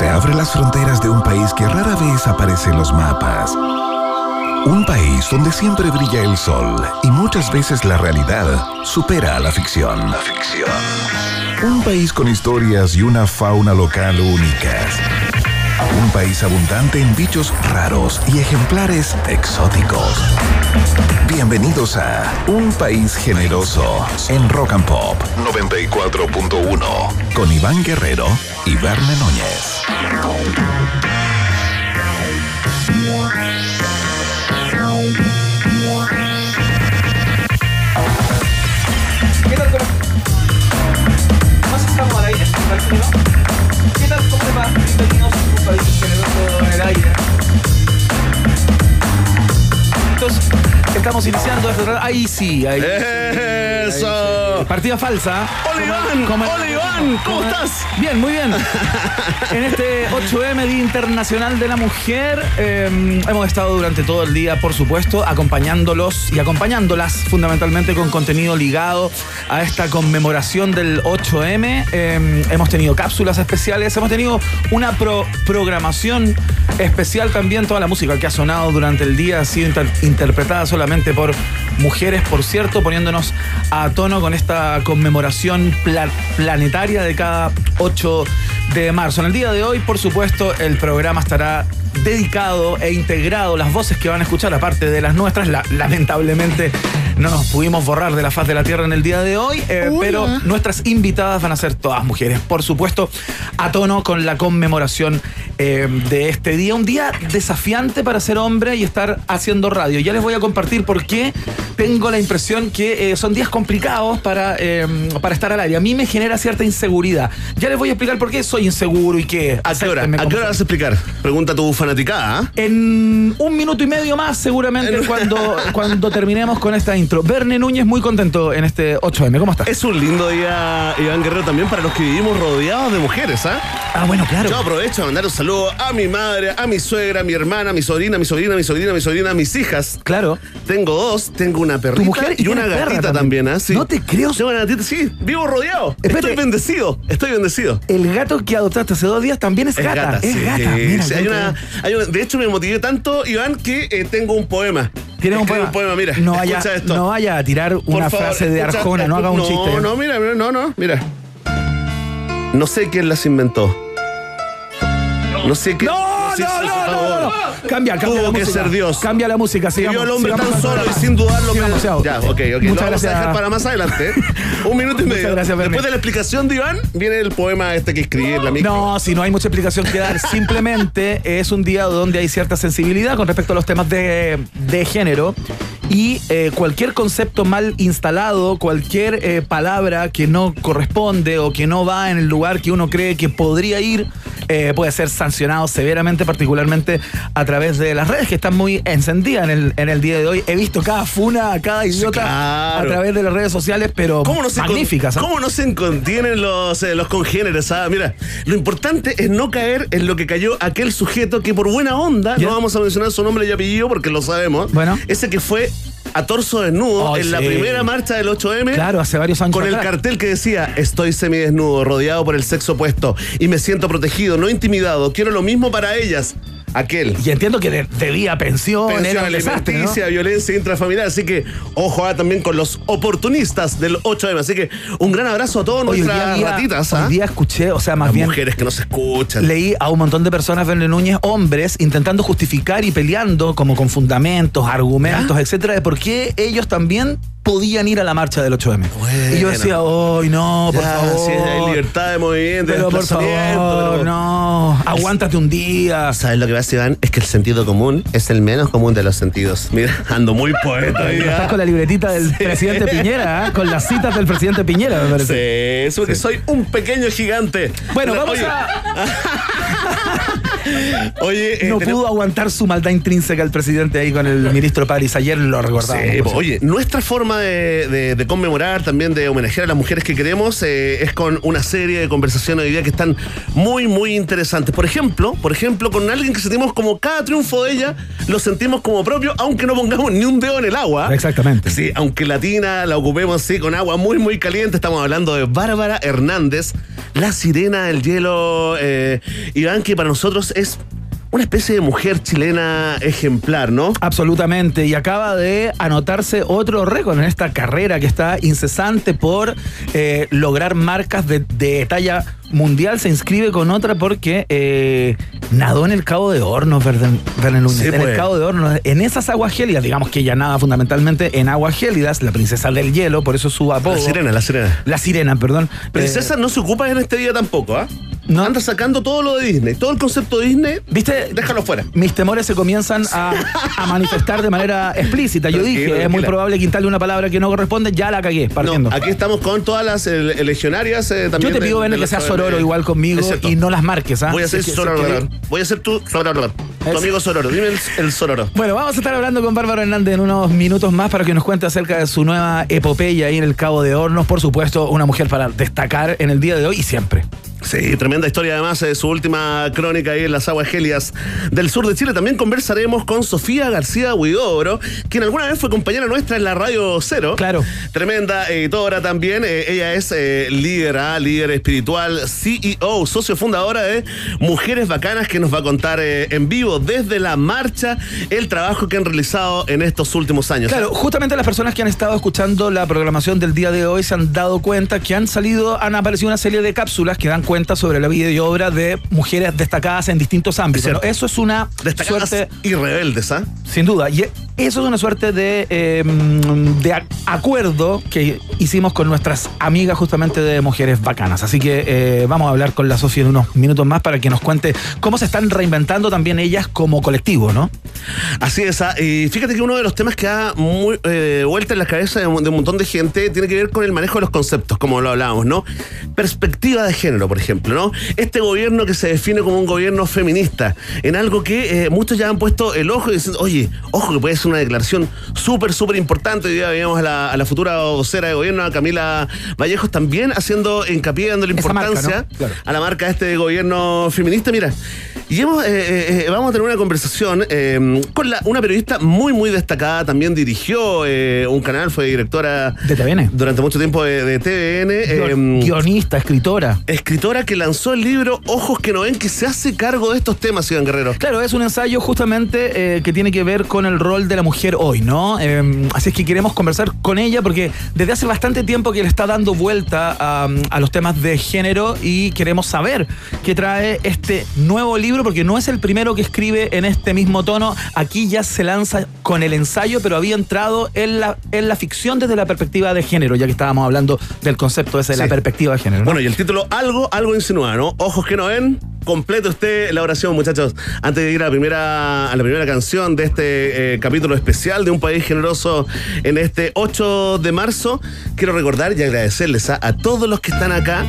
se abre las fronteras de un país que rara vez aparece en los mapas. Un país donde siempre brilla el sol y muchas veces la realidad supera a la ficción. La ficción. Un país con historias y una fauna local únicas. Un país abundante en bichos raros y ejemplares exóticos. Bienvenidos a Un País Generoso en Rock and Pop 94.1 con Iván Guerrero y Verne Núñez. Estamos al aire? ¿Parece que no? ¿Qué tal? ¿Cómo le va? Bienvenidos a un país generoso en el aire. Entonces, estamos iniciando este programa. Ahí sí, ahí sí. ¡Eso! Ahí sí. Partida falsa. Hola Iván, ¿Cómo- hola Iván, ¿cómo estás? Bien, muy bien. En este 8M Día Internacional de la Mujer, eh, hemos estado durante todo el día, por supuesto, acompañándolos y acompañándolas fundamentalmente con contenido ligado a esta conmemoración del 8M. Eh, hemos tenido cápsulas especiales, hemos tenido una pro- programación especial también. Toda la música que ha sonado durante el día ha sido inter- interpretada solamente por mujeres, por cierto, poniéndonos a tono con esta conmemoración pla- planetaria de cada 8 de marzo. En el día de hoy, por supuesto, el programa estará dedicado e integrado. Las voces que van a escuchar, aparte de las nuestras, la- lamentablemente no nos pudimos borrar de la faz de la Tierra en el día de hoy, eh, pero nuestras invitadas van a ser todas mujeres. Por supuesto, a tono con la conmemoración eh, de este día. Un día desafiante para ser hombre y estar haciendo radio. Ya les voy a compartir por qué tengo la impresión que eh, son días complicados para, eh, para estar al aire. A mí me genera cierta inseguridad. Ya les voy a explicar por qué soy inseguro y qué. ¿A qué hora? ¿A qué hora vas a explicar? Pregunta tu fanaticada, ¿ah? en un minuto y medio más, seguramente, En- cuando, cuando terminemos con esta intro. Verne Núñez, muy contento en este 8M. ¿Cómo estás? Es un lindo día, Iván Guerrero, también para los que vivimos rodeados de mujeres, ¿ah? Ah, bueno, claro. Yo aprovecho a mandar un saludo a mi madre, a mi suegra, a mi hermana, a mi sobrina, a mi sobrina, a mi sobrina, a mi sobrina, a mis hijas. Claro. Tengo dos, tengo una perrita mujer y y una gatita también. también, ¿ah? Sí. No te creo. Tengo una gatita, sí, vivo rodeado. Espérate. Estoy bendecido, estoy bendecido. El gato que adoptaste hace dos días también es, gata. Es sí. gata. Mira, Sí, yo hay una, hay una- de hecho, me motivé tanto, Iván, que eh, tengo un poema. ¿Tienes un Escribí poema? mira. No vaya, escucha esto. no vaya a tirar Por una favor, frase de escucha- Arjona, no haga un no, chiste. No, mira, mira, no, no, mira. No sé quién las inventó. No sé quién. No, no, sí, no, por no, favor. no, no. Cambia, cambia Tuvo la que música. ser Dios. Cambia la música, sigamos. vio al hombre tan solo y sin. Ya, ok, ok. Muchas Lo vamos a gracias. dejar para más adelante. Un minuto y Muchas medio. gracias, Bernie. Después de la explicación de Iván, viene el poema este que escribí en la micro. No, si no hay mucha explicación que dar, simplemente es un día donde hay cierta sensibilidad con respecto a los temas de, de género y eh, cualquier concepto mal instalado, cualquier eh, palabra que no corresponde o que no va en el lugar que uno cree que podría ir, eh, puede ser sancionado severamente, particularmente a través de las redes que están muy encendidas en el, en el día de hoy. He visto cada funa, cada idiota claro. a través de las redes sociales, pero ¿Cómo no magníficas. ¿ah? ¿Cómo no se contienen los, eh, los congéneres? ah? Mira, lo importante es no caer en lo que cayó aquel sujeto que por buena onda, ¿Ya? no vamos a mencionar su nombre y apellido porque lo sabemos, Bueno. ese que fue a torso desnudo en la primera marcha del 8M. Claro, hace varios años Con el cartel que decía, estoy semidesnudo, rodeado por el sexo opuesto y me siento protegido, no intimidado, quiero lo mismo para ellas. Aquel. Y entiendo que de- debía pensión, Pensión era un desastre, ¿no? violencia intrafamiliar. Así que, ojo ah, también con los oportunistas del 8M. Así que, un gran abrazo a todos Hoy nuestras día, ratitas. hoy ¿ah? día escuché, o sea, más Las bien mujeres que nos escuchan. leí a un montón de personas, Verne Núñez, hombres, intentando justificar y peleando como con fundamentos, argumentos, etcétera, de por qué ellos también podían ir a la marcha del 8M. Bueno. Y yo decía, ¡ay, no, por Ya, favor! sí, hay libertad de movimiento, de pero por favor, pero- no, aguántate un día. ¿Sabes lo que pasa, Iván? Es que el sentido común es el menos común de los sentidos. Mira, ando muy poeta hoy. Estás con la libretita del presidente Piñera, ¿eh? con las citas del presidente Piñera, me parece. Sí, es porque soy un pequeño gigante. Bueno, vamos oye, a... Oye, eh, No tenemos- pudo aguantar su maldad intrínseca el presidente ahí con el ministro París. Ayer lo recordaba. Sí, po, oye, nuestra forma forma de, de- de conmemorar, también de homenajear a las mujeres que queremos, eh, es con una serie de conversaciones hoy día que están muy, muy interesantes. Por ejemplo, por ejemplo, con alguien que sentimos como cada triunfo de ella, lo sentimos como propio, aunque no pongamos ni un dedo en el agua. Exactamente. Sí, aunque la tina la ocupemos así con agua muy, muy caliente, estamos hablando de Bárbara Hernández, la sirena del hielo, eh, Iván, que para nosotros es una especie de mujer chilena ejemplar, ¿no? Absolutamente, y acaba de anotarse otro récord en esta carrera que está incesante por eh, lograr marcas de, de talla mundial. Se inscribe con otra porque eh, nadó en el Cabo de Hornos, Núñez, Sí, en el pues. Cabo de Hornos, en esas aguas gélidas, digamos que ella nada fundamentalmente en aguas gélidas, la princesa del hielo, por eso su apodo. La sirena, la sirena. La sirena, perdón. Princesa no se ocupa en este día tampoco, ¿ah? No. Anda sacando todo lo de Disney, todo el concepto de Disney, Eh, ¿Viste? déjalo fuera. mis temores se comienzan a, a manifestar de manera explícita. Yo Tranquilo, dije, es muy probable quitarle una palabra que no corresponde, ya la cagué, partiendo. No, aquí estamos con todas las eh, legionarias eh, Yo también. te pido, de que la- Sororo igual conmigo y no las marques, ¿ah? Voy a ser Si Sororo. que- Voy a ser tú, Sororo. Tu amigo Sororo. Dime el, el Sororo. Bueno, vamos a estar hablando con Bárbara Hernández en unos minutos más para que nos cuente acerca de su nueva epopeya ahí en el Cabo de Hornos. Por supuesto, una mujer para destacar en el día de hoy y siempre. Sí, tremenda historia además de su última crónica ahí en las aguas gélidas del sur de Chile. También conversaremos con Sofía García Huidobro, quien alguna vez fue compañera nuestra en la Radio Cero. Claro. Tremenda editora también. Eh, ella es eh, líder, ah, líder espiritual, CEO, socio fundadora de Mujeres Bacanas, que nos va a contar eh, en vivo desde la marcha el trabajo que han realizado en estos últimos años. Claro, justamente las personas que han estado escuchando la programación del día de hoy se han dado cuenta que han salido, han aparecido una serie de cápsulas que dan cuenta sobre la vida y obra de mujeres destacadas en distintos ámbitos. ¿no? Eso es una Destacadas suerte y rebeldes, ¿ah? Sin duda. Y eso es una suerte de, eh, de acuerdo que hicimos con nuestras amigas justamente de Mujeres Bacanas. Así que eh, vamos a hablar con la Sofía en unos minutos más para que nos cuente cómo se están reinventando también ellas como colectivo, ¿no? Así es, ah, y fíjate que uno de los temas que da muy, eh, vuelta en la cabeza de, un de un montón de gente tiene que ver con el manejo de los conceptos, como lo hablábamos, ¿no? Perspectiva de género, por ejemplo, ¿no? Este gobierno que se define como un gobierno feminista, en algo que eh, muchos ya han puesto el ojo y dicen, oye, ojo que puede ser una declaración súper, súper importante. Hoy día veíamos a la, a la futura vocera de gobierno, a Camila Vallejos, también haciendo hincapié, dándole marca, importancia ¿no? Claro. a la marca de este gobierno feminista. Mira, y hemos, eh, eh, eh, vamos a tener una conversación eh, con la- una periodista muy, muy destacada. También dirigió un canal, fue directora De TVN. durante mucho tiempo de, de TVN. Guion- Guionista, escritora. escritora que lanzó el libro Ojos que no ven, que se hace cargo de estos temas, Iván Guerrero. Claro, es un ensayo justamente que tiene que ver con el rol de la mujer hoy, ¿no? Eh, así es que queremos conversar con ella porque desde hace bastante tiempo que le está dando vuelta a, a los temas de género y queremos saber qué trae este nuevo libro porque no es el primero que escribe en este mismo tono. Aquí ya se lanza con el ensayo, pero había entrado en la, en la ficción desde la perspectiva de género, ya que estábamos hablando del concepto ese de la Sí. perspectiva de género. ¿no? Bueno, y el título algo, algo insinúa, ¿no? Ojos que no ven. Complete usted la oración, muchachos. Antes de ir a la primera, a la primera canción de este eh, capítulo especial de Un País Generoso en este 8 de marzo, quiero recordar y agradecerles a, a todos los que están acá,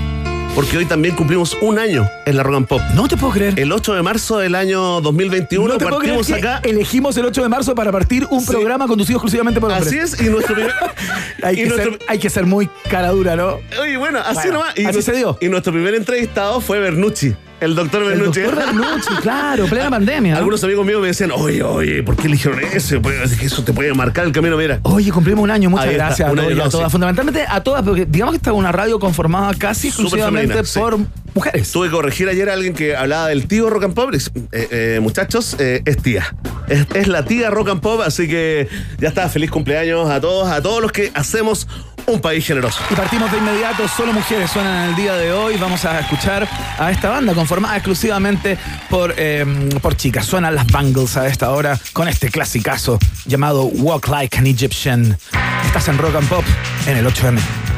porque hoy también cumplimos un año en la Rock and Pop. no te puedo creer. El 8 de marzo del año 2021 no te puedo creer partimos acá. elegimos el 8 de marzo para partir un Sí. programa conducido exclusivamente por hombres. Así es, y nuestro primer. Hay, y que nuestro- ser, hay que ser muy cara dura, ¿no? Oye, bueno, así Bueno, nomás. Y así nuestro- se dio. Y nuestro primer entrevistado fue Bernucci, el doctor El Bernucci. doctor Bernucci, claro, plena pandemia. ¿no? Algunos amigos míos me decían, oye, oye, ¿por qué eligieron eso? Pues, Eso te puede marcar el camino, mira. Oye, cumplimos un año, muchas Ahí está, gracias a todos a todas. Fundamentalmente a todas, porque digamos que esta es una radio conformada casi exclusivamente femenina, sí. por mujeres. Tuve que corregir ayer a alguien que hablaba del tío Rock and Pop. Eh, eh, muchachos, eh, es tía. Es, es la tía Rock and Pop, así que ya está. Feliz cumpleaños a todos, a todos los que hacemos un país generoso. Y partimos de inmediato, solo mujeres suenan en el día de hoy. Vamos a escuchar a esta banda conformada exclusivamente por, eh, por chicas. Suenan las Bangles a esta hora con este clasicazo llamado Walk Like an Egyptian. Estás en Rock and Pop en el 8M.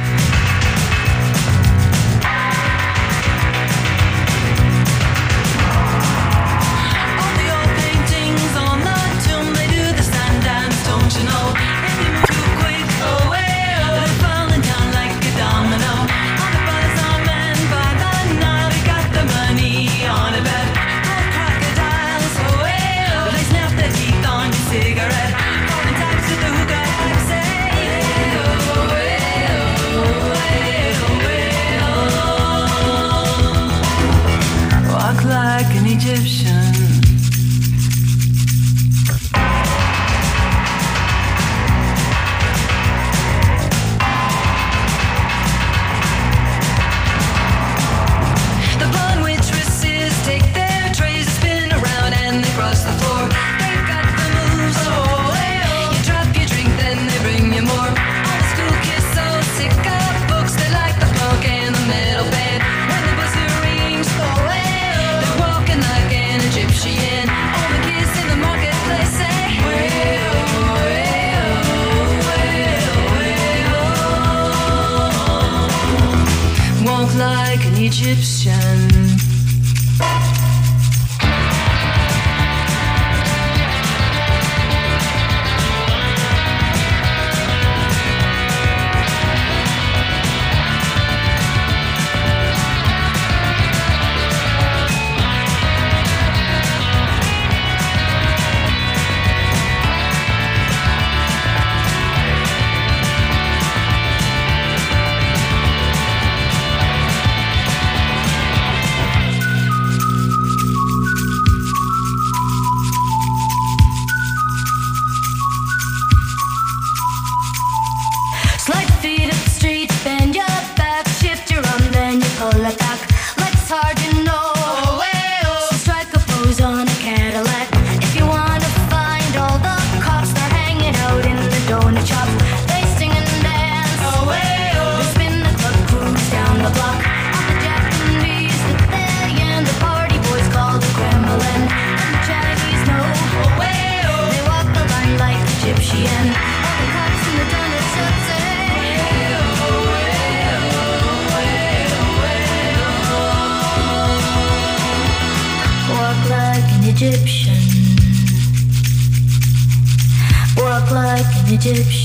Like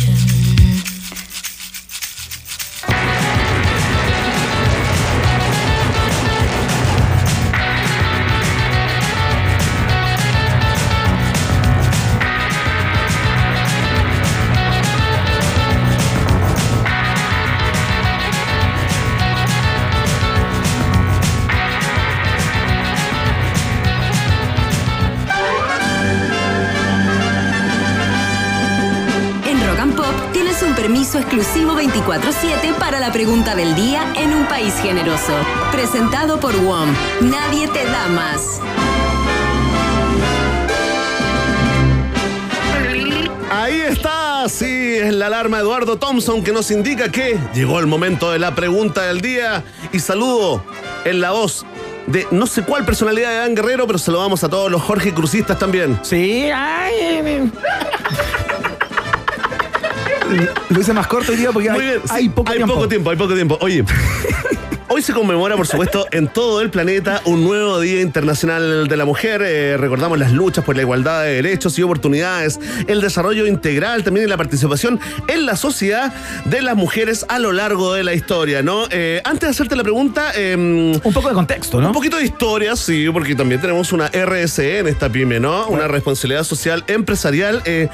generoso. Presentado por WOM. Nadie te da más. Ahí está, sí, es la alarma de Eduardo Thompson que nos indica que llegó el momento de la pregunta del día. Y saludo en la voz de no sé cuál personalidad de Dan Guerrero, pero se lo damos a todos los Jorge Crucistas también. Sí, ay. eh, Lo hice más corto hoy día porque Muy hay, bien, sí, hay poco tiempo. poco tiempo, hay poco tiempo. Oye, hoy se conmemora, por supuesto, en todo el planeta un nuevo Día Internacional de la Mujer. Eh, recordamos las luchas por la igualdad de derechos y oportunidades, el desarrollo integral también y la participación en la sociedad de las mujeres a lo largo de la historia, ¿no? Eh, antes de hacerte la pregunta, em, Un poco de contexto, ¿no? un poquito de historia, sí, porque también tenemos una RSE en esta pyme, ¿no? Una responsabilidad social empresarial. eh,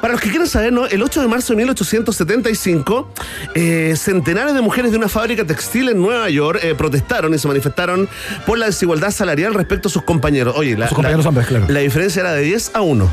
para los que quieran saber, ¿no? El 8 de marzo de 1875, eh, centenares de mujeres de una fábrica textil en Nueva York eh, protestaron y se manifestaron por la desigualdad salarial respecto a sus compañeros. Oye, la, Sus compañeros la- hombres, claro. la diferencia era de 10 a 1.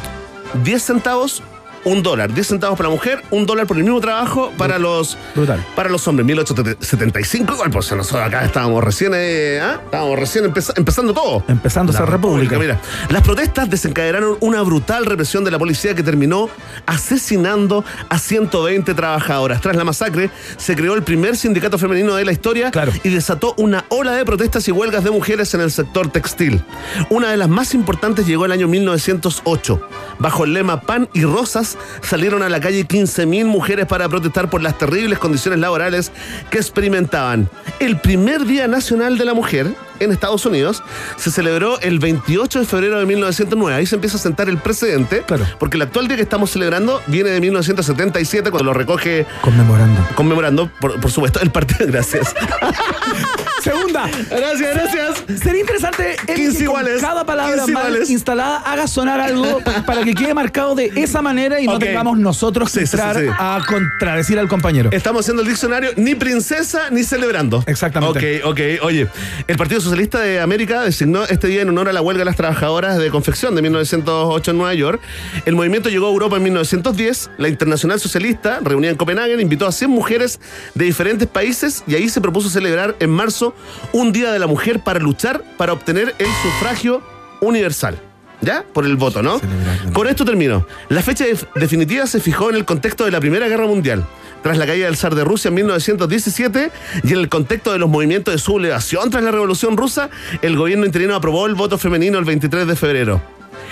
10 centavos, un dólar. 10 centavos para la mujer, un dólar por el mismo trabajo para los Brutal. para los hombres. 1875, igual, pues nosotros acá estábamos recién, eh, ¿ah? estábamos recién empeza- empezando todo. Empezando a ser república. Mira, las protestas desencadenaron una brutal represión de la policía que terminó asesinando a 120 trabajadoras. Tras la masacre, se creó el primer sindicato femenino de la historia Claro. y desató una ola de protestas y huelgas de mujeres en el sector textil. Una de las más importantes llegó el año 1908. Bajo el lema Pan y Rosas, salieron a la calle 15.000 mujeres para protestar por las terribles condiciones laborales que experimentaban. El primer Día Nacional de la Mujer en Estados Unidos se celebró el 28 de febrero de 1909. Ahí se empieza a sentar el precedente, Claro. porque el actual día que estamos celebrando viene de 1977, cuando lo recoge Conmemorando. conmemorando, por, por supuesto, el partido. Gracias. Segunda. gracias, gracias. Sería interesante el 15 que con cada palabra 15 mal instalada haga sonar algo para que quede marcado de esa manera y no tengamos nosotros que Sí, sí, sí, entrar sí. a contradecir al compañero. Estamos haciendo el diccionario ni princesa ni celebrando. Exactamente. Ok, ok. Oye, el Partido Socialista de América designó este día en honor a la huelga de las trabajadoras de confección de 1908 en Nueva York. El movimiento llegó a Europa en 1910. La Internacional Socialista, reunida en Copenhague, invitó a 100 mujeres de diferentes países y ahí se propuso celebrar en marzo un Día de la Mujer para luchar para obtener el sufragio universal. ¿Ya? Por el voto, ¿no? Con esto termino. La fecha def- definitiva se fijó en el contexto de la Primera Guerra Mundial, tras la caída del zar de Rusia en 1917 y en el contexto de los movimientos de sublevación tras la Revolución Rusa, el gobierno interino aprobó el voto femenino el 23 de febrero.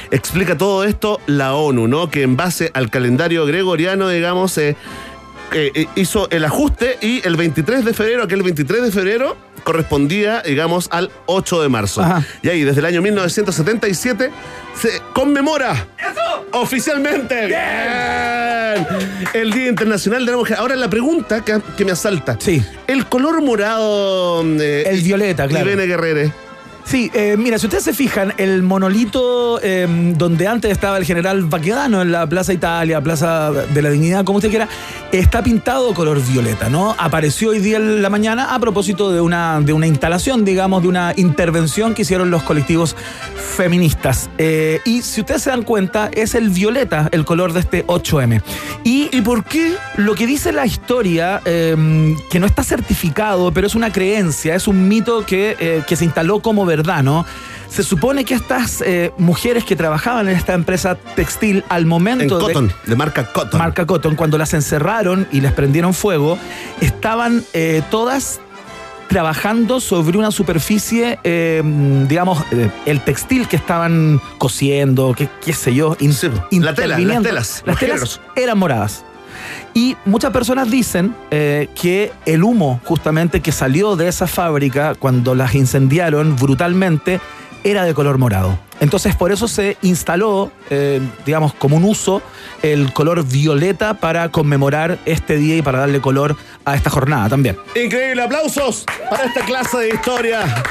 Explica todo esto la ONU, ¿no? Que en base al calendario gregoriano, digamos, eh, eh, hizo el ajuste y el 23 de febrero, aquel 23 de febrero, correspondía, digamos, al 8 de marzo. Ajá. Y ahí, desde el año 1977, se conmemora oficialmente bien, el Día Internacional de la Mujer. Ahora, la pregunta que, que me asalta. Sí. El color morado... eh, El violeta, claro. Irene Guerrere. Sí, eh, mira, si ustedes se fijan, el monolito eh, donde antes estaba el general Baquedano en la Plaza Italia, Plaza de la Dignidad, como usted quiera, está pintado color violeta, ¿no? Apareció hoy día en la mañana a propósito de una, de una instalación, digamos, de una intervención que hicieron los colectivos feministas. Eh, y si ustedes se dan cuenta, es el violeta el color de este 8M. Y, ¿Y por qué? lo que dice la historia, que no está certificado, pero es una creencia, es un mito que, que se instaló como verdad, ¿no? Se supone que estas eh, mujeres que trabajaban en esta empresa textil al En momento de Cotton, de marca Cotton. marca Cotton, cuando las encerraron y les prendieron fuego, estaban eh, todas trabajando sobre una superficie, eh, digamos, eh, el textil que estaban cosiendo, qué, qué sé yo, in- Sí, la tela, las telas, Las telas eran moradas. Y muchas personas dicen eh, que el humo justamente que salió de esa fábrica cuando las incendiaron brutalmente era de color morado. Entonces por eso se instaló, eh, digamos, como un uso el color violeta para conmemorar este día y para darle color a esta jornada también. Increíble, aplausos para esta clase de historia.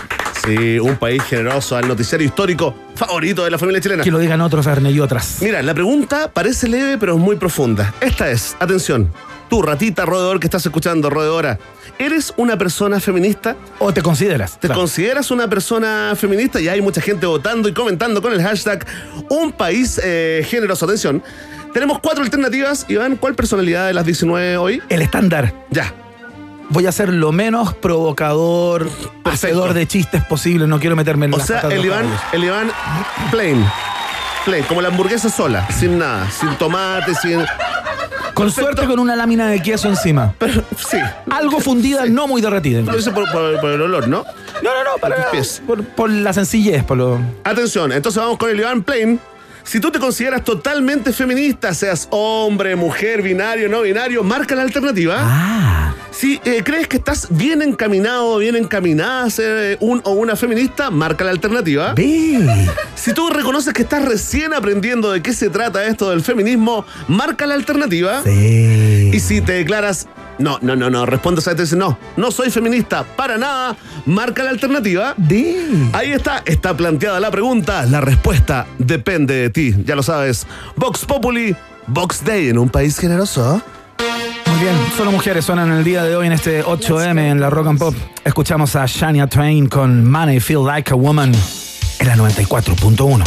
Sí, un país generoso al noticiario histórico favorito de la familia chilena. Que lo digan otros, Verne, y otras. Mira, la pregunta parece leve, pero es muy profunda. Esta es, atención, tú, ratita roedor que estás escuchando, roedora, ¿eres una persona feminista? ¿O te consideras? ¿Te Claro. consideras una persona feminista? Y hay mucha gente votando y comentando con el hashtag Un País eh, Generoso. Atención, tenemos cuatro alternativas. Iván, ¿cuál personalidad de las 19 hoy? El estándar. Ya. Voy a ser lo menos provocador, hacedor de chistes posible. No quiero meterme en O las sea, el Iván, el Iván plain. Plain, como la hamburguesa sola, sin nada, sin tomate, sin... Con suerte con una lámina de queso encima. Pero sí, Algo fundida, no muy derretida. lo hice por, por- por el olor, ¿no? No, no, no, para por, por la sencillez, por lo. Atención, entonces vamos con el Iván Plain. Si tú te consideras totalmente feminista, seas hombre, mujer, binario, no binario, marca la alternativa. Ah. Si eh, crees que estás bien encaminado, bien encaminada a ser eh, un o una feminista, marca la alternativa. Ve. Si tú reconoces que estás recién aprendiendo de qué se trata esto del feminismo, marca la alternativa. Sí. Y si te declaras, no, no, no, no, respondes a dices, no, no soy feminista, para nada, marca la alternativa. Ahí está, está planteada la pregunta, la respuesta depende de ti, ya lo sabes. Vox Populi, Vox Day en un país generoso. Muy bien, solo mujeres suenan el día de hoy en este 8M en la Rock and Pop. Escuchamos a Shania Twain con Money Feel Like a Woman en la 94.1.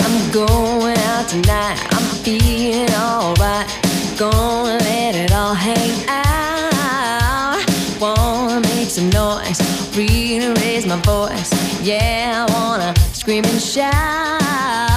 I'm going out tonight. I'm feeling alright. Gonna let it all hang out. Wanna make some noise, really raise my voice. Yeah, I wanna scream and shout.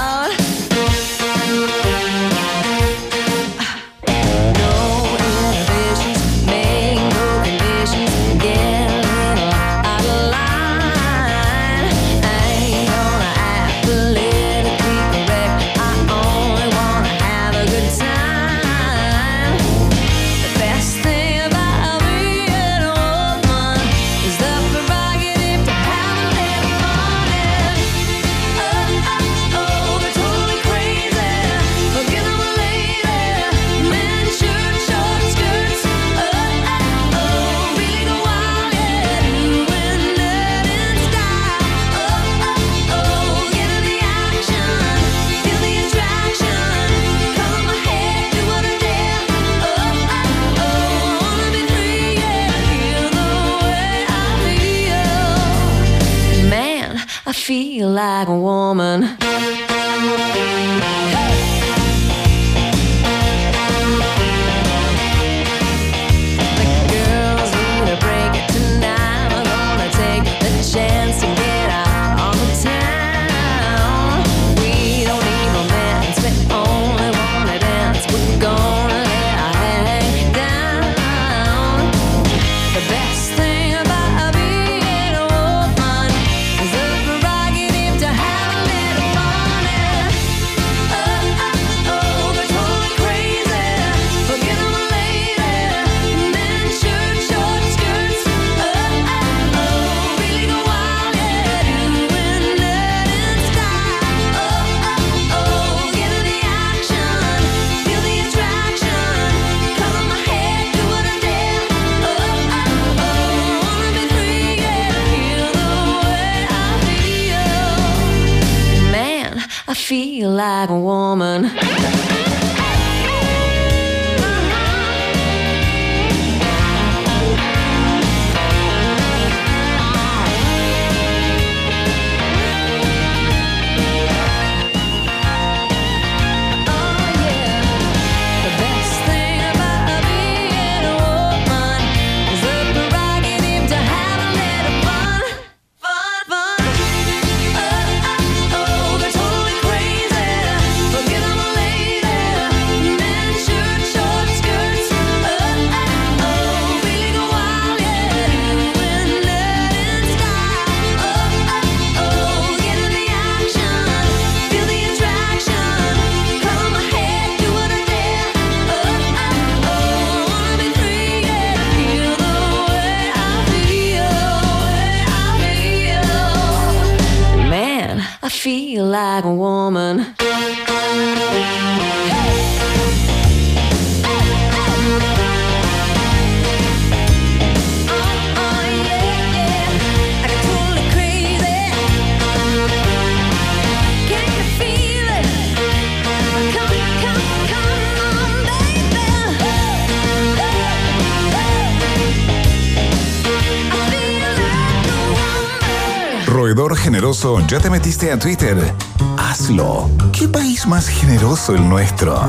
Generoso, ¿ya te metiste a Twitter? Hazlo. ¿Qué país más generoso el nuestro?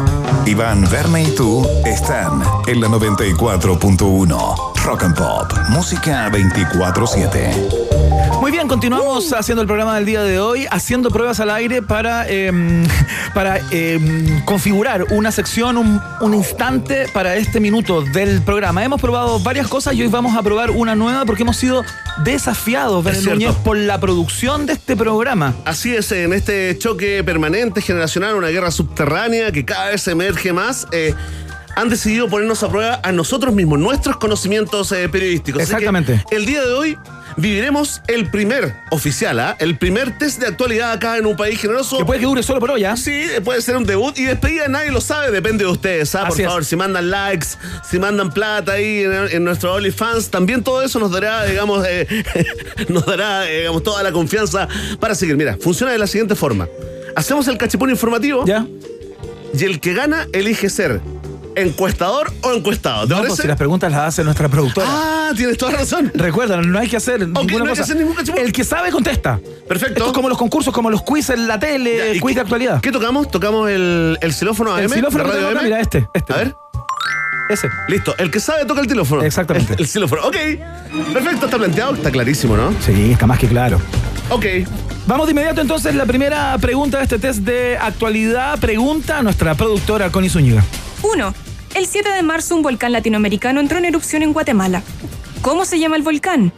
Iván, Verne y tú están en la 94.1. Rock and Pop, música 24-7. Muy bien, continuamos haciendo el programa del día de hoy, haciendo pruebas al aire para, em, para em, configurar una sección, un, un instante para este minuto del programa. Hemos probado varias cosas y hoy vamos a probar una nueva porque hemos sido desafiados. Núñez, por la producción de este programa. Así es, en este choque permanente generacional, una guerra subterránea que cada vez emerge más, eh, han decidido ponernos a prueba a nosotros mismos, nuestros conocimientos eh, periodísticos. Exactamente. el día de hoy viviremos el primer oficial, ¿ah? el primer test de actualidad acá en un país generoso. Que puede que dure solo por hoy, ¿ah? Sí, puede ser un debut y despedida nadie lo sabe, depende de ustedes, ¿ah? Por Así es. favor, si mandan likes, si mandan plata ahí en, en nuestro OnlyFans, también todo eso nos dará, digamos, eh, nos dará, eh, digamos, toda la confianza para seguir. Mira, funciona de la siguiente forma. Hacemos el cachipún informativo ¿Ya? y el que gana elige ser encuestador o encuestado. ¿Te No, parece? pues si las preguntas las hace nuestra productora. Ah, tienes toda la razón. Recuerda, no hay que hacer ninguna no hay que cosa. hacer ningún. El que sabe contesta. Perfecto. Esto es como los concursos, como los quiz en la tele, ¿y quiz qué- de actualidad. ¿Qué tocamos? Tocamos el, el xilófono AM. El xilófono de Radio AM. mira, este, este. A ver. Ese. Listo, el que sabe toca el teléfono. Exactamente. El, el xilófono. Ok. Perfecto, está planteado, está clarísimo, ¿no? Sí, está más que claro. Ok. Vamos de inmediato entonces. La primera pregunta de este test de actualidad pregunta a nuestra productora Connie Zúñiga. 1. El 7 de marzo un volcán latinoamericano entró en erupción en Guatemala. ¿Cómo se llama el volcán?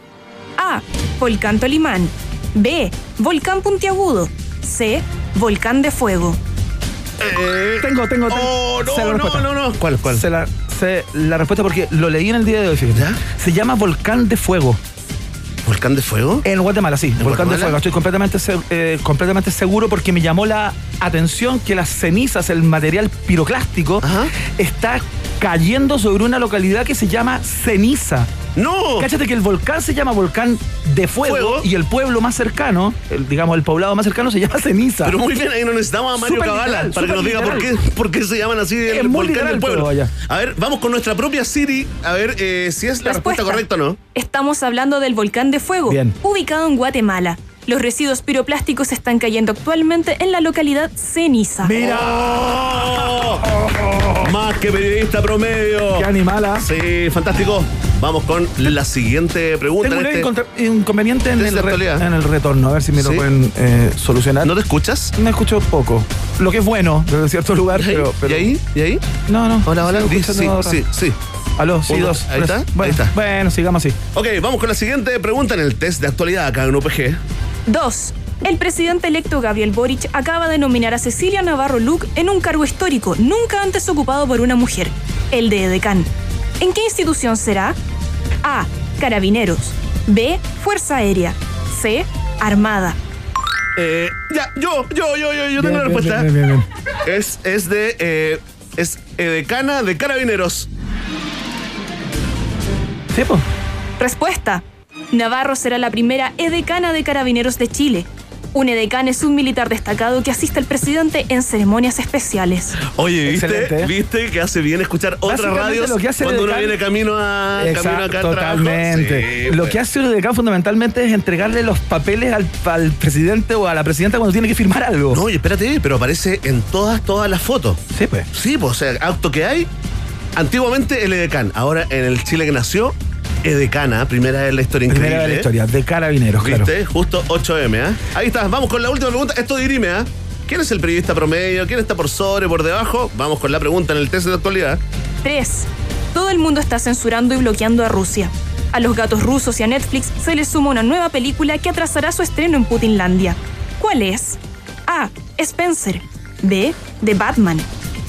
A. Volcán Tolimán. B. Volcán Puntiagudo. C. Volcán de Fuego. Eh, Tengo, tengo, tengo. Oh, la no, no, no, no. ¿Cuál, cuál? Sé la, sé la respuesta porque lo leí en el día de hoy. Se llama Volcán de Fuego. ¿Volcán de fuego? En Guatemala, sí. Volcán Guatemala? de Fuego. Estoy completamente, eh, completamente seguro porque me llamó la atención que las cenizas, el material piroclástico, Ajá. está cayendo sobre una localidad que se llama Ceniza. ¡No! Cáchate que el volcán se llama Volcán de Fuego, Fuego. y el pueblo más cercano, el- digamos el poblado más cercano se llama Ceniza. Pero muy bien, ahí no necesitamos a Mario Cabala literal, para que nos diga por qué, por qué se llaman así el Es muy volcán literal, del pueblo. pero. A ver, vamos con nuestra propia Siri, a ver eh, si es la respuesta correcta o no. Estamos hablando del volcán de Fuego, Bien. ubicado en Guatemala. Los residuos piroplásticos están cayendo actualmente en la localidad Ceniza. Mira, ¡Oh! Más que periodista promedio. qué animala. Sí, fantástico. Vamos con la siguiente pregunta. Tengo un este- inconveniente en el, en el retorno, a ver si me lo Sí. pueden eh, solucionar. ¿No te escuchas? Me escucho poco. Lo que es bueno desde cierto lugar, pero, pero- ¿Y ahí? ¿Y ahí? No, no. Hola, hola. Sí, raro. sí, sí. Aló, sí, Uno. dos. Ahí está, ahí Bueno, está. bueno, sigamos así. Ok, vamos con la siguiente pregunta en el test de actualidad acá en UPG. 2. El presidente electo Gabriel Boric acaba de nominar a Cecilia Navarro Luc en un cargo histórico nunca antes ocupado por una mujer, el de edecán. ¿En qué institución será? A. Carabineros. B. Fuerza Aérea. C. Armada. Eh, ya, yo, yo, yo, yo, yo tengo la Bien, respuesta. bien, bien, bien. Es, es de. eh, es edecana de carabineros. Sí, pues. Respuesta. Navarro será la primera edecana de Carabineros de Chile. Un edecán es un militar destacado que asiste al presidente en ceremonias especiales. Oye, ¿viste? ¿Viste que hace bien escuchar otras radios lo que hace el cuando uno edecán- viene camino a camino Exacto, acá al trabajo? totalmente. Sí, lo pues. que hace un decano fundamentalmente es entregarle los papeles al, al presidente o a la presidenta cuando tiene que firmar algo. No, oye, espérate, pero aparece en todas, todas las fotos. Sí, pues. Sí, pues, o sea, auto que hay. Antiguamente el edecán, ahora en el Chile que nació, edecana, primera en la historia increíble. Primera de la ¿eh? historia, de carabineros, claro. ¿Viste? Justo 8M, ¿ah? Ahí está, vamos con la última pregunta. Esto dirime, ¿ah? ¿Quién es el periodista promedio? ¿Quién está por sobre, por debajo? Vamos con la pregunta en el test de actualidad. 3. Todo el mundo está censurando y bloqueando a Rusia. A los gatos rusos y a Netflix se les suma una nueva película que atrasará su estreno en Putinlandia. ¿Cuál es? A. Spencer. B. The Batman.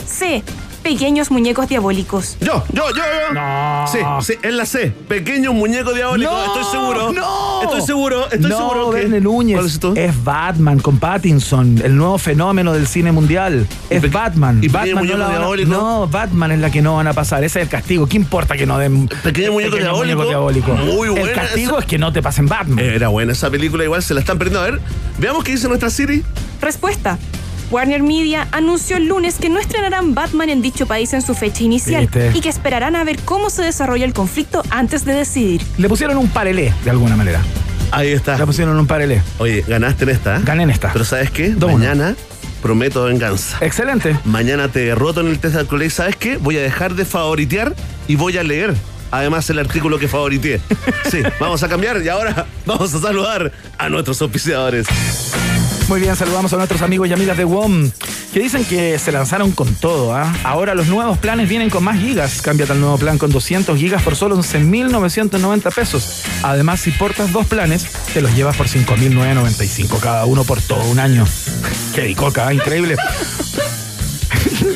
C. Pequeños muñecos diabólicos. Yo, yo, yo, yo. No. Sí, sí, es la C. Pequeño muñeco diabólico. No, estoy seguro. no. Estoy seguro, estoy no, seguro. que- Verne Núñez. ¿Cuál es tú? Es Batman con Pattinson, el nuevo fenómeno del cine mundial. Es Batman. y Pequeño Batman no, Muñeco Diabólico? no, Batman es la que no van a pasar. Ese es el castigo. ¿Qué importa que no den Pequeño Muñeco Diabólico? diabólico? Muy El buena castigo esa. es que no te pasen Batman. Era buena esa película, igual se la están perdiendo. A ver, veamos qué dice nuestra Siri. Respuesta. Warner Media anunció el lunes que no estrenarán Batman en dicho país en su fecha inicial ¿Viste? y que esperarán a ver cómo se desarrolla el conflicto antes de decidir. Le pusieron un parelé, de alguna manera. Ahí Le está. pusieron un parelé. Oye, ganaste en esta. ¿eh? Gané en esta. Pero ¿sabes qué? Dos, uno. Mañana prometo venganza. Excelente. Mañana te derroto en el test de actualidad. ¿Y ¿Sabes qué? Voy a dejar de favoritear y voy a leer. Además, el artículo que favoriteé. Sí, vamos a cambiar y ahora vamos a saludar a nuestros auspiciadores. Muy bien, saludamos a nuestros amigos y amigas de WOM que dicen que se lanzaron con todo. ¿ah? Ahora los nuevos planes vienen con más gigas. Cámbiate al nuevo plan con 200 gigas por solo 11.990 pesos. Además, si portas dos planes, te los llevas por 5.995 cada uno por todo un año. Qué dicoca, ¿ah? increíble.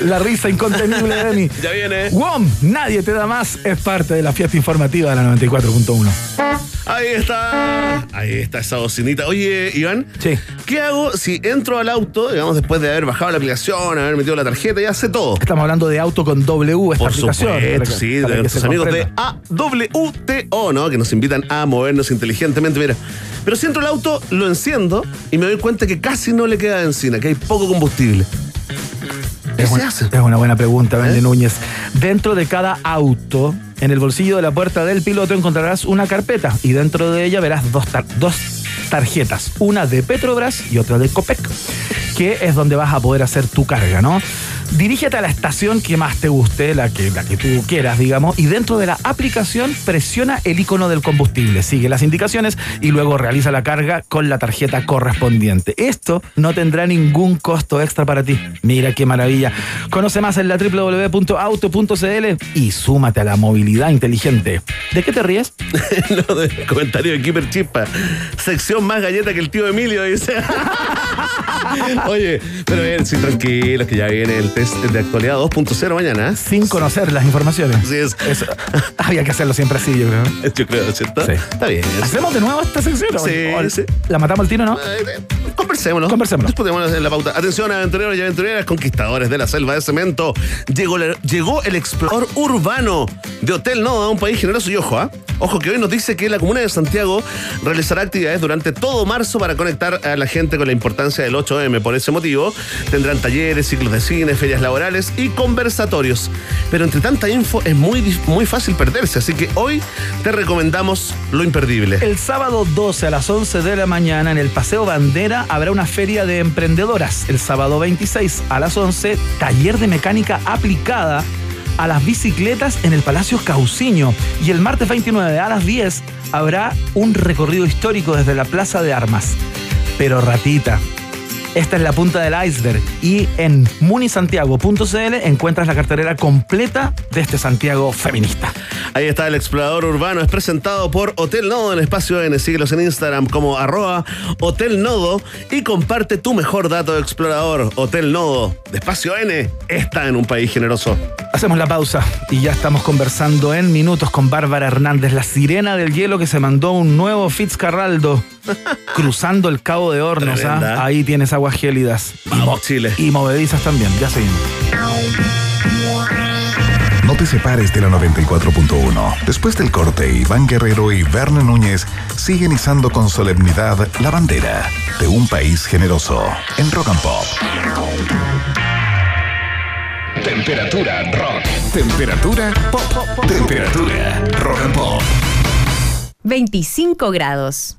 La risa incontenible de Dani. Ya viene. WOM, nadie te da más, es parte de la fiesta informativa de la 94.1. Ahí está. Ahí está esa bocinita. Oye, Iván. Sí. ¿Qué hago si entro al auto, digamos, después de haber bajado la aplicación, haber metido la tarjeta, ya sé todo? Estamos hablando de auto con W, esta Por aplicación. supuesto, que- sí, de nuestros amigos de. AWTO, ¿no? Que nos invitan a movernos inteligentemente. Mira, pero si entro al auto, lo enciendo y me doy cuenta que casi no le queda benzina, que hay poco combustible. ¿Qué Es se una, hace? es una buena pregunta, Vende ¿Eh? Núñez. Dentro de cada auto, en el bolsillo de la puerta del piloto encontrarás una carpeta y dentro de ella verás dos, tar- dos tarjetas, una de Petrobras y otra de Copec, que es donde vas a poder hacer tu carga, ¿no? Dirígete a la estación que más te guste, la que, la que tú quieras, digamos, y dentro de la aplicación presiona el icono del combustible, sigue las indicaciones y luego realiza la carga con la tarjeta correspondiente. Esto no tendrá ningún costo extra para ti. Mira qué maravilla. Conoce más en la www.auto.cl y súmate a la movilidad inteligente. ¿De qué te ríes? no, de comentario de Keeper Chispa. Sección más galleta que el tío Emilio, dice. Oye, pero bien, sí, tranquilos, que ya viene el test de actualidad 2.0 mañana. ¿eh? Sin conocer las informaciones. Así es. Eso- había que hacerlo siempre así, yo creo. Yo creo, ¿cierto? Sí. Está bien. ¿Hacemos de nuevo esta sección? o- Sí, o- sí. ¿La matamos al tiro, no? Eh, eh, Conversémoslo. Conversémoslo. En la pauta. Atención, aventureros y aventureras, conquistadores de la selva de cemento. Llegó, la- llegó el explorador urbano de Hotel Noda, un país generoso y ojo, ¿ah? Ojo que hoy nos dice que la Comuna de Santiago realizará actividades durante todo marzo para conectar a la gente con la importancia del 8M. Por ese motivo, tendrán talleres, ciclos de cine, laborales y conversatorios. Pero entre tanta info es muy, muy fácil perderse, así que hoy te recomendamos lo imperdible. El sábado 12 a las 11 de la mañana en el Paseo Bandera habrá una feria de emprendedoras. El sábado 26 a las 11, taller de mecánica aplicada a las bicicletas en el Palacio Cauciño. Y el martes 29 a las 10 habrá un recorrido histórico desde la Plaza de Armas. Pero ratita. Esta es la punta del iceberg y en munisantiago.cl encuentras la cartelera completa de este Santiago feminista. Ahí está el explorador urbano, es presentado por Hotel Nodo en Espacio N. Síguelos en Instagram como arroba Hotel Nodo y comparte tu mejor dato de explorador. Hotel Nodo de Espacio N está en un país generoso. Hacemos la pausa y ya estamos conversando en minutos con Bárbara Hernández, la sirena del hielo que se mandó un nuevo Fitzcarraldo cruzando el Cabo de Hornos. ¿ah? Ahí tienes aguas gélidas. Y Vamos, mo- Chile. Y movedizas también. Ya seguimos. No te separes de la 94.1. Después del corte, Iván Guerrero y Berna Núñez siguen izando con solemnidad la bandera de un país generoso en Rock and Pop. Temperatura rock. Temperatura pop. Temperatura rock and pop. 25 grados.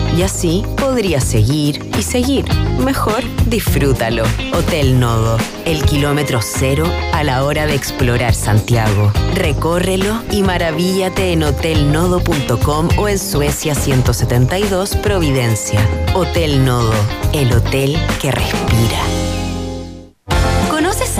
Y así podría seguir y seguir. Mejor disfrútalo. Hotel Nodo, el kilómetro cero a la hora de explorar Santiago. Recórrelo y maravíllate en hotelnodo.com o en Suecia 172 Providencia. Hotel Nodo, el hotel que respira.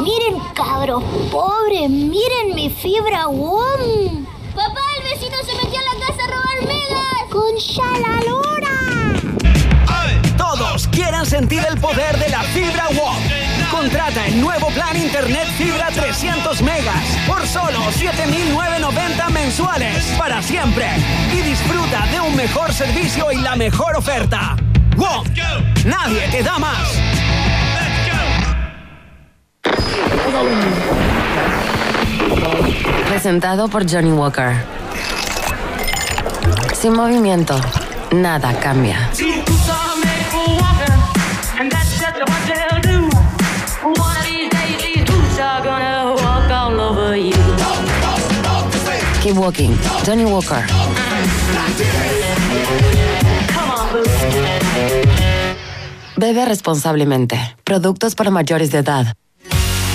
Miren, cabros pobres, miren mi fibra WOM. Papá, el vecino se metió a la casa a robar megas. Con la lora. Todos quieran sentir el poder de la fibra WOM. Contrata el nuevo plan Internet Fibra 300 megas por solo 7.990 mensuales para siempre y disfruta de un mejor servicio y la mejor oferta. WOM. Nadie te da más. Presentado por Johnny Walker. Sin movimiento, nada cambia. Keep walking. Johnny Walker. Bebe responsablemente. Productos para mayores de edad.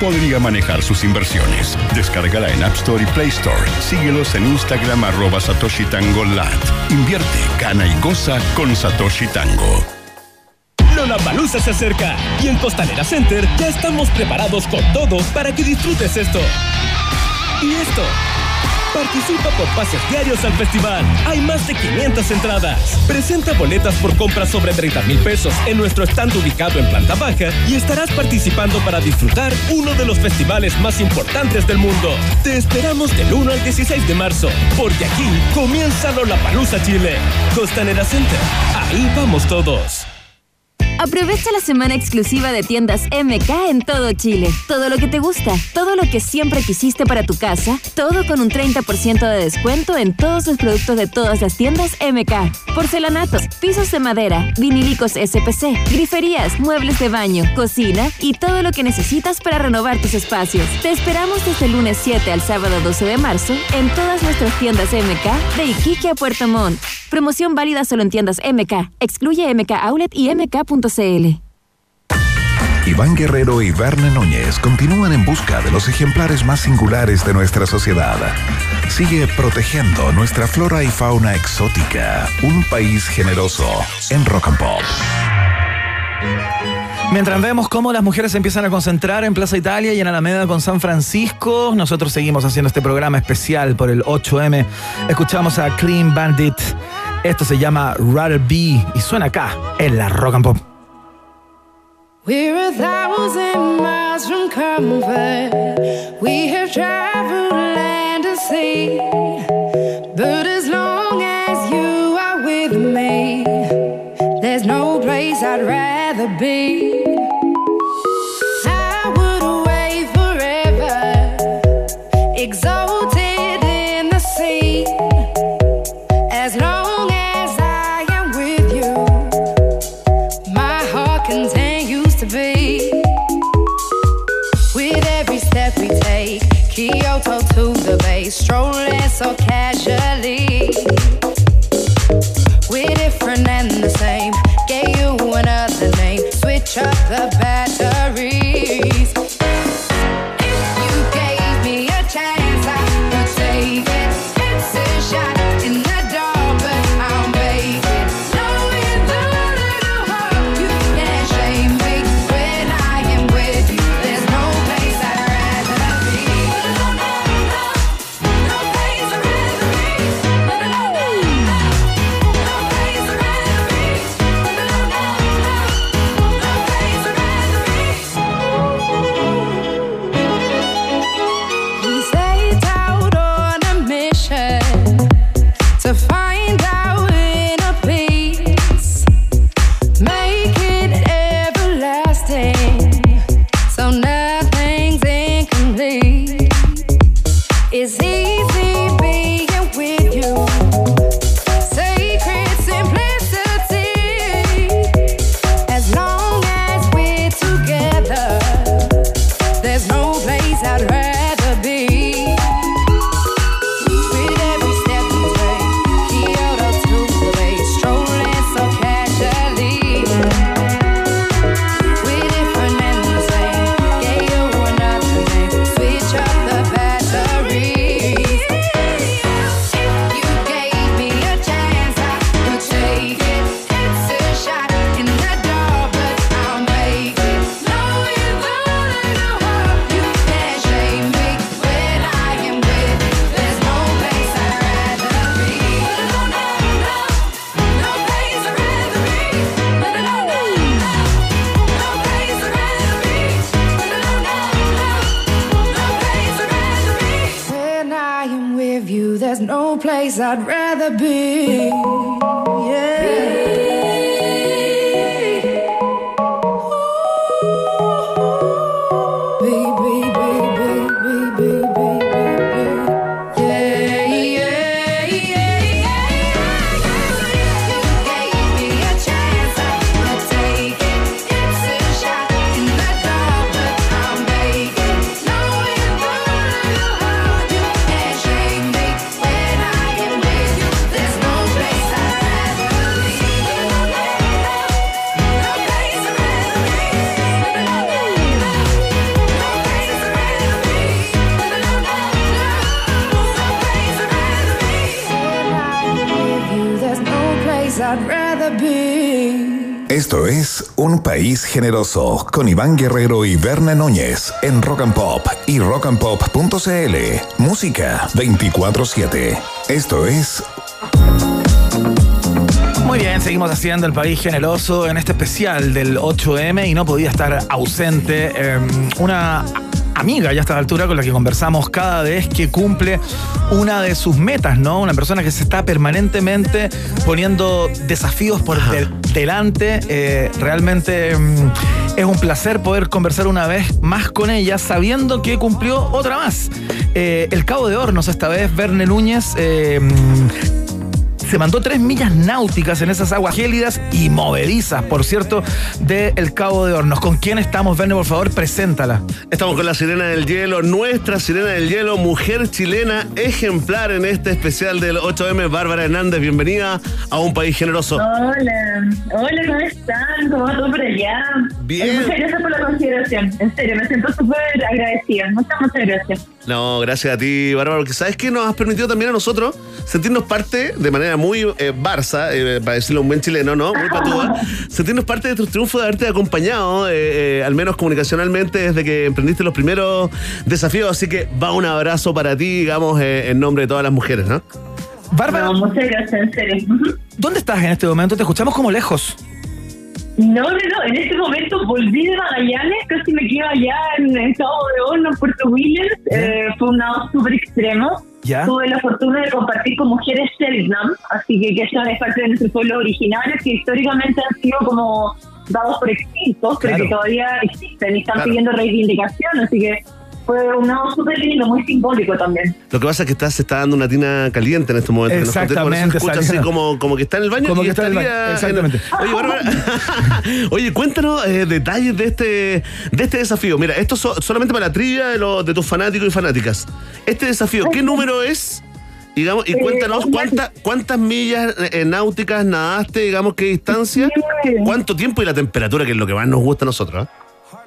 podría manejar sus inversiones. Descárgala en App Store y Play Store. Síguelos en Instagram arroba Satoshi Tango. Invierte, gana y goza con Satoshi Tango. Lollapalooza se acerca y en Costanera Center ya estamos preparados con todo para que disfrutes esto. Y esto. Participa por pases diarios al festival. Hay más de 500 entradas. Presenta boletas por compras sobre 30 mil pesos en nuestro stand ubicado en planta baja y estarás participando para disfrutar uno de los festivales más importantes del mundo. Te esperamos del 1 al 16 de marzo, porque aquí comienza Lollapalooza Chile. Costanera Center. Ahí vamos todos. Aprovecha la semana exclusiva de tiendas MK en todo Chile. Todo lo que te gusta, todo lo que siempre quisiste para tu casa, todo con un 30% de descuento en todos los productos de todas las tiendas MK. Porcelanatos, pisos de madera, vinílicos SPC, griferías, muebles de baño, cocina y todo lo que necesitas para renovar tus espacios. Te esperamos desde el lunes 7 al sábado 12 de marzo en todas nuestras tiendas MK de Iquique a Puerto Montt. Promoción válida solo en tiendas MK. Excluye MK Outlet y Iván Guerrero y Verne Núñez continúan en busca de los ejemplares más singulares de nuestra sociedad. Sigue protegiendo nuestra flora y fauna exótica. Un país generoso en Rock and Pop. Mientras vemos cómo las mujeres se empiezan a concentrar en Plaza Italia y en Alameda con San Francisco, nosotros seguimos haciendo este programa especial por el 8M. Escuchamos a Clean Bandit. Esto se llama Rather Be y suena acá en la Rock and Pop. We're a thousand miles from comfort. We have traveled land and sea. But as long as you are with me, there's no place I'd rather be. I would away forever, exalted It's okay. Un País Generoso con Iván Guerrero y Berna Núñez en Rock and Pop y rockandpop.cl. Música 24-7. Esto es Muy bien, seguimos haciendo el país generoso en este especial del 8M y no podía estar ausente eh, una amiga ya a esta altura con la que conversamos cada vez que cumple una de sus metas, ¿no? Una persona que se está permanentemente poniendo desafíos por de- delante. Eh, realmente mm, es un placer poder conversar una vez más con ella, sabiendo que cumplió otra más. Eh, el Cabo de Hornos, esta vez, Verne Núñez. Se mandó tres millas náuticas en esas aguas gélidas y movedizas, por cierto, de El Cabo de Hornos. ¿Con quién estamos, Verne? Por favor, preséntala. Estamos con la Sirena del Hielo, nuestra Sirena del Hielo, mujer chilena ejemplar en este especial del 8M. Bárbara Hernández, bienvenida a un país generoso. Hola, hola, ¿cómo están? ¿Cómo va todo por allá? Bien. Eh, Muchas gracias por la consideración. En serio, me siento súper agradecida. Muchas, muchas gracias. No, gracias a ti, Bárbara, porque sabes que nos has permitido también a nosotros sentirnos parte de manera muy eh, Barça, eh, para decirlo un buen chileno, ¿no? Muy patúa, sentirnos parte de tu triunfo de haberte acompañado, eh, eh, al menos comunicacionalmente, desde que emprendiste los primeros desafíos. Así que va un abrazo para ti, digamos, eh, en nombre de todas las mujeres, ¿no? Bárbara, No, muchas gracias, en serio. ¿dónde estás en este momento? Te escuchamos como lejos. No, no, no. En este momento volví de Magallanes, casi me quedo allá en el Cabo de Horno, en Puerto Williams. Eh, fue un lado súper extremo. Ya. Tuve la fortuna de compartir con mujeres Selknam, así que que son es parte de nuestros pueblos originarios que históricamente han sido como dados por extintos, pero que todavía existen y están Claro. pidiendo reivindicación, así que fue un lado súper lindo, muy simbólico también. Lo que pasa es que está, se está dando una tina caliente en este momento. Exactamente, escucha así como, como que está en el baño Como y que está en el estaría baño, exactamente. Oye, Bárbara, oye, cuéntanos eh, detalles de este, de este desafío. Mira, esto so- solamente para la trivia de, los- de tus fanáticos y fanáticas. Este desafío, ¿qué número es? Digamos, y Eh, cuéntanos cuántas cuántas millas eh, náuticas nadaste, digamos, qué distancia, cuánto tiempo y la temperatura, que es lo que más nos gusta a nosotros. ¿eh?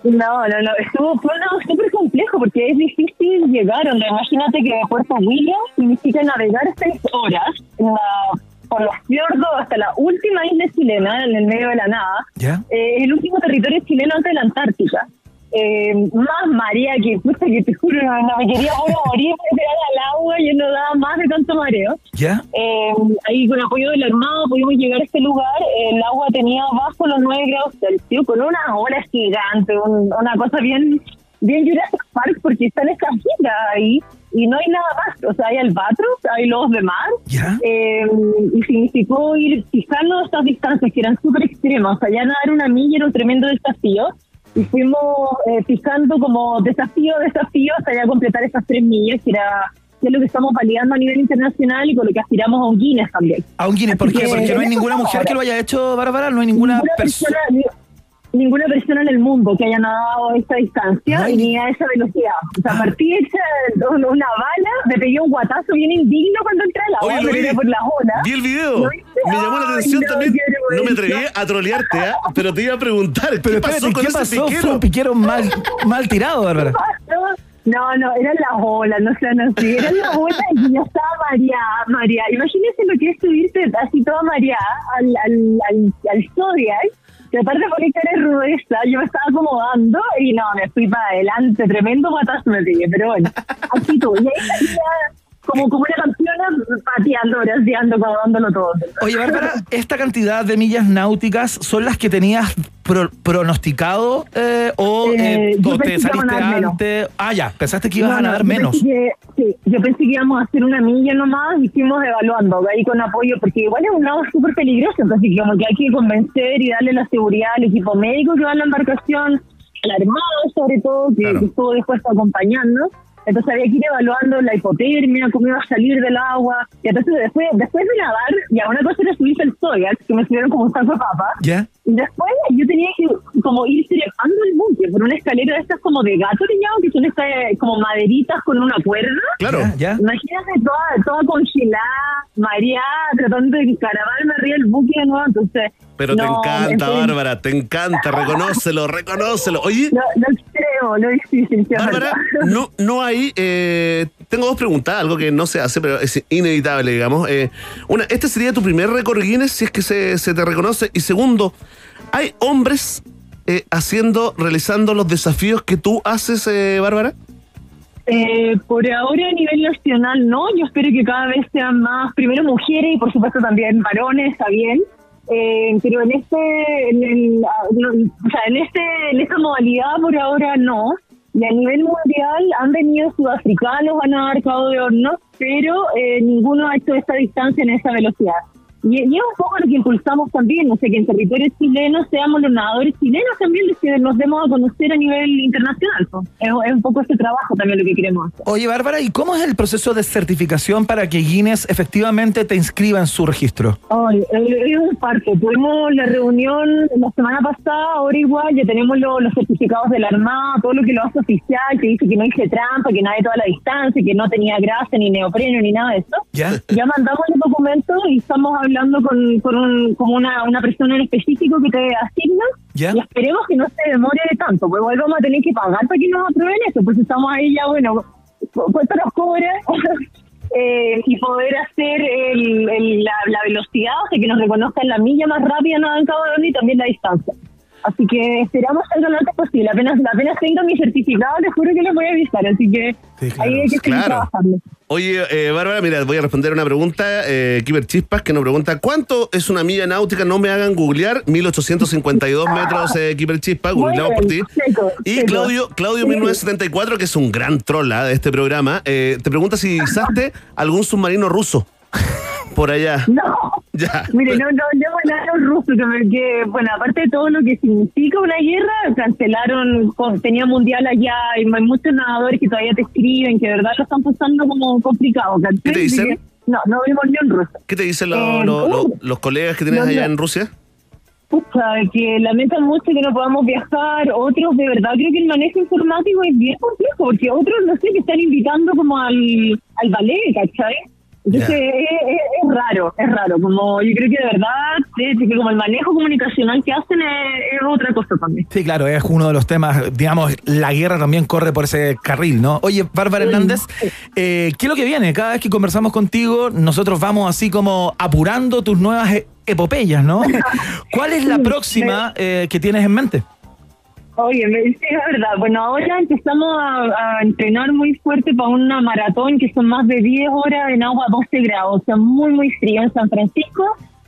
No, no, no, estuvo fue algo súper complejo porque es difícil llegar. Onda, imagínate que de Puerto Williams significa navegar seis horas en la- por los fiordos hasta la última isla chilena, en el medio de la nada. ¿Ya? Eh, el último territorio chileno antes de la Antártica. Eh, más marea que, puta, que te juro, no, no, me quería morir de tirar al agua, yo no daba más de tanto mareo. ¿Ya? Eh, ahí con apoyo del armado pudimos llegar a este lugar. El agua tenía bajo los 9 grados Celsius con una ola gigante, un- una cosa bien, bien Jurassic Park porque están estas ahí y no hay nada más. O sea, hay albatros, hay lobos de mar. ¿Ya? Eh, y significó ir fijando estas distancias que eran súper extremas. O sea, ya nadar una milla era un tremendo desafío. Y fuimos eh, fijando como desafío, desafío, hasta ya completar esas tres millas, que era que es lo que estamos validando a nivel internacional y con lo que aspiramos a un Guinness también. A un Guinness, ¿por Así qué? que- Porque no hay ninguna mujer que lo haya hecho, Bárbara, no hay ninguna Ninguna persona. Ninguna persona en el mundo que haya nadado esta distancia hay- ni a esa velocidad. O sea, partí hecha una bala, me pegué un guatazo bien indigno cuando entré al agua, Oye, vi. por las olas. Vi el video. Me llamó la Ay, atención no, también. No me atreví a trolearte, ¿ah? pero te iba a preguntar, ¿qué Pero pasó espérate, con ¿qué ese pasó? Fue piquero? un piquero mal, mal tirado, Bárbara. No, no, eran las olas, no sean así. Eran las olas y yo estaba mareada, mareada. Imagínense lo que es subirte así toda mareada al, al, al, al Zodiac. Que aparte poner cara de rudeza, yo me estaba acomodando y no, me fui para adelante. Tremendo matazo me pegué, pero bueno, así tú. Y ahí como, como una campeona pateando, braceando, todo. Oye, Bárbara, ¿esta cantidad de millas náuticas son las que tenías pro- pronosticado eh, o, Eh, eh, o te a saliste antes? Ah, ya, pensaste que ibas No, a nadar menos. pensé que- sí, yo pensé que íbamos a hacer una milla nomás y fuimos evaluando ahí con apoyo, porque igual es un lado súper peligroso, entonces como que hay que convencer y darle la seguridad al equipo médico que va en la embarcación, al armado sobre todo, que, Claro. que estuvo después acompañando. Entonces había que ir evaluando la hipotermia, cómo iba a salir del agua. Y entonces después, después de nadar, ya una cosa era subirse al Zodiac, que me subieron como un saco de papa. ¿Ya? Y después yo tenía que como ir trepando el buque por una escalera de estas como de gato leñado, que son estas eh, como maderitas con una cuerda. Claro. ¿Ya? Imagínate toda, toda congelada, mareada, tratando de encaramarme arriba del buque de nuevo. Entonces, Pero te no, encanta, en fin, Bárbara, te encanta, reconócelo, reconócelo. Oye, extremo, lo difícil, sí, es Bárbara, no, no hay. eh, tengo dos preguntas, algo que no se hace, pero es inevitable, digamos. Eh, una, ¿este sería tu primer récord Guinness si es que se, se te reconoce? Y segundo, ¿hay hombres eh, haciendo, realizando los desafíos que tú haces, eh, Bárbara? Eh, por ahora a nivel nacional no, yo espero que cada vez sean más, primero mujeres y por supuesto también varones, está bien. Eh, pero en este, en, el- ah, o sea, en este, en esta modalidad por ahora no. Y a nivel mundial han venido sudafricanos a nadar Cabo de Hornos, pero eh, ninguno ha hecho esta distancia en esa velocidad. Y, y es un poco lo que impulsamos también, no sé, que en territorio chileno seamos los nadadores chilenos también los que nos demos a conocer a nivel internacional. po. Es, es un poco este trabajo también lo que queremos hacer. Oye, Bárbara, ¿y cómo es el proceso de certificación para que Guinness efectivamente te inscriba en su registro? Eh, es un parque. Tuvimos la reunión la semana pasada, ahora igual, ya tenemos lo- los certificados de la Armada, todo lo que lo hace oficial, que dice que no hice trampa, que nadie toda la distancia, que no tenía grasa, ni neopreno, ni nada de eso. ¿Ya? Ya mandamos el documento y estamos hablando con, con un- como una, una persona en específico que te asigna. ¿Ya? Y esperemos que no se demore tanto, pues igual vamos a tener que pagar para que nos aprueben eso, pues estamos ahí ya, bueno, cu- cuánto nos cobra eh, y poder hacer el- el- la, la velocidad, o sea, que nos reconozcan la milla más rápida de Hornos y también la distancia. Así que esperamos hacer lo antes posible. Apenas, apenas tenga mi certificado, les juro que les voy a avisar. Así que ahí hay que seguir claro. trabajando. Oye, eh, Bárbara, mira, voy a responder una pregunta. Eh, Kiber Chispas, que nos pregunta: ¿Cuánto es una milla náutica? No me hagan googlear. 1852 metros, eh, Kiber Chispas. Googleamos por ti. seco, Y seco. Claudio, Claudio Sí. 1974, que es un gran trola de este programa, eh, te pregunta si izaste algún submarino ruso por allá. No. Ya. Mire, no, no, yo nada ruso, que, me- que, bueno, aparte de todo lo que significa una guerra, cancelaron, tenía mundial allá, y hay muchos nadadores que todavía te escriben, que de verdad lo están pasando como complicado. ¿cachai? ¿Qué te dicen? No, no vimos ni un ruso. ¿Qué te dicen lo- Eh, lo- lo- los colegas que tienes No, allá no. en Rusia? Pucha, que lamentan mucho que no podamos viajar, otros de verdad creo que el manejo informático es bien complejo, porque otros no sé que están invitando como al, al ballet, ¿cachai? Entonces Ya. es, es- es raro, es raro, como yo creo que de verdad, sí, que como el manejo comunicacional que hacen es, es otra cosa también. Sí, claro, es uno de los temas, digamos, la guerra también corre por ese carril, ¿no? Oye, Bárbara Hernández, eh, ¿qué es lo que viene? Cada vez que conversamos contigo, nosotros vamos así como apurando tus nuevas e- epopeyas, ¿no? ¿Cuál es la próxima eh, que tienes en mente? Oye, me- es verdad. Bueno, ahora empezamos a, a entrenar muy fuerte para una maratón que son más de 10 horas en agua a 12 grados, o sea, muy, muy frío en San Francisco,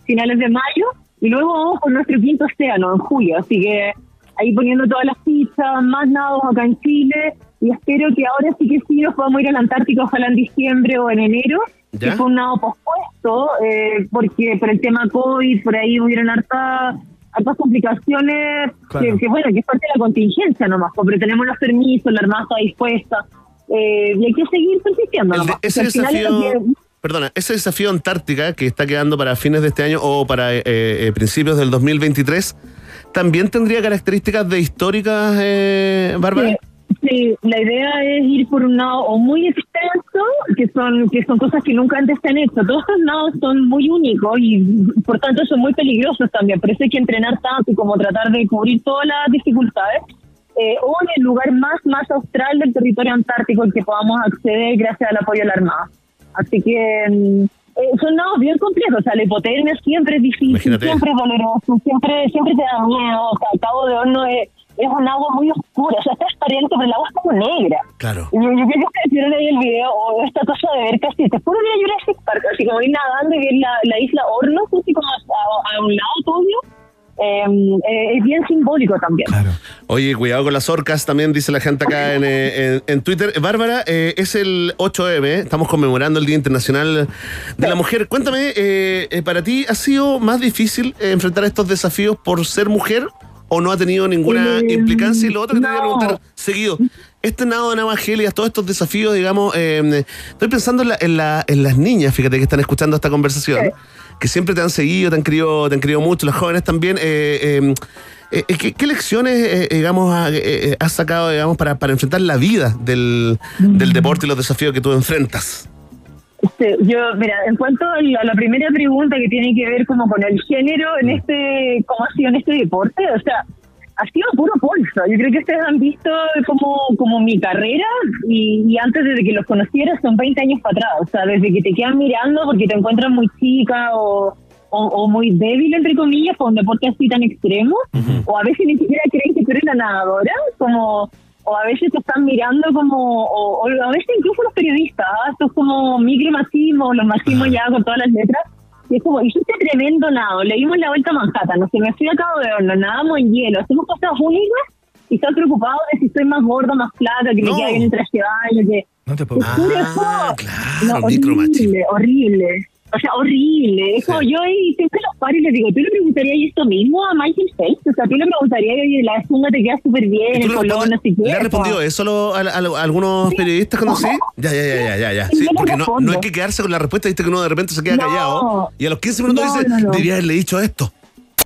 finales de mayo, y luego vamos con nuestro quinto océano en julio, así que ahí poniendo todas las fichas, más nados acá en Chile, y espero que ahora sí que sí nos podamos ir a la Antártica, ojalá en diciembre o en enero, ¿Ya? que fue un nado pospuesto, eh, porque por el tema COVID, por ahí hubieron hartas hartas complicaciones Claro. que, que, bueno, que es parte de la contingencia nomás, pues, pero tenemos los permisos, la armada está dispuesta eh, y hay que seguir persistiendo El nomás. ese es desafío, que- perdona, ese desafío Antártica que está quedando para fines de este año o para eh, eh, principios del 2023, ¿también tendría características de históricas, eh, Bárbara? Sí, sí, la idea es ir por un lado o muy extenso, que son que son cosas que nunca antes se han hecho. Todos estos lados son muy únicos y por tanto son muy peligrosos también. Por eso hay que entrenar tanto y como tratar de cubrir todas las dificultades. Eh, o en el lugar más más austral del territorio antártico al que podamos acceder gracias al apoyo de la Armada. Así que mm, eh, son nados bien complejos. O sea, la hipotermia siempre es difícil, Imagínate. siempre es doloroso, siempre, siempre te da miedo. O sea, el Cabo de Horno es, es un agua muy oscura, o sea, es transparente, pero el agua es como negra. Claro. Y Yo, yo creo que vieron ahí el video, o esta cosa de ver casi, te juro que Jurassic Park, así como ir nadando y ver la, la isla Hornos, así como a, a- a un lado tuyo, eh, eh, es bien simbólico también. Oye, cuidado con las orcas, también dice la gente acá en, eh, en- en Twitter. Bárbara, eh, es el 8M, ¿eh? estamos conmemorando el Día Internacional de la Mujer. Cuéntame, ¿para ti ha sido más difícil enfrentar estos desafíos por ser mujer o no ha tenido ninguna Eh, implicancia? Y lo otro que te voy a preguntar seguido, este nado de navajelias, todos estos desafíos, digamos, eh, estoy pensando en, la- en la- en las niñas, fíjate, que están escuchando esta conversación, que siempre te han seguido, te han querido, te han querido mucho, los jóvenes también. eh, eh, ¿qué, qué lecciones, digamos, ha- has sacado, digamos, para, para enfrentar la vida del, del deporte y los desafíos que tú enfrentas? Sí, yo, mira, en cuanto a la, primera pregunta que tiene que ver como con el género en este, cómo ha sido en este deporte, o sea, ha sido puro pulso. Yo creo que ustedes han visto como, como mi carrera y, y antes de que los conocieras son 20 años para atrás. O sea, desde que te quedan mirando porque te encuentran muy chica o, o, o muy débil, entre comillas, por un deporte así tan extremo, o a veces ni siquiera creen que tú eres la nadadora, como o a veces te están mirando como, o, o a veces incluso los periodistas, ¿ah? esto es como micromachismo, los machismos ya con todas las letras, y es como, hiciste tremendo nado, le dimos la vuelta a Manhattan, no sé, me fui a Cabo de Horno, nadamos en hielo, hacemos cosas únicas, y están preocupados de si estoy más gorda, más flaca, que No. me queda bien el traje de baño, que... No te puedo. Ah, claro, No, horrible, horrible. O sea, horrible. Es como yo ahí siempre los paro y les digo, ¿tú le preguntarías esto mismo a Michael Phelps? O sea, tú le preguntarías, oye, la espuma te queda súper bien, ¿Tú el color, no sé qué. ¿Le ha respondido eso a, lo- a- a- a algunos periodistas cuando sí? Ya, ya, ya, ya, ya. ya. Sí, Sí, porque no, no hay que quedarse con la respuesta, viste que uno de repente se queda No. callado y a los 15 minutos No, dice, debería haberle dicho esto.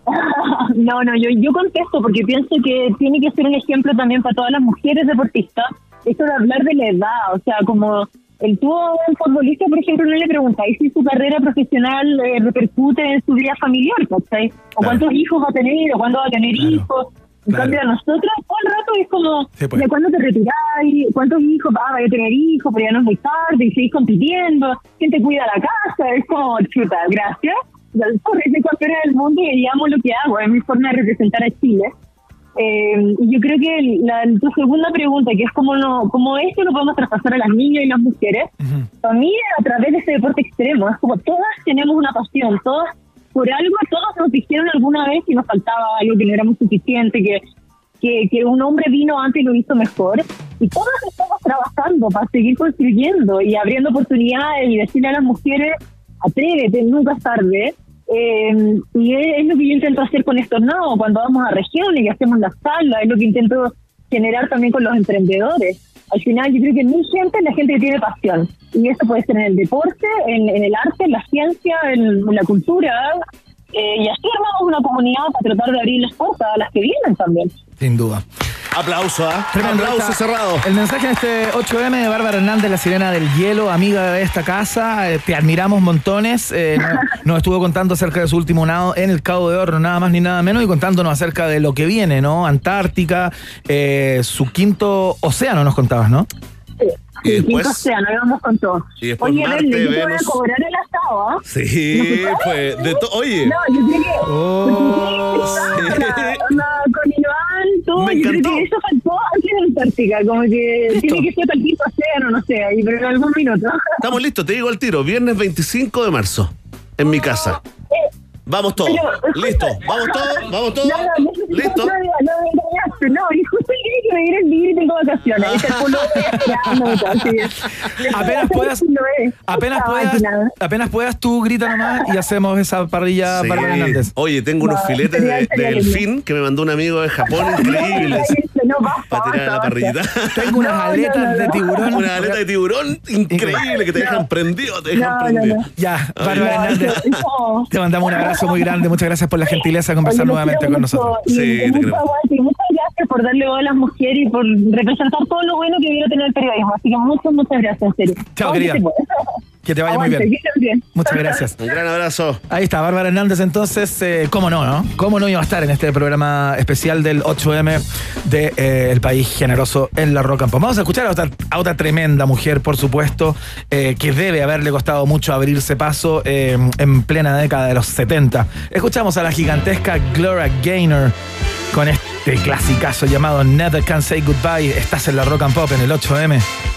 No, no, yo, yo contesto porque pienso que tiene que ser un ejemplo también para todas las mujeres deportistas. Esto de hablar de la edad, o sea, como el tuvo un futbolista, por ejemplo, no le preguntáis si su carrera profesional eh, repercute en su vida familiar, ¿cachai? O Claro. cuántos hijos va a tener, o cuándo va a tener Claro. hijos. En Claro. cambio, a nosotros todo el rato es como, Sí, pues. ¿de cuándo te retiráis? ¿Cuántos hijos? Ah, voy a tener hijos, pero ya no es muy tarde, y seguís compitiendo. ¿Quién te cuida la casa? Es como, chuta, gracias. Soy campeona del mundo y amo lo que hago, es mi forma de representar a Chile. Eh, yo creo que la, tu segunda pregunta, que es cómo, no, cómo esto lo podemos traspasar a las niñas y las mujeres, para mí a través de este deporte extremo, es como todas tenemos una pasión, todas, por algo, todos nos dijeron alguna vez que nos faltaba algo, que no éramos suficiente, que, que, que un hombre vino antes y lo hizo mejor, y todas estamos trabajando para seguir construyendo y abriendo oportunidades y decirle a las mujeres, atrévete, nunca es tarde. Eh, y es, lo que yo intento hacer con estos no cuando vamos a regiones y hacemos las salas, es lo que intento generar también con los emprendedores. Al final yo creo que mi gente es la gente que tiene pasión. Y eso puede ser en el deporte, en, el arte, en la ciencia, en, en la cultura. Eh, y así armamos una comunidad para tratar de abrir las puertas a las que vienen también. Sin duda. Aplauso, ¿ah? Tremendo. Aplauso cerrado. El mensaje en este 8M de Bárbara Hernández, la sirena del hielo, amiga de esta casa. eh, te admiramos montones. eh, no- nos estuvo contando acerca de su último nado en el Cabo de Oro, nada más ni nada menos, y contándonos acerca de lo que viene, ¿no? Antártica, eh, su quinto océano, nos contabas, ¿no? Sí. Y después- quinto océano, ahí vamos con todo. Y después Oye, Marte, Berle, yo te voy a cobrar el asado, ¿ah? Sí, pues, de to- oye. No, yo creo que. Oh, sí. Todo. Me yo creo encantó. que eso faltó antes de Antártica. Como que tiene que ser cualquier océano, no sé, ahí, pero en algún minuto. Estamos listos, te digo al tiro. Viernes 25 de marzo, en mi casa. Eh, Vamos todos. pero, Listo. Vamos todos, vamos todos. No, no, no, Listo. No, no, no, me engañaste, no, y justo el día que me dieron libre y tengo vacaciones. Y todo, así. Apenas puedas, apenas puedas, apenas puedas, tú grita nomás y hacemos esa parrilla Sí. Bárbara Hernández. Oye, tengo unos No, filetes de, de delfín que me mandó un amigo de Japón increíbles. No, Para tirar a la parrillita. Tengo unas No, no, aletas no, de no. tiburón. Una aleta de tiburón increíble que te dejan prendido, te dejan No, no, prendido. no. Ya, Ay, Bárbara No, Hernández. no. Te mandamos un abrazo muy grande. Muchas gracias por la gentileza de conversar Oye, nuevamente con mucho, nosotros. Sí, te queremos. Gracias por darle voz a las mujeres y por representar todo lo bueno que viene a tener el periodismo. Así que muchas, muchas gracias, en serio. Chao, querida. que te vaya muy bien. Muchas gracias. Un gran abrazo. Ahí está, Bárbara Hernández. Entonces, eh, ¿cómo no, no? ¿Cómo no iba a estar en este programa especial del 8M de eh, El País Generoso en la Rock and Pop? Vamos a escuchar a otra, a otra tremenda mujer, por supuesto, eh, que debe haberle costado mucho abrirse paso eh, en plena década de los 70. Escuchamos a la gigantesca Gloria Gaynor con este clasicazo llamado Never Can Say Goodbye. Estás en la Rock and Pop en el 8M.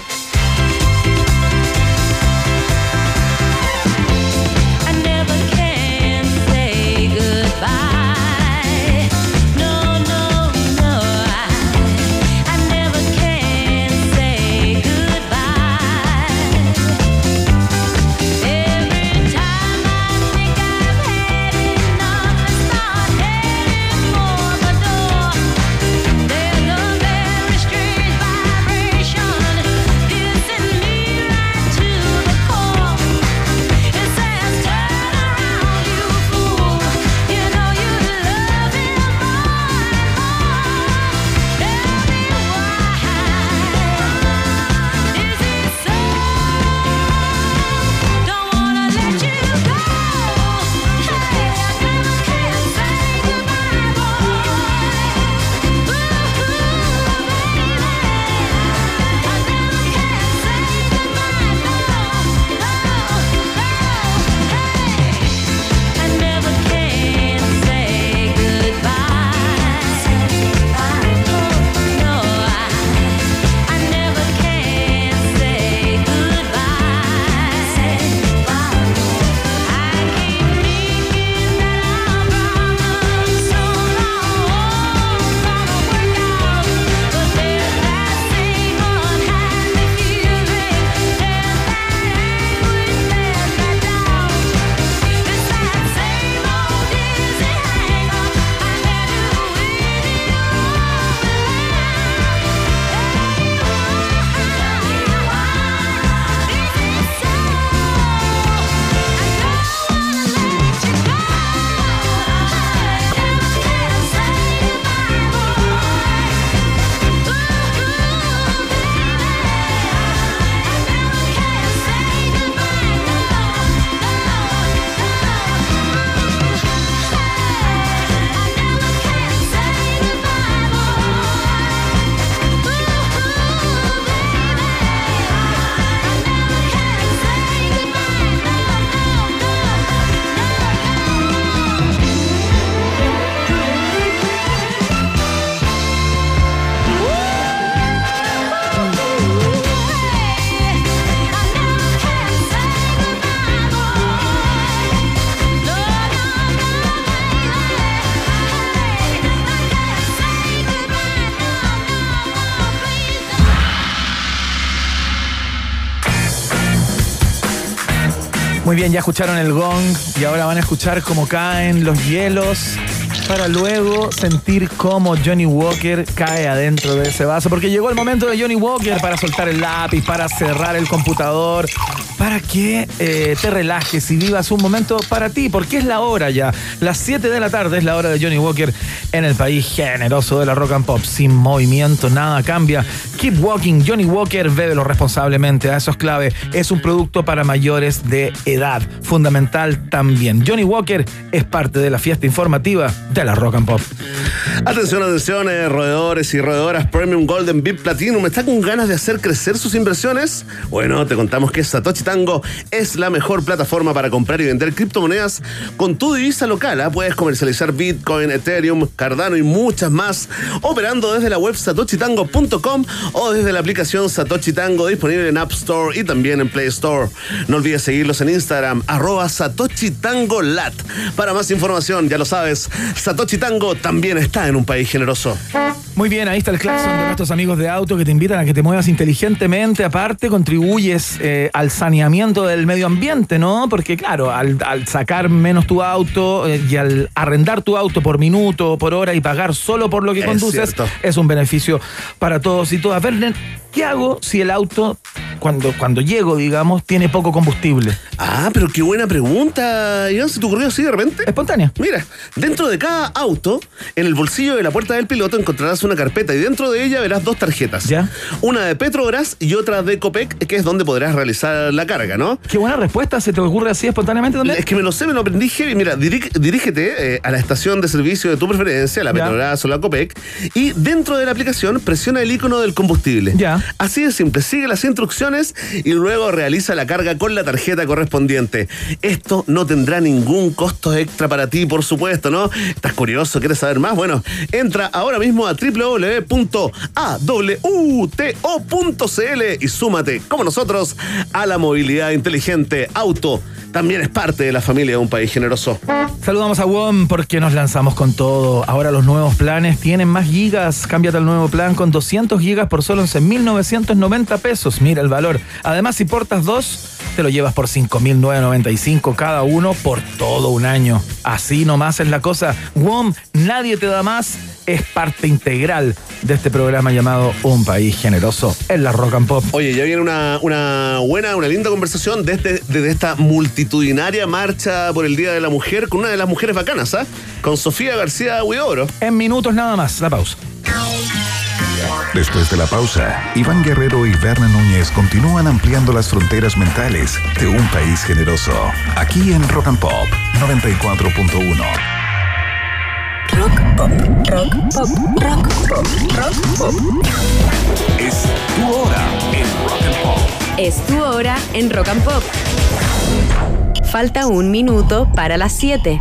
Muy bien, ya escucharon el gong y ahora van a escuchar cómo caen los hielos para luego sentir cómo Johnny Walker cae adentro de ese vaso. Porque llegó el momento de Johnny Walker para soltar el lápiz, para cerrar el computador, para que eh, te relajes y vivas un momento para ti, porque es la hora ya. Las 7 de la tarde es la hora de Johnny Walker en el país generoso de la rock and pop. Sin movimiento, nada cambia. Keep walking, Johnny Walker, bébelo responsablemente. A eso es clave. Es un producto para mayores de edad. Fundamental también. Johnny Walker es parte de la fiesta informativa de la rock and pop. Atención, atención, eh, roedores y roedoras Premium Golden VIP Platinum. ¿Está con ganas de hacer crecer sus inversiones? Bueno, te contamos que Satoshi Tango es la mejor plataforma para comprar y vender criptomonedas con tu divisa local. ¿ah? Puedes comercializar Bitcoin, Ethereum, Cardano y muchas más operando desde la web satoshitango.com o desde la aplicación Satoshi Tango disponible en App Store y también en Play Store. No olvides seguirlos en Instagram, arroba Satoshi Tango. Para más información, ya lo sabes, Satoshi Tango también está en un país generoso. Muy bien, ahí está el claxon de nuestros amigos de auto que te invitan a que te muevas inteligentemente. Aparte, contribuyes eh, al saneamiento del medio ambiente, ¿no? Porque, claro, al, al sacar menos tu auto eh, y al arrendar tu auto por minuto, por hora y pagar solo por lo que Es conduces, cierto. es un beneficio para todos y todas. Verden, ¿qué hago si el auto, cuando, cuando llego, digamos, tiene poco combustible? Ah, pero qué buena pregunta, Iván. ¿Se te ocurrió así de repente? Espontánea. Mira, dentro de cada auto, en el bolsillo de la puerta del piloto encontrarás una carpeta y dentro de ella verás dos tarjetas. Ya. Una de Petrobras y otra de Copec, que es donde podrás realizar la carga, ¿no? Qué buena respuesta, ¿se te ocurre así espontáneamente también? Es que me lo sé, me lo aprendí heavy. Mira, dirí- dirígete eh, a la estación de servicio de tu preferencia, la Ya. Petrobras o la Copec, y dentro de la aplicación presiona el icono del combustible. Ya. Así de simple, sigue las instrucciones y luego realiza la carga con la tarjeta correspondiente. Esto no tendrá ningún costo extra para ti, por supuesto, ¿no? ¿Estás curioso? ¿Quieres saber más? Bueno, entra ahora mismo a www.awto.cl y súmate, como nosotros, a la movilidad inteligente. Auto también es parte de la familia de un país generoso. Saludamos a WOM porque nos lanzamos con todo. Ahora los nuevos planes tienen más gigas. Cámbiate al nuevo plan con 200 gigas por solo 11.990 pesos. Mira el valor. Además, si portas dos, te lo llevas por 5.995 cada uno por todo un año. Así nomás es la cosa. WOM, nadie te da más. Es parte integral de este programa llamado Un País Generoso en la Rock and Pop. Oye, ya viene una, una buena, una linda conversación desde, desde esta multitudinaria marcha por el Día de la Mujer con una de las mujeres bacanas, ¿ah? Con Sofía García Huidobro. En minutos nada más. La pausa. Después de la pausa, Iván Guerrero y Berna Núñez continúan ampliando las fronteras mentales de un país generoso. Aquí en Rock and Pop 94.1. Rock pop, rock pop, rock pop, rock pop. Es tu hora en Rock and Pop. Es tu hora en Rock and Pop. Falta un minuto para las 7.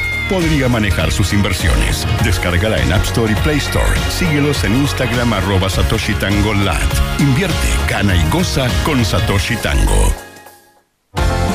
podría manejar sus inversiones. Descárgala en App Store y Play Store. Síguelos en Instagram arroba Satoshi Tango. Invierte, gana y goza con Satoshi Tango.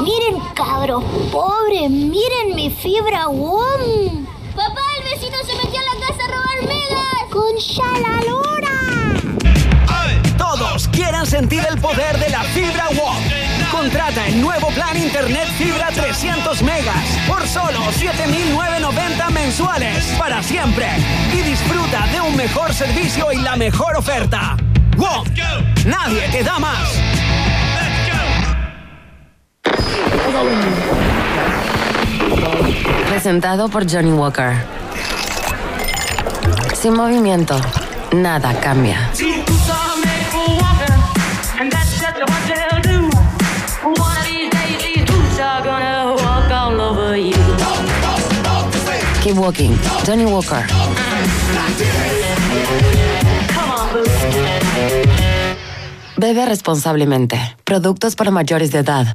Miren, cabros pobres, miren mi fibra WOM. Papá, el vecino se metió a la casa a robar megas. Con Shalalora. Todos quieran sentir el poder de la fibra WOM. Contrata el nuevo plan Internet Fibra 300 megas por solo 7.990 mensuales para siempre. Y disfruta de un mejor servicio y la mejor oferta. WOM. Nadie te da más. Presentado por Johnny Walker. Sin movimiento, nada cambia. Keep walking. Johnny Walker. Bebe responsablemente. Productos para mayores de edad.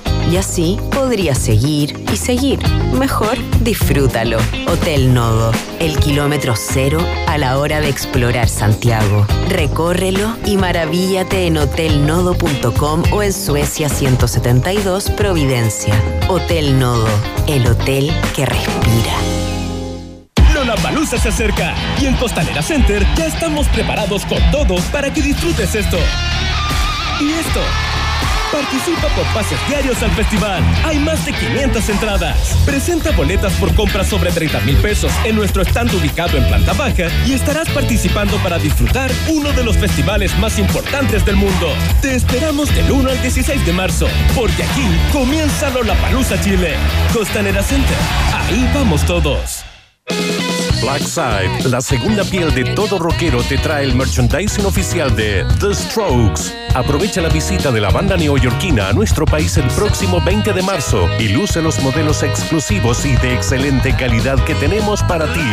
Y así podría seguir y seguir. Mejor disfrútalo. Hotel Nodo, el kilómetro cero a la hora de explorar Santiago. Recórrelo y maravíllate en hotelnodo.com o en Suecia 172 Providencia. Hotel Nodo, el hotel que respira. Lollapalooza se acerca y en Costanera Center ya estamos preparados con todo para que disfrutes esto. Y esto. Participa por pases diarios al festival. Hay más de 500 entradas. Presenta boletas por compras sobre 30 mil pesos en nuestro stand ubicado en planta baja y estarás participando para disfrutar uno de los festivales más importantes del mundo. Te esperamos del 1 al 16 de marzo, porque aquí comienza Lollapalooza Chile. Costanera Center. Ahí vamos todos. Blackside, la segunda piel de todo rockero, te trae el merchandising oficial de The Strokes. Aprovecha la visita de la banda neoyorquina a nuestro país el próximo 20 de marzo y luce los modelos exclusivos y de excelente calidad que tenemos para ti.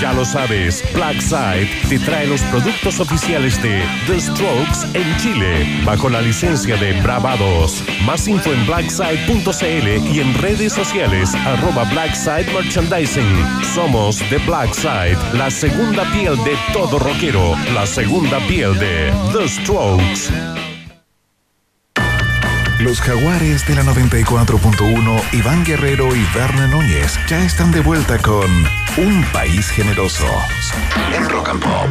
Ya lo sabes, Blackside te trae los productos oficiales de The Strokes en Chile, bajo la licencia de Bravados. Más info en blackside.cl y en redes sociales arroba Blackside Merchandising. Somos The Blackside, la segunda piel de todo rockero, la segunda piel de The Strokes. Los jaguares de la 94.1, Iván Guerrero y Verne Núñez ya están de vuelta con Un País Generoso en Rock and Pop.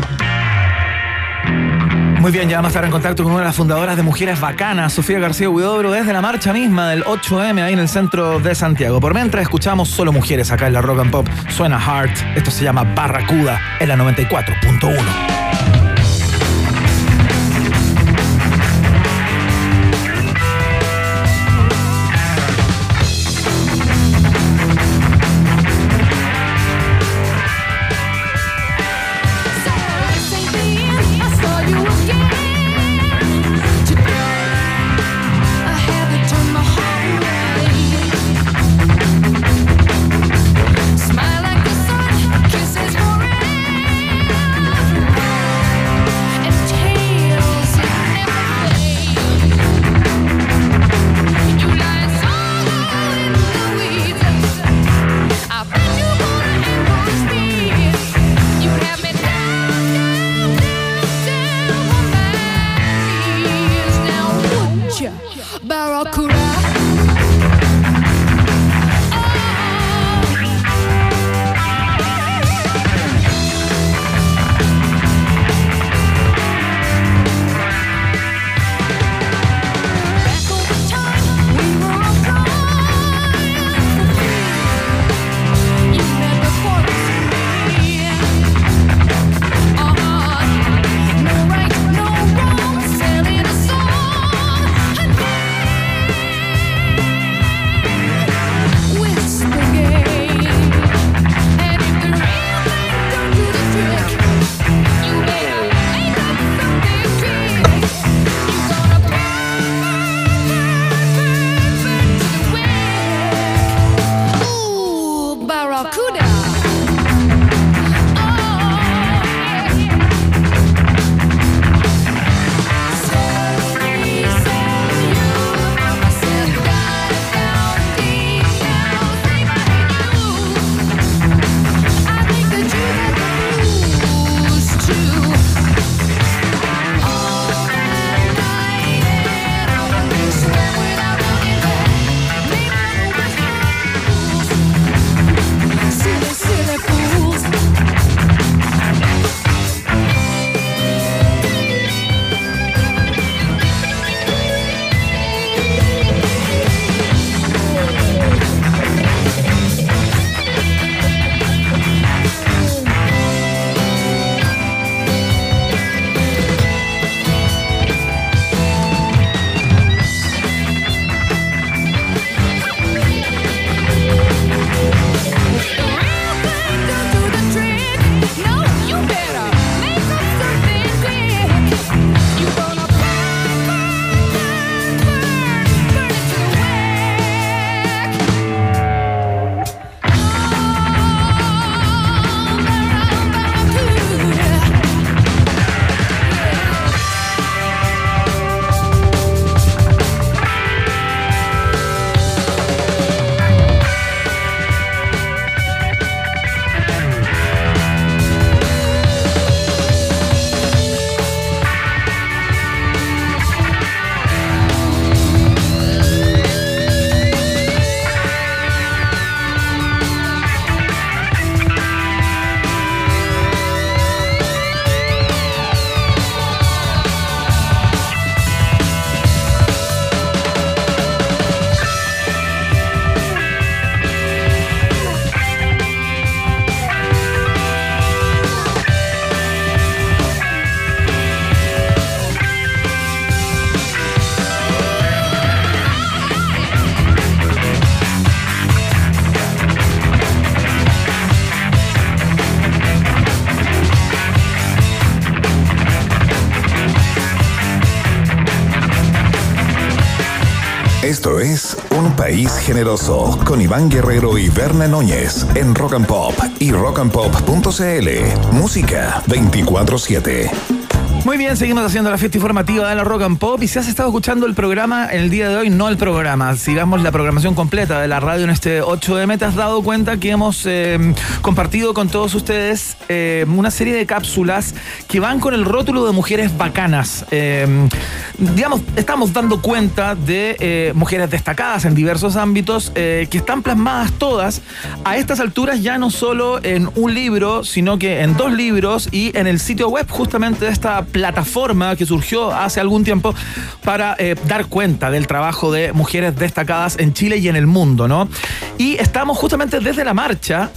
Muy bien, ya vamos a estar en contacto con una de las fundadoras de Mujeres Bacanas, Sofía García Huidobro, desde la marcha misma del 8M ahí en el centro de Santiago. Por mientras escuchamos solo mujeres acá en la Rock and Pop. Suena Heart, esto se llama Barracuda en la 94.1. Generoso con Iván Guerrero y Berna Núñez en Rock and Pop y rockandpop.cl. Música 24-7. Muy bien, seguimos haciendo la fiesta informativa de la Rock and Pop. Y si has estado escuchando el programa el día de hoy, no el programa, sigamos la programación completa de la radio en este 8M, te has dado cuenta que hemos eh, compartido con todos ustedes eh, una serie de cápsulas que van con el rótulo de mujeres bacanas. Eh, digamos, estamos dando cuenta de eh, mujeres destacadas en diversos ámbitos eh, que están plasmadas todas a estas alturas ya no solo en un libro, sino que en dos libros y en el sitio web justamente de esta plataforma que surgió hace algún tiempo para eh, dar cuenta del trabajo de mujeres destacadas en Chile y en el mundo, ¿no? Y estamos justamente desde la marcha.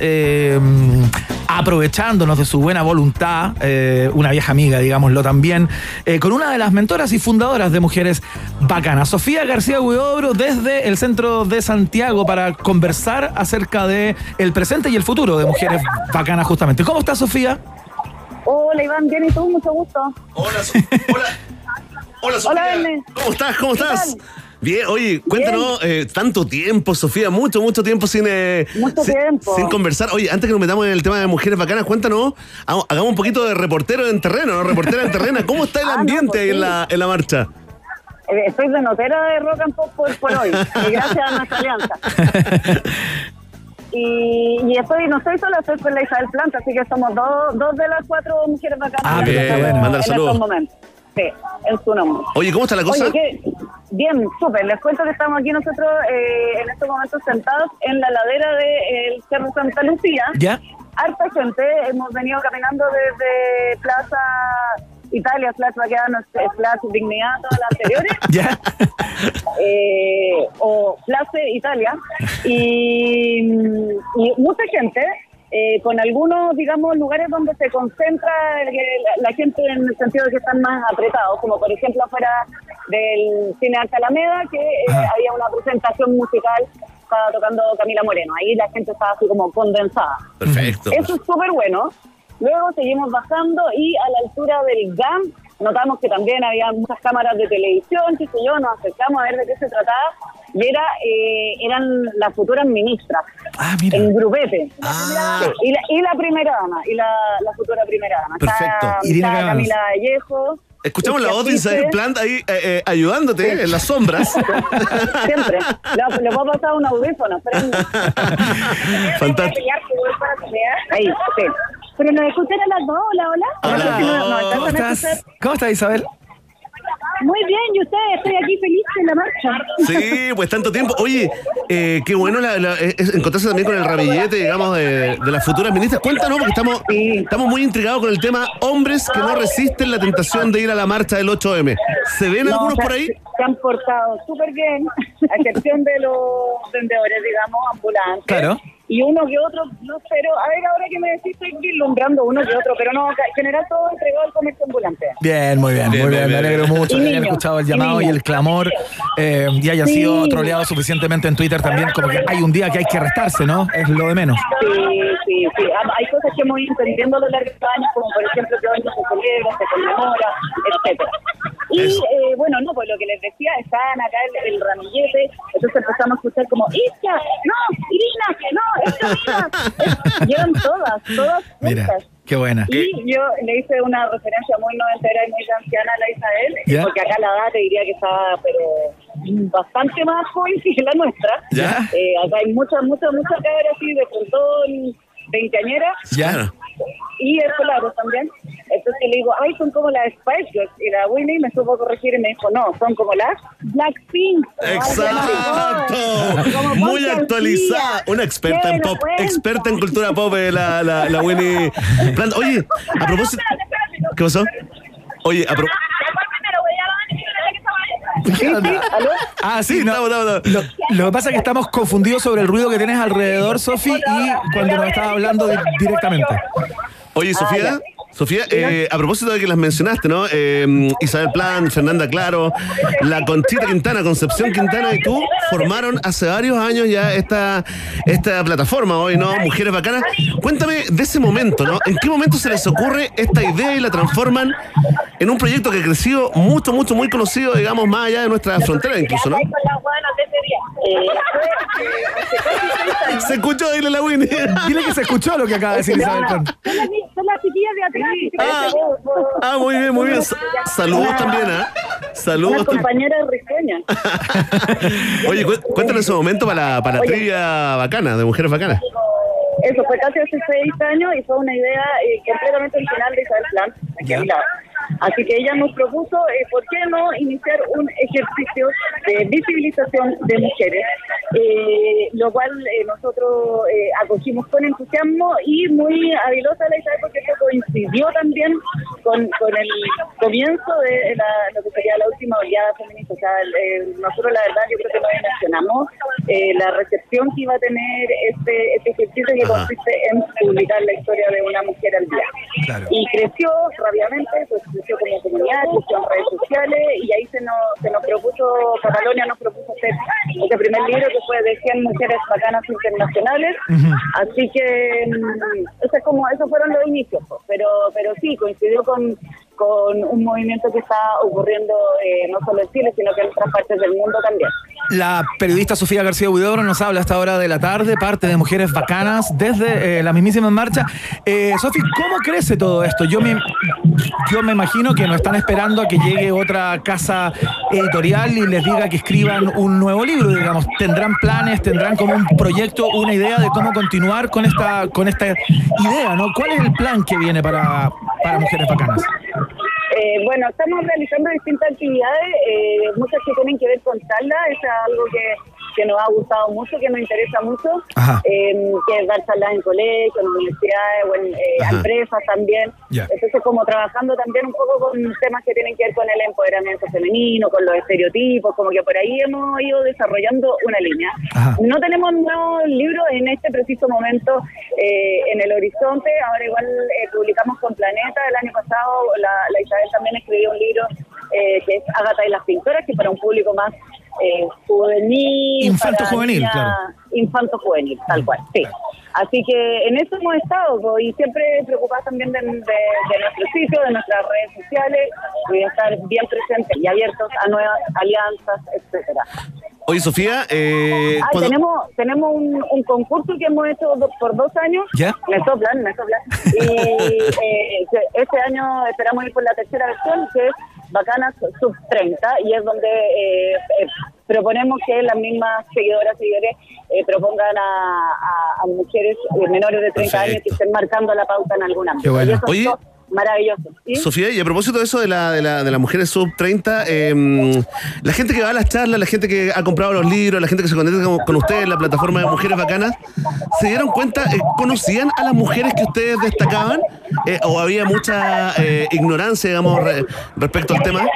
Aprovechándonos de su buena voluntad, eh, una vieja amiga, digámoslo también, eh, con una de las mentoras y fundadoras de Mujeres Bacanas, Sofía García Huidobro, desde el centro de Santiago para conversar acerca de el presente y el futuro de Mujeres Bacanas justamente. ¿Cómo estás, Sofía? Hola Iván, bien y tú, mucho gusto. Hola, hola, hola, Sofía. Hola. ¿Cómo estás? ¿Cómo ¿Qué estás? Bien, oye, cuéntanos, eh, tanto tiempo, Sofía, mucho, mucho tiempo sin, eh, Mucho sin, tiempo. sin conversar. Oye, antes que nos metamos en el tema de mujeres bacanas, cuéntanos, ha- hagamos un poquito de reportero en terreno, ¿no? Reportera en terreno. ¿Cómo está el Ah, no, ambiente pues ahí en la, en la marcha? Eh, Estoy de notera de Rock and Pop por, por hoy, y gracias a nuestra alianza. Y, y estoy, no estoy sola, estoy con la Isabel Planta, así que somos dos, dos de las cuatro mujeres bacanas Ah, bien, en saludos. estos momentos. Sí, en su nombre. Oye, ¿cómo está la cosa? Bien, súper. Les cuento que estamos aquí nosotros eh, en estos momentos sentados en la ladera del Cerro Santa Lucía. ¿Ya? Harta gente, hemos venido caminando desde Plaza Italia, Plaza Baquedano, Plaza Dignidad, todas las anteriores, ¿Ya? eh, o Plaza Italia, y, y mucha gente, eh, con algunos, digamos, lugares donde se concentra el- la, la gente en el sentido de que están más apretados, como por ejemplo afuera del Cine Arte Alameda, que eh, había una presentación musical, estaba tocando Camila Moreno, ahí la gente estaba así como condensada. Perfecto. Eso es súper bueno. Luego seguimos bajando y a la altura del GAM notamos que también había muchas cámaras de televisión, qué sé yo, nos acercamos a ver de qué se trataba y era eh, eran las futuras ministras en grupete. Ah. Y, la, y la primera dama, y la, la futura primera dama. Perfecto. Está, Irina está Gans. Camila Vallejo. Escuchamos la voz de Isabel Plant ahí eh, eh, ayudándote en las sombras. Siempre. Le, le puedo pasar un audífono. Fantástico. Ahí, sí. Pero nos escuchan a las dos, hola, hola. No ¿Cómo estás? ¿Cómo estás, Isabel? Muy bien, ¿y ustedes? Estoy aquí feliz en la marcha. Sí, pues tanto tiempo. Oye, eh, qué bueno la- la- eh, es encontrarse también con el ramillete, digamos, de, de las futuras ministras. Cuéntanos, porque estamos, estamos muy intrigados con el tema hombres que no resisten la tentación de ir a la marcha del 8M. ¿Se ven No, algunos por ahí? Se han portado súper bien, a excepción de los vendedores, digamos, ambulantes. Claro. Y uno que otro, no, pero a ver, ahora que me decís, estoy vislumbrando uno que otro, pero no, en general todo entregado al comercio ambulante. Bien, muy bien, Bien, muy bien, bien. Me alegro mucho Y hayan niños, escuchado el y llamado y, niños. el clamor eh, y hayan Sí. sido troleados suficientemente en Twitter también, como que hay un día que hay que restarse, ¿no? Es lo de menos. Sí, sí, sí. Ah, Hay cosas que hemos ido entendiendo a lo largo de estos años, como por ejemplo que hoy no se celebra, se conmemora, etcétera. Y eh, bueno, no, pues lo que les decía, estaban acá el, el ramillete, entonces empezamos a escuchar como, Isca, no, Irina, no. Llevan todas, todas Mira, qué buena. Y yo le hice una referencia muy noventera y muy anciana a la Isabel, ¿Ya? porque acá la edad te diría que estaba, pero bastante más joven que la nuestra. ¿Ya? Eh, acá hay muchas, muchas, muchas cabras así de frontón, veinteañeras Ya. y escolares también. Entonces le digo, ay, son como las Spice Girls. Y la Winnie me supo corregir y me dijo, no, son como las Blackpink. Exacto. Como Muy actualizada. Una experta en pop, experta en cultura pop, eh, la, la, la Winnie. Oye, a propósito. ¿Qué pasó? Oye, a propósito. Ah, sí, Sí, no. estamos, estamos. Lo, lo que pasa es que estamos confundidos sobre el ruido que tienes alrededor, Sofi, y cuando nos estaba hablando di- directamente. Oye, Sofía. Sofía, eh, a propósito de que las mencionaste, ¿no? Eh, Isabel Plan, Fernanda Claro, la Conchita Quintana, Concepción Quintana y tú formaron hace varios años ya esta, esta plataforma hoy, ¿no? Mujeres Bacanas. Cuéntame de ese momento, ¿no? ¿En qué momento se les ocurre esta idea y la transforman en un proyecto que ha crecido mucho, mucho, muy conocido, digamos, más allá de nuestra frontera incluso, ¿no? Eh, eh. Se escuchó, dile la Winnie. Dile que se escuchó lo que acaba de decir Isabel ni- son las chiquillas de atrás. Ah. Ah, muy bien, muy bien. Sa- Saludos Una- también, ¿ah? Una Saludos. también. compañera risueña. Oye, cu- cuéntanos ese momento para la, para Oye. trivia bacana, de mujeres bacanas. Eso fue casi hace seis años y fue una idea eh, completamente original de Isabel Plan, aquí a mi lado. Así que ella nos propuso, eh, ¿por qué no iniciar un ejercicio de visibilización de mujeres? Eh, lo cual eh, nosotros eh, acogimos con entusiasmo y muy habilosa la Isabel porque esto coincidió también con, con el comienzo de la, lo que sería la última oleada feminista. O sea, nosotros la verdad yo creo que no mencionamos la recepción que iba a tener este, este ejercicio que Ajá. consiste en publicar la historia de una mujer al día. Claro. Y creció rápidamente, pues como comunidad, en redes sociales y ahí se nos, se nos propuso, Catalonia nos propuso hacer este primer libro que fue de 100 mujeres bacanas internacionales. Así que mm, eso es como, esos fueron los inicios, pues. pero, pero sí, coincidió con, con un movimiento que está ocurriendo eh, no solo en Chile, sino que en otras partes del mundo también. La periodista Sofía García Huidobro nos habla a esta hora de la tarde, parte de Mujeres Bacanas, desde eh, la mismísima en marcha. Eh, Sofi, ¿cómo crece todo esto? Yo me, yo me imagino que no están esperando a que llegue otra casa editorial y les diga que escriban un nuevo libro, digamos. ¿Tendrán planes, tendrán como un proyecto, una idea de cómo continuar con esta, con esta idea, ¿no? ¿Cuál es el plan que viene para Mujeres Bacanas? Eh, bueno, estamos realizando distintas actividades, eh, muchas que tienen que ver con charlas, es algo que, que nos ha gustado mucho, que nos interesa mucho, eh, que es dar charlas en colegios, en universidades o en eh, empresas también. Ya. Entonces, como trabajando también un poco con temas que tienen que ver con el empoderamiento femenino, con los estereotipos, como que por ahí hemos ido desarrollando una línea. Ajá. No tenemos nuevos libros en este preciso momento eh, en el horizonte. Ahora igual eh, publicamos con Planeta el año pasado. La, la Isabel también escribió un libro eh, que es Ágata y las pintoras, que para un público más eh, juvenil. Infanto juvenil, niñas- claro. Infanto juvenil, tal cual, sí. Así que en eso hemos estado y siempre preocupados también de, de- de nuestro sitio, de nuestras redes sociales, y de estar bien presentes y abiertos a nuevas alianzas, etcétera. Oye, Sofía, eh, Ah, cuando- tenemos tenemos un, un concurso que hemos hecho do- por dos años. ¿Ya? Me soplan, me soplan. Y eh, este año esperamos ir por la tercera versión, que es Bacanas Sub 30, y es donde eh, eh, proponemos que las mismas seguidoras y seguidores eh, propongan a, a- a mujeres eh, menores de 30 años que estén marcando la pauta en bueno. Oye, es maravilloso. ¿sí? Sofía, y a propósito de eso de, la, de, la, de las mujeres sub 30, eh, la gente que va a las charlas, la gente que ha comprado los libros, la gente que se conecta con, con ustedes en la plataforma de Mujeres Bacanas, ¿se dieron cuenta, eh, conocían a las mujeres que ustedes destacaban? Eh, ¿O había mucha eh, ignorancia, digamos, re- respecto al tema?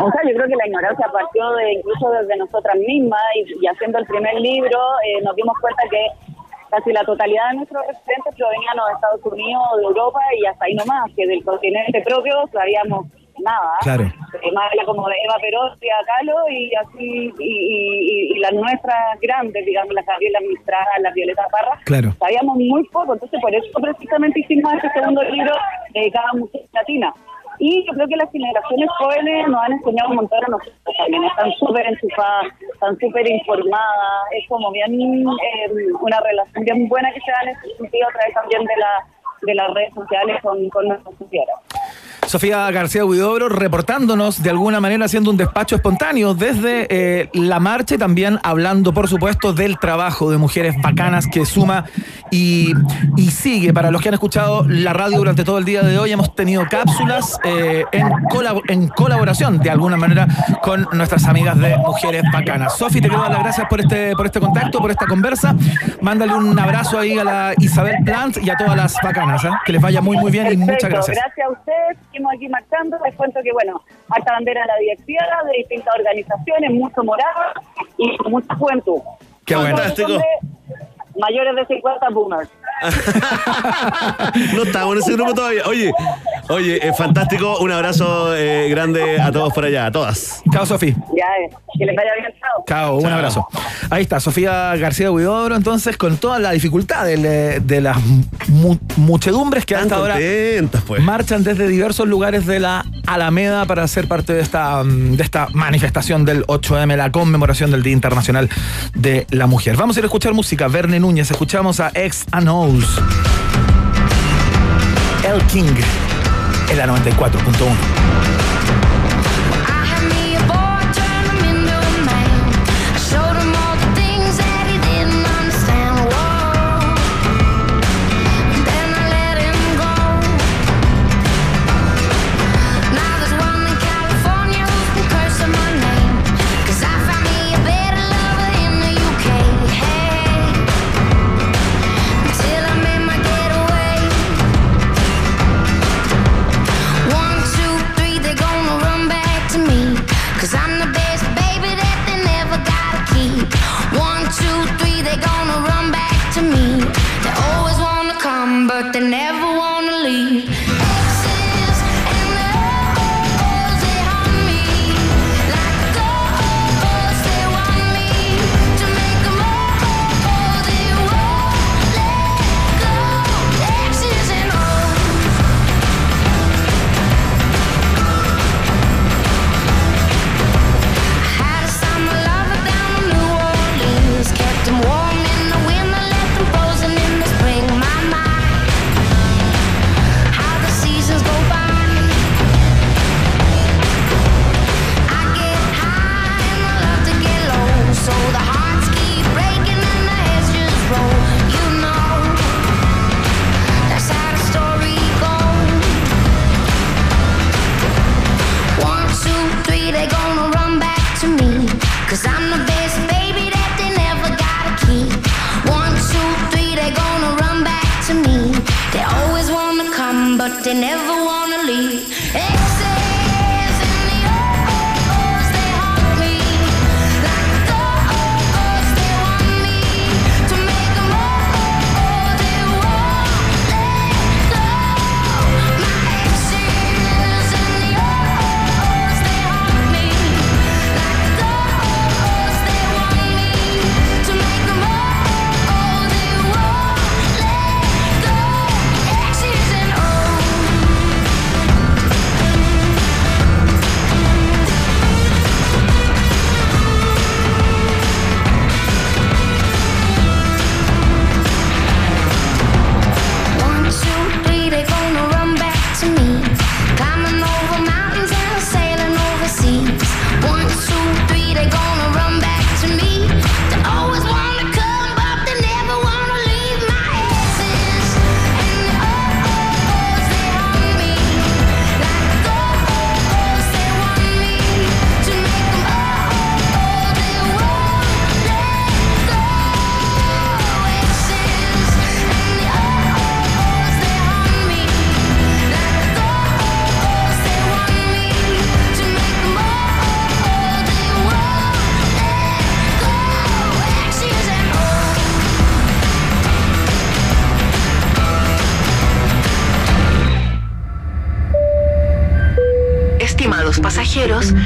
O sea, yo creo que la ignorancia partió de incluso desde nosotras mismas y, y haciendo el primer libro eh, nos dimos cuenta que casi la totalidad de nuestros referentes provenían de Estados Unidos, de Europa y hasta ahí nomás, que del continente propio sabíamos nada. Claro. Eh, más como de Eva Frida Kahlo y así, y, y- y las nuestras grandes, digamos, las Gabriela Mistral, las Violeta Parra, Claro. sabíamos muy poco, entonces por eso precisamente hicimos este segundo libro dedicado a mujeres latinas. Y yo creo que las generaciones jóvenes nos han enseñado un montón a nosotros también, están súper enchufadas, están súper informadas, es como bien eh, una relación bien buena que se da en ese sentido a través también de, la, de las redes sociales con, con nuestros sociedades. Sofía García Huidobro reportándonos de alguna manera haciendo un despacho espontáneo desde eh, la marcha y también hablando, por supuesto, del trabajo de mujeres bacanas que suma y, y sigue. Para los que han escuchado la radio durante todo el día de hoy, hemos tenido cápsulas eh, en, colab- en colaboración de alguna manera con nuestras amigas de Mujeres Bacanas. Sofi, te quiero dar las gracias por este, por este contacto, por esta conversa. Mándale un abrazo ahí a la Isabel Plant y a todas las bacanas. ¿eh? Que les vaya muy, muy bien y muchas gracias. Gracias a ustedes, seguimos aquí marchando. Les cuento que, bueno, harta bandera de la directiva, de distintas organizaciones, mucho morado y mucha juventud. Qué de Mayores de 50 boomers. No estamos en ese grupo todavía. Oye, Oye, eh, fantástico. Un abrazo eh, grande a todos por allá, a todas. Chao, Sofi. Ya, eh, que les vaya bien, chao. Chao, un abrazo. Ahí está, Sofía García Huidobro, entonces, con toda la dificultad de, de las mu- muchedumbres que hasta ahora pues. marchan desde diversos lugares de la Alameda para ser parte de esta, mm, de esta manifestación del 8M, la conmemoración del Día Internacional de la Mujer. Vamos a ir a escuchar música. Verne Núñez, escuchamos a Ex El King, en la 94.1.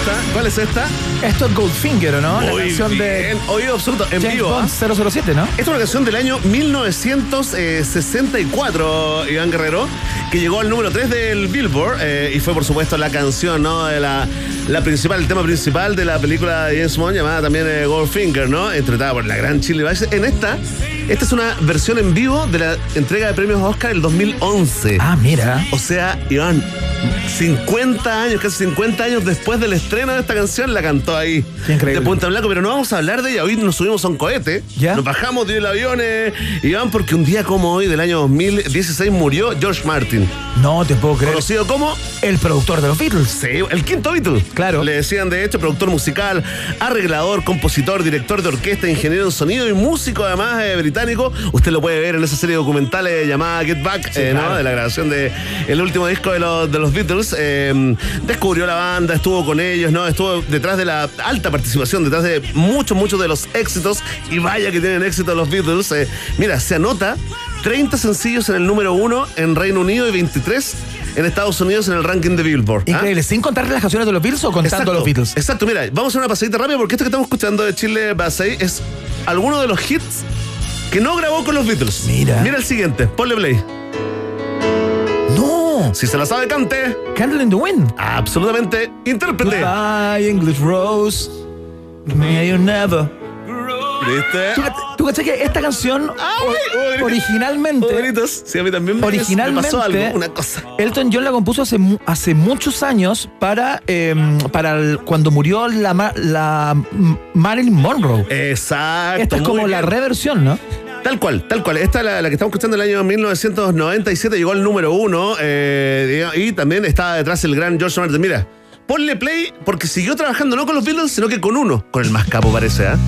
Esta? ¿Cuál es esta? Esto es Goldfinger, ¿o no? la canción de bien. Oído absoluto, en James vivo. Bond ¿ah? 007, ¿no? Esta es una canción del año 1964, Iván Guerrero, que llegó al número 3 del Billboard eh, y fue, por supuesto, la canción, ¿no? De la, la principal, el tema principal de la película de James Bond llamada también eh, Goldfinger, ¿no? Interpretada por la gran Chile Bassey. En esta, Esta es una versión en vivo de la entrega de premios Oscar del 2011. Ah, mira. O sea, Iván, 50 años, casi 50 años después del estreno de esta canción, la cantó ahí. Qué increíble. De Punta Blanco, pero no vamos a hablar de ella. Hoy nos subimos a un cohete, ¿Ya? nos bajamos del avión, eh, Iván, porque un día como hoy, del año 2016, murió George Martin. No te puedo creer. Conocido como El productor de los Beatles. Sí, el quinto Beatle. Claro. Le decían, de hecho, productor musical, arreglador, compositor, director de orquesta, ingeniero en sonido y músico, además, eh, británico. Usted lo puede ver en esa serie documental eh, llamada Get Back, Sí, eh, ¿no? De la grabación de el último disco de los, de los Beatles. Eh, descubrió la banda, estuvo con ellos, ¿no? Estuvo detrás de la alta participación, detrás de muchos, muchos de los éxitos. Y vaya que tienen éxito los Beatles. Eh, mira, se anota 30 sencillos en el número uno en Reino Unido y 23 en Estados Unidos en el ranking de Billboard. ¿ah? Increíble. ¿Sin contar las canciones de los Beatles o contando los Beatles? Exacto, mira, vamos a hacer una pasadita rápida porque esto que estamos escuchando de Chile Basay es alguno de los hits que no grabó con los Beatles. Mira. Mira el siguiente, ponle play. No. Si se la sabe, cante. Candle in the Wind. Absolutamente, intérprete. Goodbye, English Rose. May you never. ¿Viste? ¿Tú, tú cachai que esta canción o- Ay, originalmente, Oh. Sí, a mí también me, originalmente me pasó algo, una cosa. Elton John la compuso hace, mu- hace muchos años para, eh, para el- cuando murió la, Marilyn Monroe. Exacto. Esta es como la reversión, ¿no? Tal cual, tal cual. Esta, la, la que estamos escuchando en el año 1997, llegó al número uno eh, y también estaba detrás el gran George Martin. Mira, ponle play porque siguió trabajando no con los Beatles, sino que con uno, con el más capo parece, ¿ah?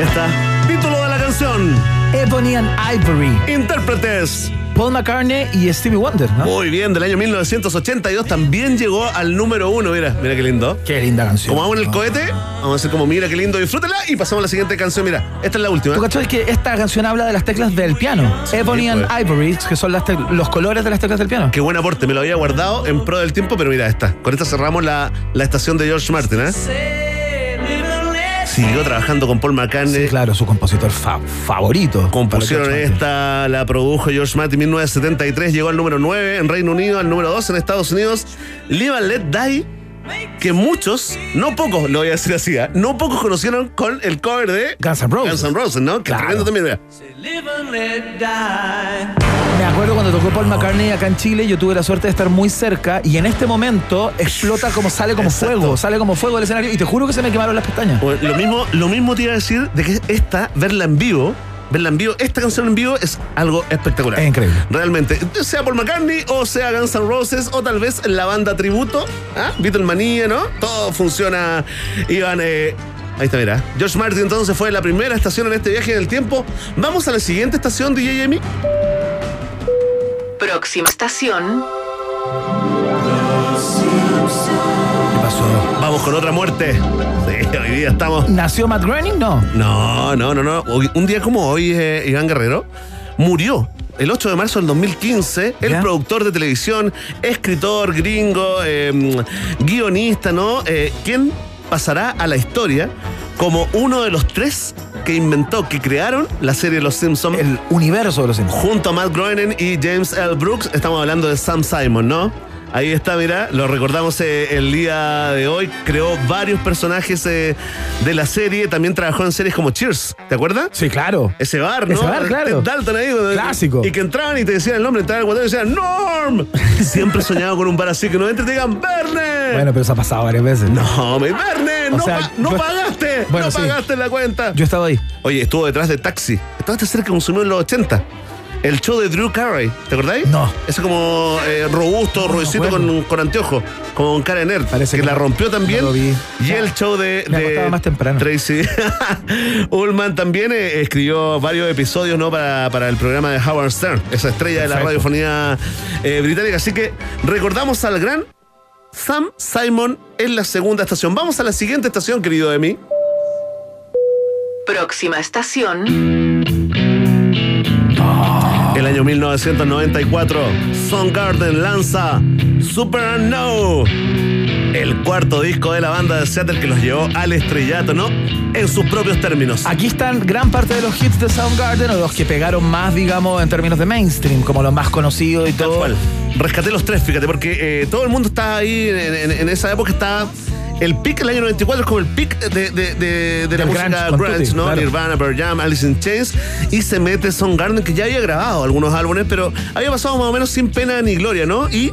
Esta, título de la canción, Ebony and Ivory. intérpretes. Paul McCartney y Stevie Wonder, ¿no? Muy bien, del año 1982 también llegó al número uno, mira, mira qué lindo. Qué linda canción. Como vamos en el cohete, vamos a hacer como mira qué lindo, disfrútela y pasamos a la siguiente canción, mira, esta es la última. ¿Tú cachai que esta canción habla de las teclas del piano? Ebony and pues. Ivory, que son las los colores de las teclas del piano. Qué buen aporte, me lo había guardado en pro del tiempo, pero mira esta. Con esta cerramos la, la estación de George Martin, ¿eh? Siguió trabajando con Paul McCartney. Sí, claro, su compositor fa- favorito. Compusieron esta, la produjo George Martin en 1973, llegó al número 9 en Reino Unido, al número 2 en Estados Unidos. Live and Let Die, que muchos, no pocos, lo voy a decir así, ¿ah? no pocos conocieron con el cover de Guns N' Roses. Guns N' Roses, ¿no? Que Claro. tremendo también, mira. Me acuerdo cuando tocó Paul McCartney acá en Chile, yo tuve la suerte de estar muy cerca y en este momento explota como sale como Exacto. fuego, sale como fuego del escenario y te juro que se me quemaron las pestañas. Bueno, lo mismo, lo mismo te iba a decir de que esta, verla en vivo, verla en vivo, esta canción en vivo es algo espectacular. Es increíble. Realmente, sea Paul McCartney o sea Guns N' Roses o tal vez la banda tributo, ¿ah? Beatlemanía, ¿no? Todo funciona. Iban, eh, ahí está, mira. George Martin entonces fue la primera estación en este viaje en el tiempo. Vamos a la siguiente estación, DJ Amy. Próxima estación. ¿Qué pasó? Vamos con otra muerte. Sí, hoy día estamos. ¿Nació Matt Groening? No. No, no, no, no. Hoy- un día como hoy, eh, Iván Guerrero murió. El 8 de marzo del 2015, el ¿Ya? productor de televisión, escritor gringo, eh, guionista, ¿no? Eh, quien pasará a la historia como uno de los tres que inventó, que crearon la serie Los Simpsons. El universo de los Simpsons. Junto a Matt Groening y James L. Brooks, estamos hablando de Sam Simon, ¿no? Ahí está, mira, lo recordamos eh, el día de hoy. Creó varios personajes eh, de la serie. También trabajó en series como Cheers, ¿te acuerdas? Sí, claro. Ese bar, ¿no? Ese bar, claro. Dalton ahí. Clásico. Y que entraban y te decían el nombre, entraban al guatón y decían ¡Norm! Siempre soñaba con un bar así, que no entres y te digan ¡Verne! Bueno, pero eso ha pasado varias veces. No, me Verne, O no, sea, pa- no yo- pagaste, Bueno, no sí. pagaste la cuenta. Yo he estado ahí. Oye, estuvo detrás de Taxi. Estaba cerca consumió en los 80. El show de Drew Carey, ¿te acordáis? No. Ese como eh, robusto, No, con, con anteojos, como con cara de nerd. Parece que, que la rompió también. no lo vi. Y el show de, Me de más temprano. Tracy Ullman también eh, escribió varios episodios ¿no? para, para el programa de Howard Stern, esa estrella de la radiofonía eh, británica. Así que recordamos al gran Sam Simon en la segunda estación. Vamos a la siguiente estación, querido Emi. Próxima estación. El año 1994, Soundgarden lanza Super No, el cuarto disco de la banda de Seattle que los llevó al estrellato, ¿no? En sus propios términos. Aquí están gran parte de los hits de Soundgarden o los que pegaron más, digamos, en términos de mainstream, como los más conocidos y Tal todo. cual. Rescaté los tres, fíjate, porque eh, todo el mundo está ahí en, en- en esa época está el pick el año 94 es como el pick de, de, de, de la Del música grunge ¿no? claro. Nirvana, Pearl Jam, Alice in Chains y se mete Soundgarden que ya había grabado algunos álbumes, pero había pasado más o menos sin pena ni gloria, ¿no? Y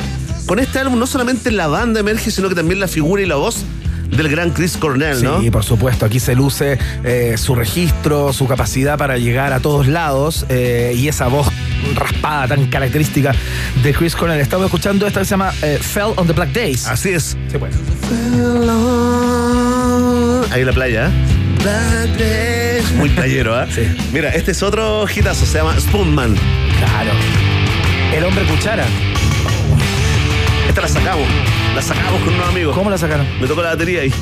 con este álbum no solamente la banda emerge, sino que también la figura y la voz del gran Chris Cornell, ¿no? Sí, por supuesto. Aquí se luce eh, su registro, su capacidad para llegar a todos lados eh, y esa voz raspada tan característica de Chris Cornell. Estamos escuchando esta que se llama eh, Fell on the Black Days. Así es. Sí, pues. Ahí en la playa, ¿eh? Black Days. Muy playero, ¿eh? Sí. Mira, este es otro hitazo, se llama Spoonman. Claro. El hombre cuchara. Esta la sacamos, la sacamos con unos amigos. ¿Cómo la sacaron? Me tocó la batería ahí.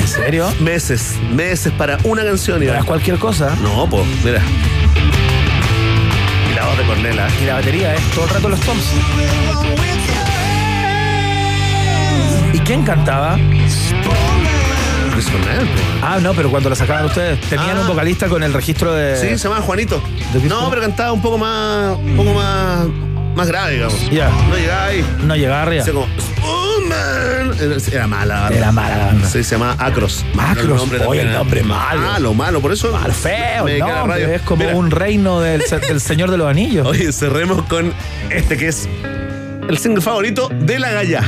¿En serio? Meses, meses para una canción. ¿Pero Iván. es cualquier cosa? No, pues, mira. Y la voz de Cornela. Y la batería es todo el rato los toms. ¿Y quién cantaba? Ah, no, pero cuando la sacaban ustedes, tenían Ah. un vocalista con el registro de. Sí, se llama Juanito. ¿De qué No, pero cantaba un poco más, un poco más, más grave, digamos. Ya. No llegaba ahí. No llegaba arriba. Hacía como, Era mala. la banda. Era mala la banda. Sí, se llama Acros. Acros. Oye, el nombre malo. Malo, malo. Por eso. Mal feo, me radio. Es como Mira, un reino del, del Señor de los Anillos. Oye, cerremos con este que es el single favorito de la Galla.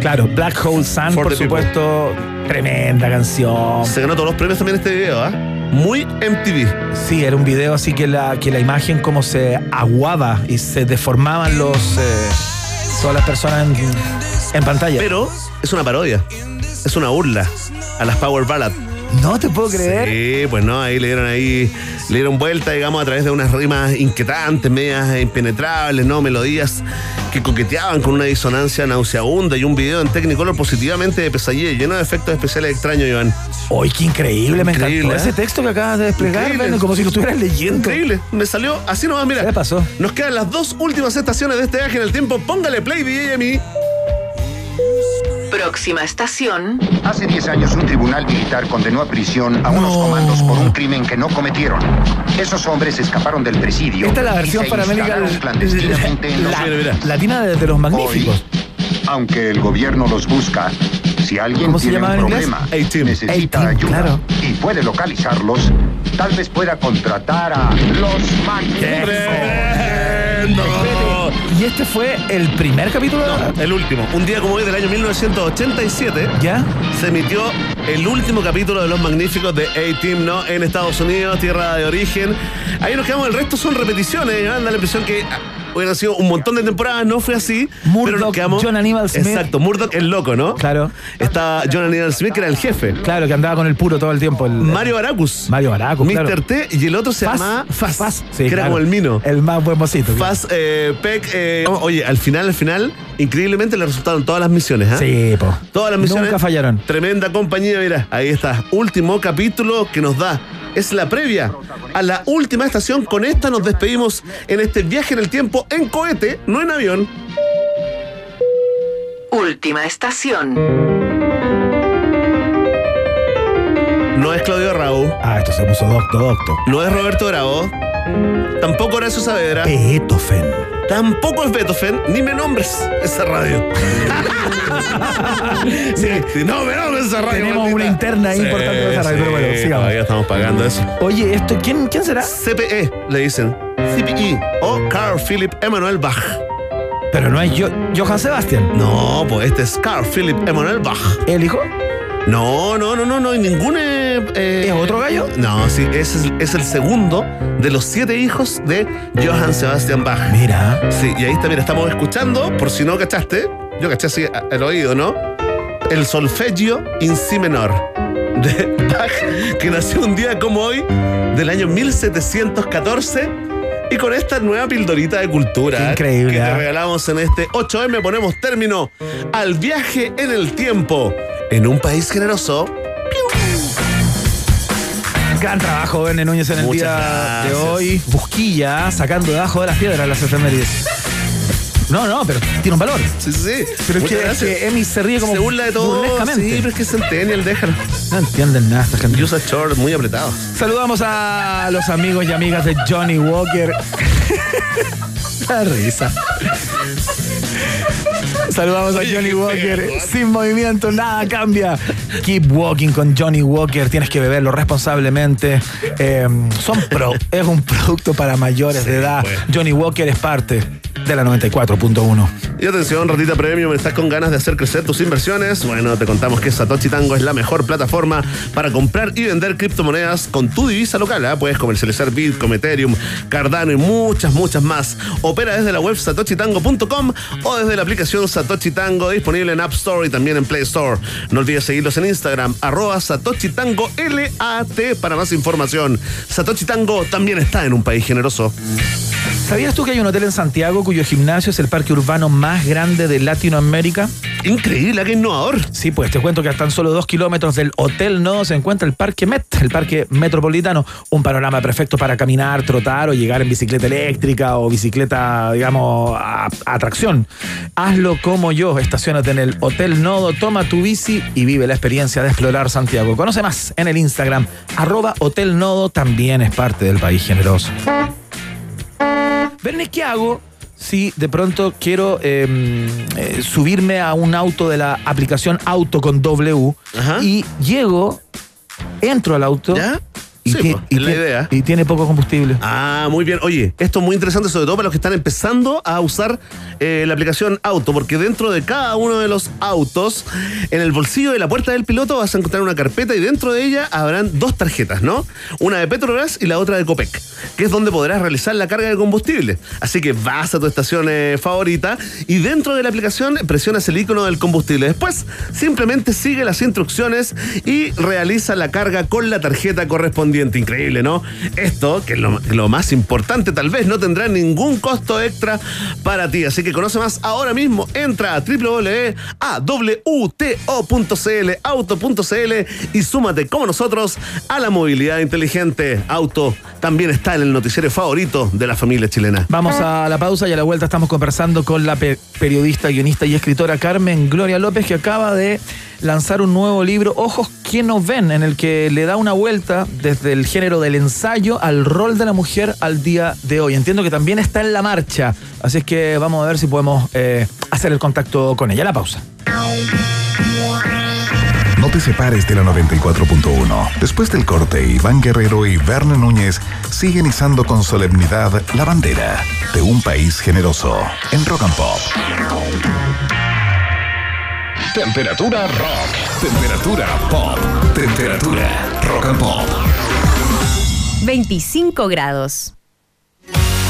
Claro, Black Hole Sun, For por people. supuesto. Tremenda canción. Se ganó todos los premios también este video, ¿ah? Muy MTV. Sí, era un video así que la, que la imagen como se aguaba y se deformaban los eh, todas las personas en, en pantalla. Pero es una parodia. Es una burla a las Power Ballad. no te puedo creer. Sí, pues no, ahí le dieron ahí, le dieron vuelta, digamos, a través de unas rimas inquietantes, medias impenetrables, ¿no? Melodías que coqueteaban con una disonancia nauseabunda y un video en Technicolor positivamente de pesadilla, lleno de efectos especiales extraños, Iván. ¡Uy, qué increíble! Me Increíble, encantó ¿eh? ese texto que acabas de desplegar, como si lo estuvieras leyendo. Increíble, me salió así nomás, mira. ¿Qué pasó? Nos quedan las dos últimas estaciones de este viaje en el tiempo. Póngale play, DJ. Próxima estación. Hace 10 años un tribunal militar condenó a prisión a unos comandos por un crimen que no cometieron. Esos hombres escaparon del presidio. Esta es la versión paramédica clandestinamente en los la- latina de, de los magníficos. Aunque el gobierno los busca, si alguien ¿Cómo se tiene un problema, necesita ayuda claro. y puede localizarlos, tal vez pueda contratar a los magníficos. Y este fue el primer capítulo. No, el último. Un día como hoy del año 1987 ¿Ya? se emitió el último capítulo de Los Magníficos de A-Team, ¿no? En Estados Unidos, tierra de origen. Ahí nos quedamos, el resto son repeticiones. ¿no? Da la impresión que hubieran sido un montón de temporadas, no fue así. Murdoch. John Aníbal Smith. Exacto, Murdoch el loco, ¿no? Claro. Está John Aníbal Smith, que era el jefe. Claro, que andaba con el puro todo el tiempo. el- Mario Baracus. Mario Baraco, Mr. claro. T y el otro se Faz, llama Faz, Faz, sí, que era como el mino. El más buen mocito. claro. Faz, eh, Peck, eh, oye, al final, al final, increíblemente le resultaron todas las misiones, ¿ah? Sí, po. Todas las misiones. Nunca fallaron. Tremenda compañía, mira, ahí está. Último capítulo que nos da. Es la previa a la última estación. Con esta nos despedimos en este viaje en el tiempo en cohete, no en avión. Última estación. No es Claudio Raúl, Ah, esto se puso docto, docto. no es Roberto Bravo, tampoco Horacio Saavedra, Beethoven. Tampoco es Beethoven, ni me nombres esa radio. sí, no me nombres esa radio. Tenemos maldita. una interna ahí importante de esa radio, pero bueno, sigamos. Todavía estamos pagando eso. Oye, esto, ¿quién, quién será? CPE, le dicen. CPE o Carl Philipp Emanuel Bach. Pero no es yo, Johann Sebastian. No, pues este es Carl Philipp Emanuel Bach. ¿El hijo? No, no, no, no, no hay ningún. Eh, ¿Es otro gallo? No, sí, es, es el segundo de los siete hijos de Johann Sebastian Bach. Mira. Sí, y ahí está, mira, estamos escuchando, por si no cachaste, yo caché así el oído, ¿no? El solfegio in si menor de Bach, que nació un día como hoy del año 1714. Y con esta nueva pildorita de cultura increíble, que te ¿eh? regalamos en este 8M, ponemos término al viaje en el tiempo en un país generoso. Gran trabajo, Verne Núñez, en el Muchas día gracias. de hoy. Busquilla, sacando debajo de las piedras las efemérides. No, no, pero tiene un valor. Sí, sí, sí. Pero es Muchas que, es gracias. que Emi se ríe como Se burla de todo. Sí, pero es que es Centennial, déjalo. No entienden nada esta gente. Usa short muy apretado. Saludamos a los amigos y amigas de Johnny Walker. La risa. Saludamos a Johnny Walker. feo. Sin movimiento, nada cambia. Keep walking con Johnny Walker. Tienes que beberlo responsablemente. Eh, son pro. Es un producto para mayores de edad. pues. Johnny Walker es parte de la 94.1. Y atención, ratita premium, ¿estás con ganas de hacer crecer tus inversiones? Bueno, te contamos que Satoshi Tango es la mejor plataforma para comprar y vender criptomonedas con tu divisa local. ¿ah? Puedes comercializar Bitcoin, Ethereum, Cardano y muchas, muchas más. Opera desde la web satoshitango.com o desde la aplicación Satoshi Tango disponible en App Store y también en Play Store. No olvides seguirlos en Instagram, arroba Satoshi Tango LAT para más información. Satoshi Tango también está en un país generoso. ¿Sabías tú que hay un hotel en Santiago cuyo gimnasio es el parque urbano más grande de Latinoamérica? Increíble, qué innovador. Sí, pues te cuento que a tan solo dos kilómetros del Hotel Nodo se encuentra el Parque Met, el Parque Metropolitano. Un panorama perfecto para caminar, trotar o llegar en bicicleta eléctrica o bicicleta, digamos, a, a atracción. Hazlo como yo, estacionate en el Hotel Nodo, toma tu bici y vive la experiencia de explorar Santiago. Conoce más en el Instagram, arroba Hotel Nodo, también es parte del país generoso. Verne, ¿qué hago si de pronto quiero eh, eh, subirme a un auto de la aplicación Auto con W y llego, entro al auto y, Sí, ti- pues, y es la ti- idea. y tiene poco combustible? Ah, muy bien. Oye, esto es muy interesante, sobre todo para los que están empezando a usar eh, la aplicación Auto, porque dentro de cada uno de los autos, en el bolsillo de la puerta del piloto vas a encontrar una carpeta y dentro de ella habrán dos tarjetas, ¿no? Una de Petrobras y la otra de Copec, que es donde podrás realizar la carga de combustible. Así que vas a tu estación eh, favorita y dentro de la aplicación presionas el icono del combustible. Después, simplemente sigue las instrucciones y realiza la carga con la tarjeta correspondiente. Increíble, ¿no? Esto, que es lo, lo más importante, tal vez no tendrá ningún costo extra para ti. Así que conoce más ahora mismo. Entra a www.awto.cl, auto.cl y súmate como nosotros a la movilidad inteligente. Auto también está en el noticiero favorito de la familia chilena. Vamos a la pausa y a la vuelta estamos conversando con la pe- periodista, guionista y escritora Carmen Gloria López, que acaba de lanzar un nuevo libro, Ojos que no ven, en el que le da una vuelta desde el género del ensayo al rol de la mujer al día de hoy. Entiendo que también está en la marcha, así es que vamos a ver si podemos eh, hacer el contacto con ella. La pausa. No te separes de la 94.1. Después del corte, Iván Guerrero y Berna Núñez siguen izando con solemnidad la bandera de un país generoso en Rock and Pop. Temperatura rock. Temperatura pop. Temperatura rock and pop. 25 grados.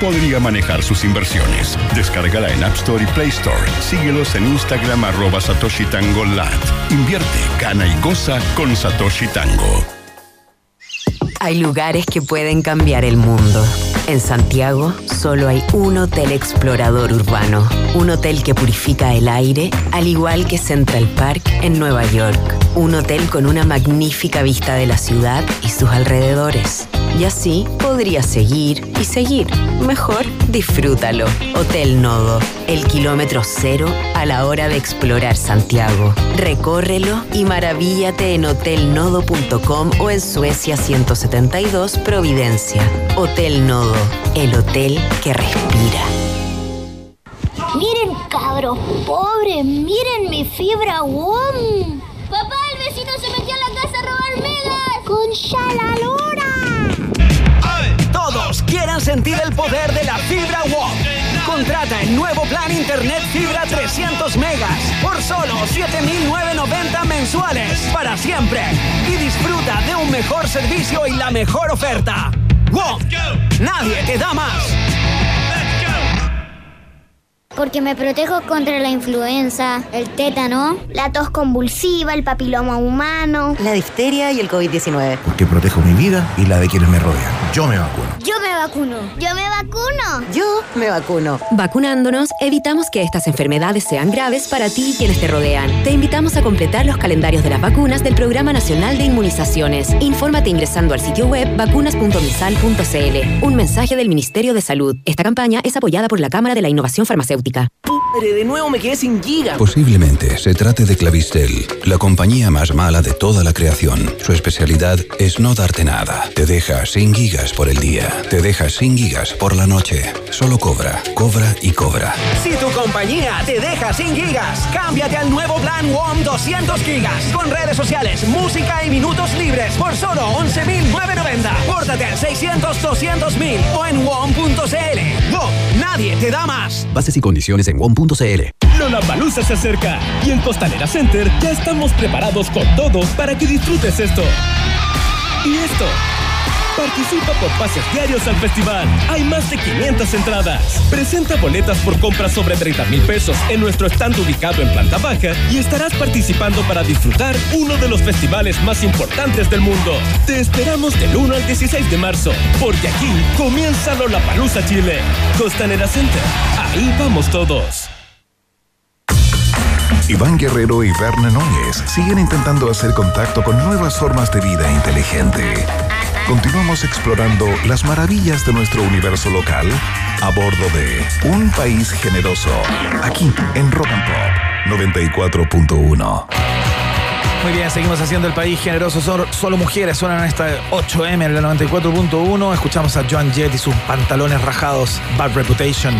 podría manejar sus inversiones. Descárgala en App Store y Play Store. Síguelos en Instagram arroba Satoshi Tango. Invierte, gana y goza con Satoshi Tango. Hay lugares que pueden cambiar el mundo. En Santiago solo hay un hotel explorador urbano, un hotel que purifica el aire, al igual que Central Park en Nueva York, un hotel con una magnífica vista de la ciudad y sus alrededores. Y así podrías seguir y seguir. Mejor disfrútalo. Hotel Nodo, el kilómetro cero a la hora de explorar Santiago. Recórrelo y maravíllate en hotelnodo.com o en Suecia 172 Providencia. Hotel Nodo, el hotel que respira. Miren, cabros pobres, miren mi fibra WOM. Papá, el vecino se metió a la casa a robar megas. Con la sentir el poder de la fibra WOM. Contrata el nuevo plan Internet Fibra 300 megas por solo 7,990 mensuales para siempre. Y disfruta de un mejor servicio y la mejor oferta. WOM. Nadie te da más. Porque me protejo contra la influenza, el tétano, la tos convulsiva, el papiloma humano. La difteria y el COVID-19. que protejo mi vida y la de quienes me rodean. Yo me vacuno. Yo me vacuno. Yo me vacuno. Yo me vacuno. Vacunándonos, evitamos que estas enfermedades sean graves para ti y quienes te rodean. Te invitamos a completar los calendarios de las vacunas del Programa Nacional de Inmunizaciones. Infórmate ingresando al sitio web vacunas.misal.cl. Un mensaje del Ministerio de Salud. Esta campaña es apoyada por la Cámara de la Innovación Farmacéutica. De nuevo me quedé sin giga. Posiblemente se trate de Clavistel, la compañía más mala de toda la creación. Su especialidad es no darte nada. Te deja sin gigas por el día. Te deja sin gigas por la noche. Solo cobra, cobra y cobra. Si tu compañía te deja sin gigas, cámbiate al nuevo plan WOM 200 gigas. Con redes sociales, música y minutos libres por solo 11.990. Pórtate al 600-200.000 o en WOM.cl. WOM, nadie te da más. Bases y condiciones en WOM.cl. Lollapalooza se acerca y en Costanera Center ya estamos preparados con todo para que disfrutes esto. Y esto. Participa por pases diarios al festival. Hay más de 500 entradas. Presenta boletas por compras sobre 30 mil pesos en nuestro stand ubicado en planta baja y estarás participando para disfrutar uno de los festivales más importantes del mundo. Te esperamos del 1 al 16 de marzo, porque aquí comienza Lollapalooza Chile. Costanera Center. Ahí vamos todos. Iván Guerrero y Verne Núñez siguen intentando hacer contacto con nuevas formas de vida inteligente. Continuamos explorando las maravillas de nuestro universo local a bordo de Un País Generoso, aquí en Rock and Pop 94.1. Muy bien, seguimos haciendo el país generoso. Solo, solo mujeres suenan en esta 8M en la 94.1. Escuchamos a Joan Jett y sus pantalones rajados. Bad Reputation.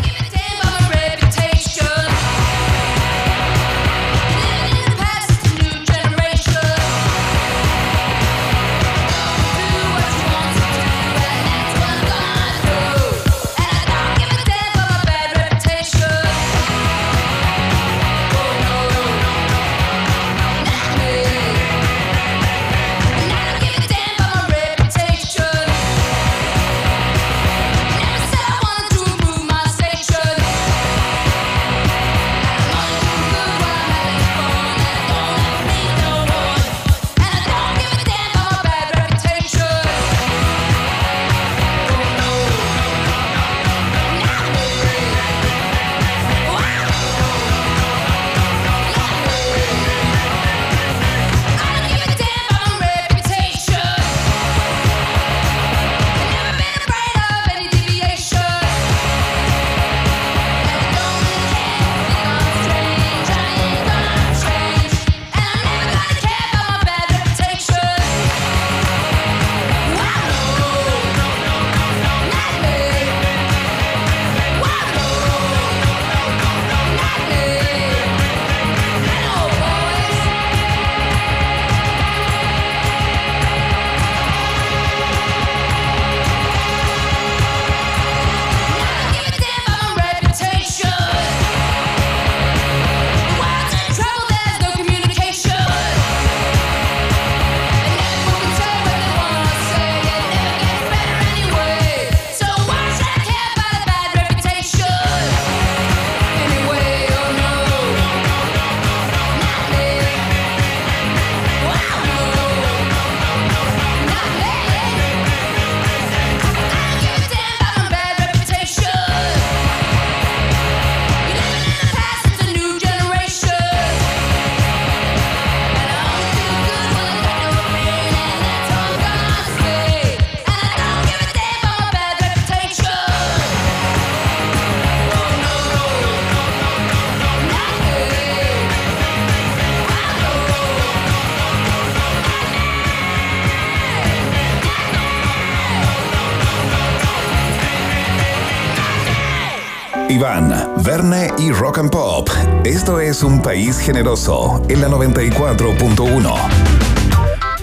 Verne y Rock and Pop. Esto es un país generoso en la 94.1.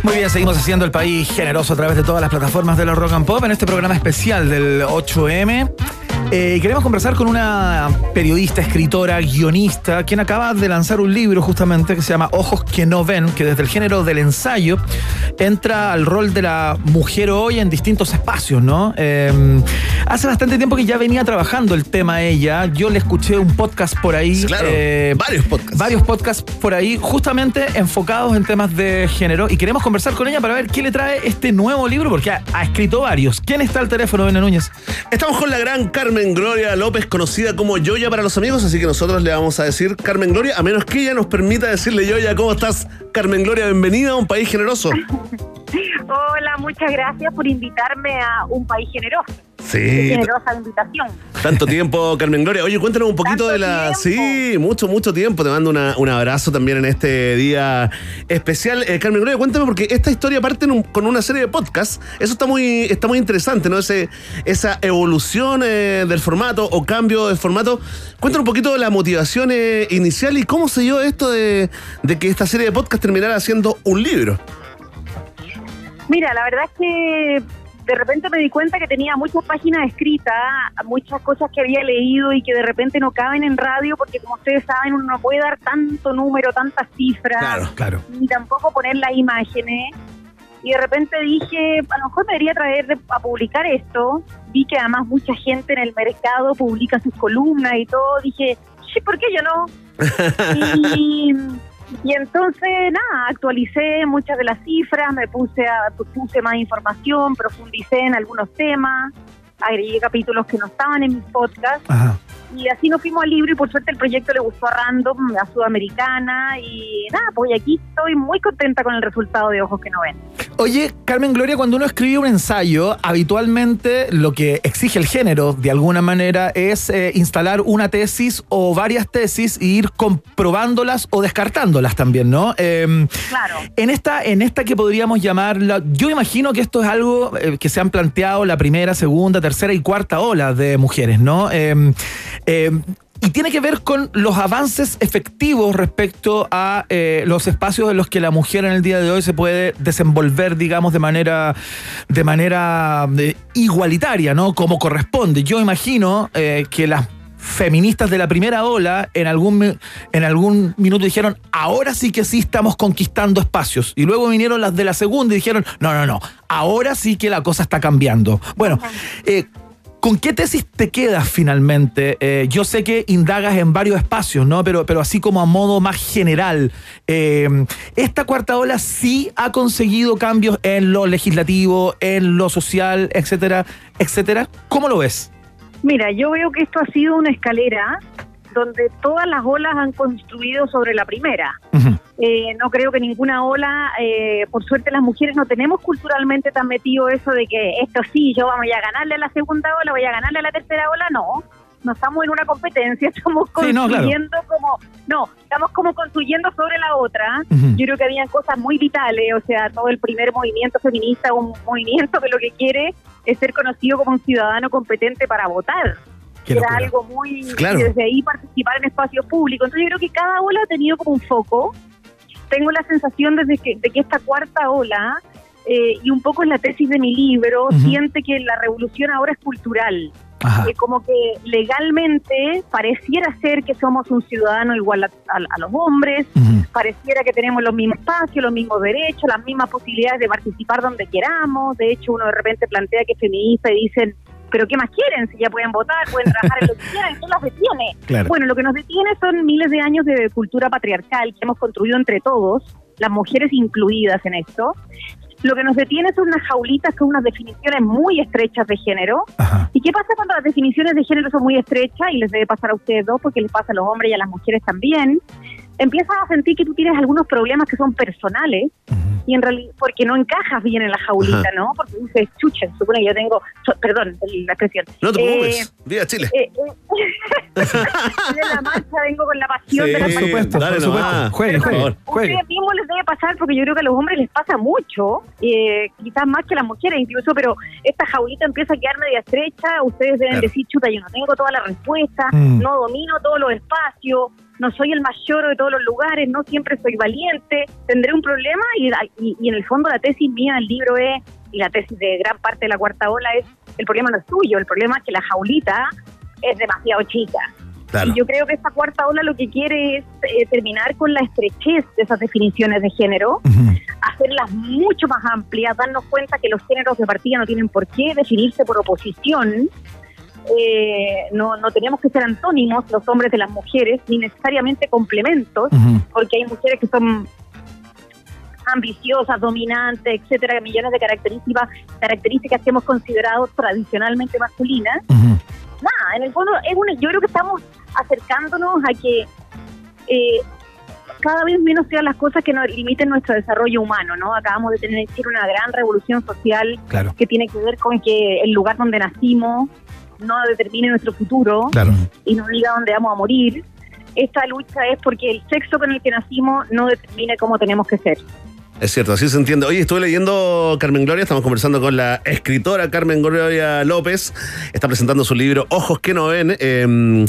Muy bien, seguimos haciendo el país generoso a través de todas las plataformas de la Rock and Pop en este programa especial del 8M. Eh, queremos conversar con una periodista, escritora, guionista, quien acaba de lanzar un libro justamente que se llama Ojos que no ven, que desde el género del ensayo entra al rol de la mujer hoy en distintos espacios, ¿no? Eh, hace bastante tiempo que ya venía trabajando el tema ella. Yo le escuché un podcast por ahí. Claro, eh, varios podcasts. Varios podcasts por ahí, justamente enfocados en temas de género. Y queremos conversar con ella para ver qué le trae este nuevo libro, porque ha, ha escrito varios. ¿Quién está al teléfono, Bene Núñez? Estamos con la gran Carmen Gloria López, conocida como Yoya para los amigos, así que nosotros le vamos a decir Carmen Gloria, a menos que ella nos permita decirle Yoya, ¿cómo estás? Carmen Gloria, bienvenida a un país generoso. Hola, muchas gracias por invitarme a un país generoso. Sí. Generosa invitación. Tanto tiempo, Carmen Gloria. Oye, cuéntanos un poquito de la. Sí, mucho, mucho tiempo. Te mando una- un abrazo también en este día especial. Eh, Carmen Gloria, cuéntame, porque esta historia parte un- con una serie de podcasts. Eso está muy, está muy interesante, ¿no? Ese, esa evolución eh, del formato o cambio de formato. Cuéntanos un poquito de la motivación eh, inicial y cómo se dio esto de, de que esta serie de podcasts terminara siendo un libro. Mira, la verdad es que de repente me di cuenta que tenía muchas páginas escritas, muchas cosas que había leído y que de repente no caben en radio porque como ustedes saben uno no puede dar tanto número, tantas cifras, claro. ni tampoco poner las imágenes. Y de repente dije, a lo mejor me debería traer de- a publicar esto. Vi que además mucha gente en el mercado publica sus columnas y todo. Dije, sí, ¿por qué yo no? y, y entonces, nada, actualicé muchas de las cifras, me puse, a, puse más información, profundicé en algunos temas, agregué capítulos que no estaban en mis podcasts. Y así nos fuimos al libro y por suerte el proyecto le gustó a Random, a Sudamericana y nada, pues aquí estoy muy contenta con el resultado de Ojos que no ven. Oye, Carmen Gloria, cuando uno escribe un ensayo, habitualmente lo que exige el género, de alguna manera, es eh, instalar una tesis o varias tesis e ir comprobándolas o descartándolas también, ¿no? Eh, Claro. en esta, en esta que podríamos llamarla, yo imagino que esto es algo eh, que se han planteado la primera, segunda, tercera y cuarta ola de mujeres, ¿no? Eh, y tiene que ver con los avances efectivos respecto a eh, los espacios en los que la mujer en el día de hoy se puede desenvolver, digamos, de manera, de manera eh, igualitaria, ¿no? Como corresponde. Yo imagino eh, que las feministas de la primera ola en algún, en algún minuto dijeron, ahora sí que sí estamos conquistando espacios. Y luego vinieron las de la segunda y dijeron, no, no, no, ahora sí que la cosa está cambiando. Bueno, eh, ¿Con qué tesis te quedas finalmente? Eh, yo sé que indagas en varios espacios, ¿no? Pero, pero así como a modo más general, eh, ¿esta cuarta ola sí ha conseguido cambios en lo legislativo, en lo social, etcétera, etcétera? ¿Cómo lo ves? Mira, yo veo que esto ha sido una escalera donde todas las olas han construido sobre la primera. Eh, no creo que ninguna ola, eh, por suerte las mujeres no tenemos culturalmente tan metido eso de que esto sí, yo vamos a ganarle a la segunda ola, voy a ganarle a la tercera ola, no. No estamos en una competencia, estamos Sí, no, claro. construyendo como, no, estamos como construyendo sobre la otra. Yo creo que habían cosas muy vitales, o sea, todo el primer movimiento feminista, un movimiento que lo que quiere es ser conocido como un ciudadano competente para votar. Qué Era algo muy, Claro. y desde ahí participar en espacios públicos. Entonces yo creo que cada ola ha tenido como un foco. Tengo la sensación desde que, de que esta cuarta ola, eh, y un poco en la tesis de mi libro, siente que la revolución ahora es cultural. Eh, como que legalmente pareciera ser que somos un ciudadano igual a, a- a los hombres, pareciera que tenemos los mismos espacios, los mismos derechos, las mismas posibilidades de participar donde queramos. De hecho, uno de repente plantea que es feminista y dicen, pero ¿qué más quieren? Si ya pueden votar, pueden trabajar en lo que quieran, ¿qué las detiene? Claro. Bueno, lo que nos detiene son miles de años de cultura patriarcal que hemos construido entre todos, las mujeres incluidas en esto. Lo que nos detiene son unas jaulitas con unas definiciones muy estrechas de género. ¿Y qué pasa cuando las definiciones de género son muy estrechas? Y les debe pasar a ustedes dos, porque les pasa a los hombres y a las mujeres también. Empiezas a sentir que tú tienes algunos problemas que son personales y en realidad porque no encajas bien en la jaulita, Ajá. ¿no? Porque dices, chucha, supone que yo tengo, so- perdón, la expresión. No te Eh, preocupes. Viva Chile. eh, eh, de la marcha vengo con la pasión de la marcha. supuesto, dale por supuesto. nomás. Juegue, juegue, juegue. Ustedes mismos les debe pasar porque yo creo que a los hombres les pasa mucho, eh, quizás más que a las mujeres incluso, pero esta jaulita empieza a quedar media estrecha, ustedes deben Claro. decir, chuta, yo no tengo toda la respuesta, Mm. no domino todos los espacios, no soy el mayor de todos los lugares, no siempre soy valiente, tendré un problema y, y- y en el fondo la tesis mía del libro es, y la tesis de gran parte de la cuarta ola es, el problema no es tuyo, el problema es que la jaulita es demasiado chica. Claro. Y yo creo que esta cuarta ola lo que quiere es eh, terminar con la estrechez de esas definiciones de género, hacerlas mucho más amplias, darnos cuenta que los géneros de partida no tienen por qué definirse por oposición. Eh, no, no tenemos que ser antónimos los hombres de las mujeres, ni necesariamente complementos, porque hay mujeres que son ambiciosas, dominantes, etcétera, millones de características, características que hemos considerado tradicionalmente masculinas. Nada, en el fondo es una, yo creo que estamos acercándonos a que eh, cada vez menos sean las cosas que nos limiten nuestro desarrollo humano, ¿no? Acabamos de tener una gran revolución social Claro. que tiene que ver con que el lugar donde nacimos no determine nuestro futuro Claro. y nos diga dónde vamos a morir. Esta lucha es porque el sexo con el que nacimos no determine cómo tenemos que ser. Es cierto, así se entiende. Oye, estuve leyendo Carmen Gloria, estamos conversando con la escritora Carmen Gloria López. Está presentando su libro Ojos que no ven. Eh,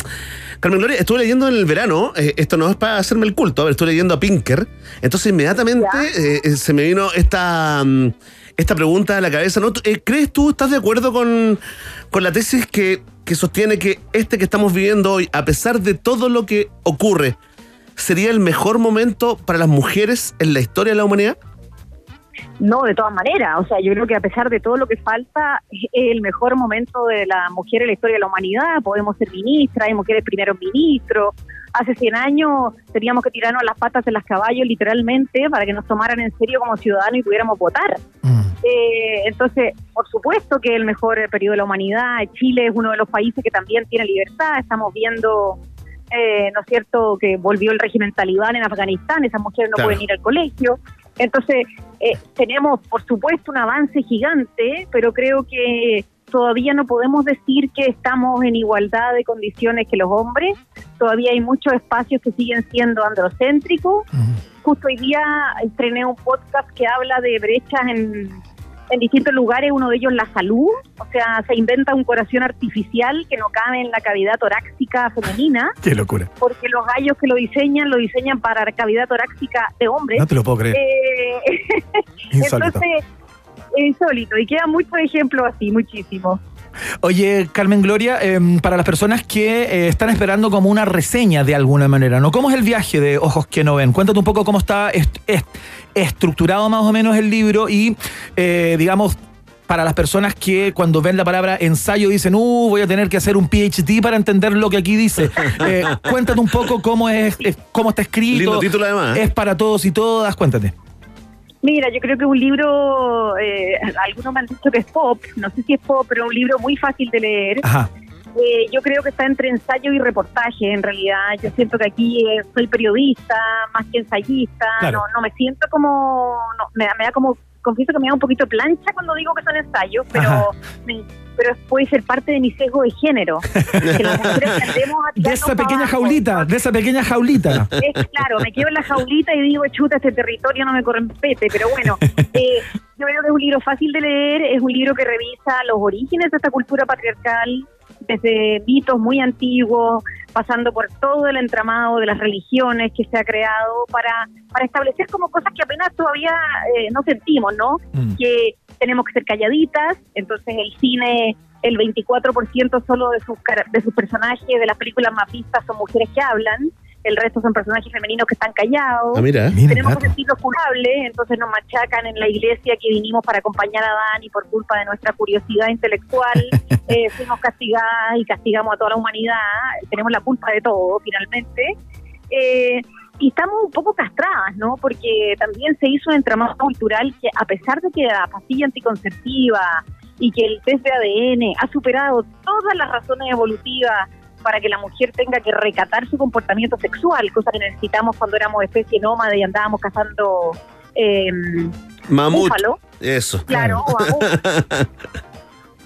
Carmen Gloria, estuve leyendo en el verano, eh, esto no es para hacerme el culto, a ver, estuve leyendo a Pinker. Entonces inmediatamente eh, eh, se me vino esta, mm, esta pregunta a la cabeza. ¿no? Eh, ¿Crees tú, estás de acuerdo con, con la tesis que, que sostiene que este que estamos viviendo hoy, a pesar de todo lo que ocurre, sería el mejor momento para las mujeres en la historia de la humanidad? No, de todas maneras. O sea, yo creo que a pesar de todo lo que falta, es el mejor momento de la mujer en la historia de la humanidad. Podemos ser ministras, hay mujeres primeros ministros. Hace 100 años teníamos que tirarnos las patas de las caballos, literalmente, para que nos tomaran en serio como ciudadanos y pudiéramos votar. Eh, entonces, por supuesto que el mejor periodo de la humanidad. Chile es uno de los países que también tiene libertad. Estamos viendo, eh, ¿no es cierto?, que volvió el régimen talibán en Afganistán. Esas mujeres no Claro. pueden ir al colegio. Entonces, eh, tenemos, por supuesto, un avance gigante, pero creo que todavía no podemos decir que estamos en igualdad de condiciones que los hombres. Todavía hay muchos espacios que siguen siendo androcéntricos. Justo hoy día estrené un podcast que habla de brechas en, en distintos lugares, uno de ellos la salud. O sea, se inventa un corazón artificial que no cabe en la cavidad torácica femenina Qué locura. porque los gallos que lo diseñan lo diseñan para cavidad torácica de hombres. No te lo puedo creer. Eh, Insólito. Entonces, es insólito. Y quedan muchos ejemplos así, muchísimos. Oye, Carmen Gloria, em, para las personas que eh, están esperando como una reseña de alguna manera, ¿no? ¿Cómo es el viaje de Ojos que no ven? Cuéntate un poco cómo está est- est- estructurado más o menos el libro y, eh, digamos, para las personas que cuando ven la palabra ensayo dicen, uh, voy a tener que hacer un PhD para entender lo que aquí dice. Eh, cuéntate un poco cómo es, es- cómo está escrito. Lindo título además, ¿eh? Es para todos y todas, cuéntate. Mira, yo creo que un libro, eh, algunos me han dicho que es pop, no sé si es pop, pero un libro muy fácil de leer. Ajá. Eh, yo creo que está entre ensayo y reportaje, en realidad. Yo siento que aquí eh, soy periodista, más que ensayista. Claro. No, no me siento como. No, me, da- me da como. Confieso que me da un poquito plancha cuando digo que son ensayos, pero, me- pero puede ser parte de mi sesgo de género. que las mujeres tendemos a De esa pequeña abajo. jaulita, de esa pequeña jaulita. Es claro, me quedo en la jaulita y digo, chuta, este territorio no me corrempete, pero bueno, eh, yo creo que es un libro fácil de leer, es un libro que revisa los orígenes de esta cultura patriarcal, desde mitos muy antiguos, pasando por todo el entramado de las religiones que se ha creado para, para establecer como cosas que apenas todavía eh, no sentimos, ¿no? Que tenemos que ser calladitas, entonces el cine, el 24% solo de sus, cara- de sus personajes de las películas más vistas son mujeres que hablan, el resto son personajes femeninos que están callados. Ah, mira. Tenemos dato. que sentirnos culpables, entonces nos machacan en la iglesia que vinimos para acompañar a Dani por culpa de nuestra curiosidad intelectual. eh, fuimos castigadas y castigamos a toda la humanidad. Tenemos la culpa de todo, finalmente. Eh, y estamos un poco castradas, ¿no? Porque también se hizo un entramado cultural que, a pesar de que la pastilla anticonceptiva y que el test de ADN ha superado todas las razones evolutivas para que la mujer tenga que recatar su comportamiento sexual, cosa que necesitamos cuando éramos especie nómada y andábamos cazando eh, Mamut. búfalo. Eso. Claro.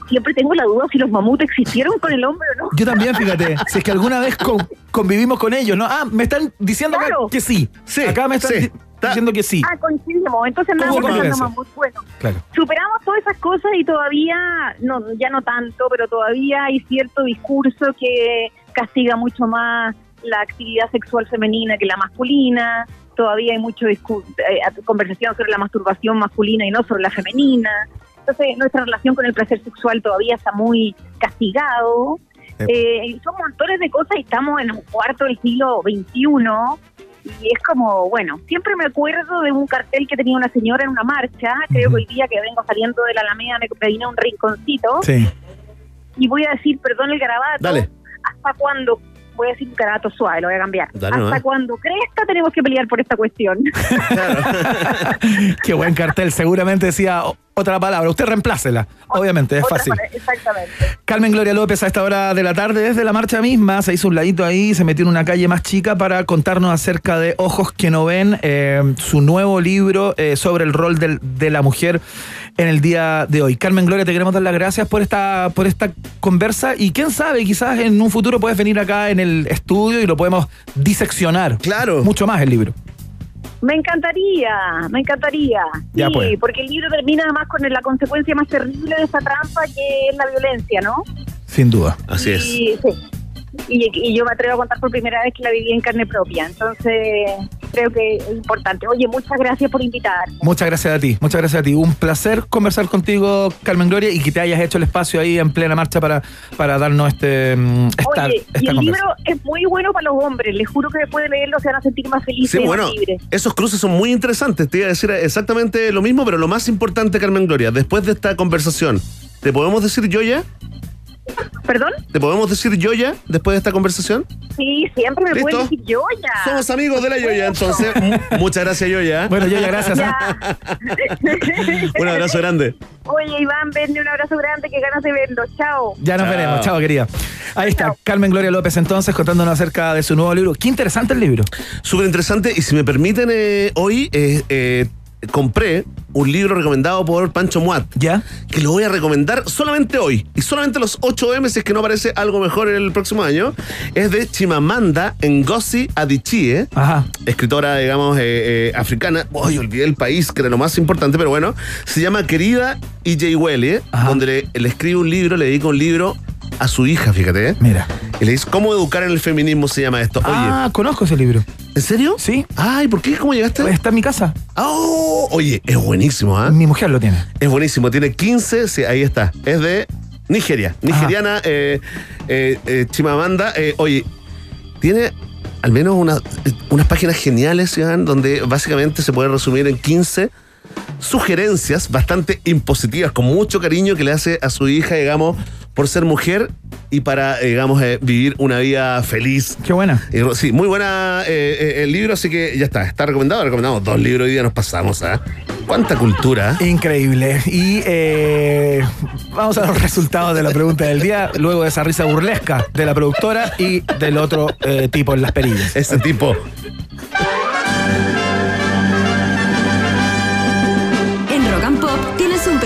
Siempre tengo la duda si los mamuts existieron con el hombre o no. Yo también, fíjate, si es que alguna vez con- convivimos con ellos, ¿no? Ah, me están diciendo acá que sí. Sí, Acá me están sí. diciendo que sí. Ah, coincidimos. Entonces ¿Cómo andamos mamuts. Bueno, Claro. superamos todas esas cosas y todavía, no, ya no tanto, pero todavía hay cierto discurso que castiga mucho más la actividad sexual femenina que la masculina. Todavía hay mucho discu- eh, conversación sobre la masturbación masculina y no sobre la femenina. Entonces, nuestra relación con el placer sexual todavía está muy castigado. Eh, son montones de cosas y estamos en un cuarto del siglo XXI. Y es como, bueno, siempre me acuerdo de un cartel que tenía una señora en una marcha. Creo que hoy día que vengo saliendo de la Alameda me, vine a un rinconcito. Sí. Y voy a decir, perdón el garabato. Dale. ¿Hasta cuándo? Voy a decir un garabato suave, lo voy a cambiar. Dale ¿Hasta nomás. cuando crezca tenemos que pelear por esta cuestión? Qué buen cartel. Seguramente decía otra palabra. Usted reemplácela. Obviamente, es Otra fácil. Exactamente. Carmen Gloria López a esta hora de la tarde desde la marcha misma se hizo un ladito ahí, se metió en una calle más chica para contarnos acerca de Ojos que no ven, eh, su nuevo libro eh, sobre el rol del- de la mujer en el día de hoy. Carmen Gloria, te queremos dar las gracias por esta, por esta conversa y quién sabe, quizás en un futuro puedes venir acá en el estudio y lo podemos diseccionar. Claro. Mucho más el libro. Me encantaría, me encantaría. Ya, sí, pues. porque el libro termina además con la consecuencia más terrible de esa trampa que es la violencia, ¿no? Sin duda. Así es. Y, sí. Y, y yo me atrevo a contar por primera vez que la viví en carne propia. Entonces, creo que es importante. Oye, muchas gracias por invitar. Muchas gracias a ti, muchas gracias a ti. Un placer conversar contigo, Carmen Gloria, y que te hayas hecho el espacio ahí en plena marcha para, para darnos este, mm, esta, Oye, y el libro es muy bueno para los hombres. Les juro que después de leerlo se van a sentir más felices Sí, y bueno, más libres. esos cruces son muy interesantes. Te iba a decir exactamente lo mismo, pero lo más importante, Carmen Gloria, después de esta conversación, ¿te podemos decir yo ya? ¿Perdón? ¿Te podemos decir yo ya después de esta conversación? Sí, siempre me ¿Listo? pueden decir yo ya. Somos amigos de la Yoya, entonces. Mu- Muchas gracias, Yoya. Bueno, Yoya, gracias. ¿eh? Un abrazo grande. Oye, Iván, vende un abrazo grande, que ganas de verlo. Chao. Ya nos Chao. veremos, chao querida. Ahí está, Carmen Gloria López entonces contándonos acerca de su nuevo libro. Qué interesante el libro. Súper interesante. Y si me permiten, eh, hoy eh, eh, compré un libro recomendado por Pancho Muat. ¿Ya? Que lo voy a recomendar solamente hoy. Y solamente los 8M, si es que no aparece algo mejor en el próximo año. Es de Chimamanda Ngozi Adichie. Ajá. Escritora, digamos, eh, eh, africana. Uy, olvidé el país, que era lo más importante, pero bueno. Se llama Querida E.J. Welly, donde le, le escribe un libro, le dedica un libro a su hija, fíjate. ¿eh? Mira. Y le dice, ¿cómo educar en el feminismo se llama esto? Oye, Ah, conozco ese libro. ¿en serio? Sí. Ay, ¿por qué? ¿Cómo llegaste? Está en mi casa. Oh, oye, es buenísimo, ¿ah? Mi mujer lo tiene. Es buenísimo, tiene 15, sí, ahí está. Es de Nigeria. Nigeriana, eh, eh, eh, Chimamanda. eh, oye, tiene al menos una- eh, unas páginas geniales, Iván, donde básicamente se puede resumir en 15 sugerencias bastante impositivas, con mucho cariño que le hace a su hija, digamos, por ser mujer y para, eh, digamos, eh, vivir una vida feliz. Qué buena. Y, sí, muy buena eh, el libro, así que ya está, está recomendado. Recomendamos dos libros hoy día nos pasamos, ¿ah? ¿Cuánta cultura? Increíble. Y vamos a los resultados de la pregunta del día, luego de esa risa burlesca de la productora y del otro tipo en las perillas. Ese tipo.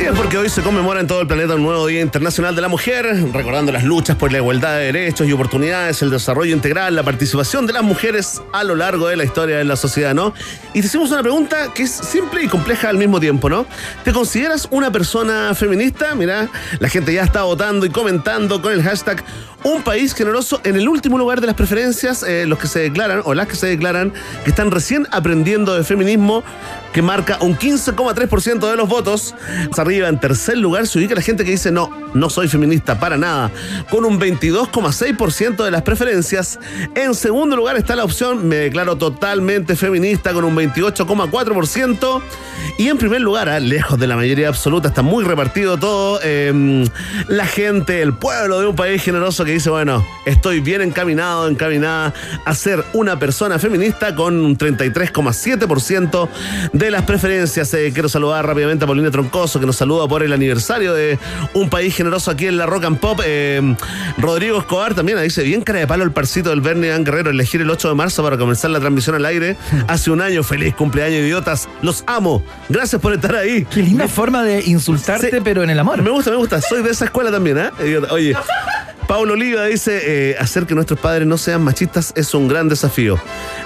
Así es, porque hoy se conmemora en todo el planeta un nuevo Día Internacional de la Mujer, recordando las luchas por la igualdad de derechos y oportunidades, el desarrollo integral, la participación de las mujeres a lo largo de la historia de la sociedad, ¿no? Y te hicimos una pregunta que es simple y compleja al mismo tiempo, ¿no? ¿Te consideras una persona feminista? Mira, la gente ya está votando y comentando con el hashtag Un país generoso en el último lugar de las preferencias, eh, los que se declaran o las que se declaran que están recién aprendiendo de feminismo, que marca un 15,3% de los votos. Arriba en tercer lugar se ubica la gente que dice no, no soy feminista para nada, con un 22,6% de las preferencias. En segundo lugar está la opción me declaro totalmente feminista con un 28,4%. Y en primer lugar, ah, lejos de la mayoría absoluta, está muy repartido todo, eh, la gente, el pueblo de un país generoso dice, bueno, estoy bien encaminado, encaminada a ser una persona feminista con un 33,7% de las preferencias. Eh, quiero saludar rápidamente a Paulina Troncoso, que nos saluda por el aniversario de un país generoso aquí en la Rock and Pop. Eh, Rodrigo Escobar también dice, bien cara de palo el parcito del Bernie Dan Guerrero, elegir el 8 de marzo para comenzar la transmisión al aire. Hace un año, feliz cumpleaños, idiotas. Los amo. Gracias por estar ahí. Qué linda forma de insultarte, pero en el amor. Me gusta, me gusta. Soy de esa escuela también, ¿eh? Oye, Pablo Oliva dice, eh, hacer que nuestros padres no sean machistas es un gran desafío.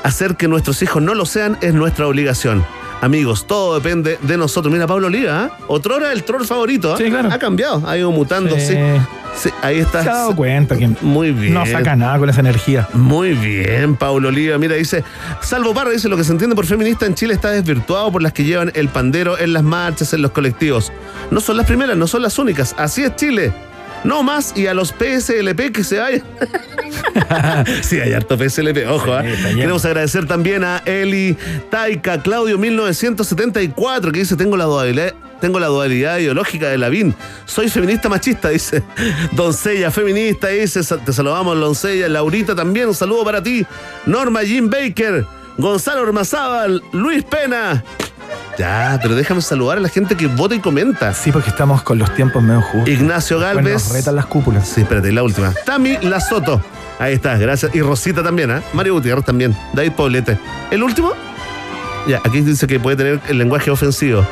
Hacer que nuestros hijos no lo sean es nuestra obligación. Amigos, todo depende de nosotros. Mira, Pablo Oliva, ¿eh? Otrora el troll favorito. ¿eh? Sí, claro. Ha cambiado, ha ido mutando, sí. Sí. Sí, ahí está. Se ha dado cuenta que Muy bien. no saca nada con esa energía. Muy bien, Paulo Oliva. Mira, dice, Salvo Parra dice, lo que se entiende por feminista en Chile está desvirtuado por las que llevan el pandero en las marchas, en los colectivos. No son las primeras, no son las únicas. Así es Chile. No más y a los PSLP que se vayan. sí, hay harto PSLP, ojo. ¿ah? Queremos agradecer también a Eli Taika Claudio 1974 que dice, tengo la dualidad. Tengo la dualidad ideológica de Lavín. Soy feminista machista, dice. Doncella feminista, dice. Te saludamos, Doncella. Laurita también, un saludo para ti. Norma Jim Baker. Gonzalo Ormazábal. Luis Pena. Ya, pero déjame saludar a la gente que vota y comenta. Sí, porque estamos con los tiempos medio justos. Ignacio Bueno, Galvez. nos retan las cúpulas. Sí, espérate, la última. Tami Lazoto. Ahí está, gracias. Y Rosita también, ¿ah? Mario Gutiérrez también. David Poblete. ¿El último? Ya, aquí dice que puede tener el lenguaje ofensivo.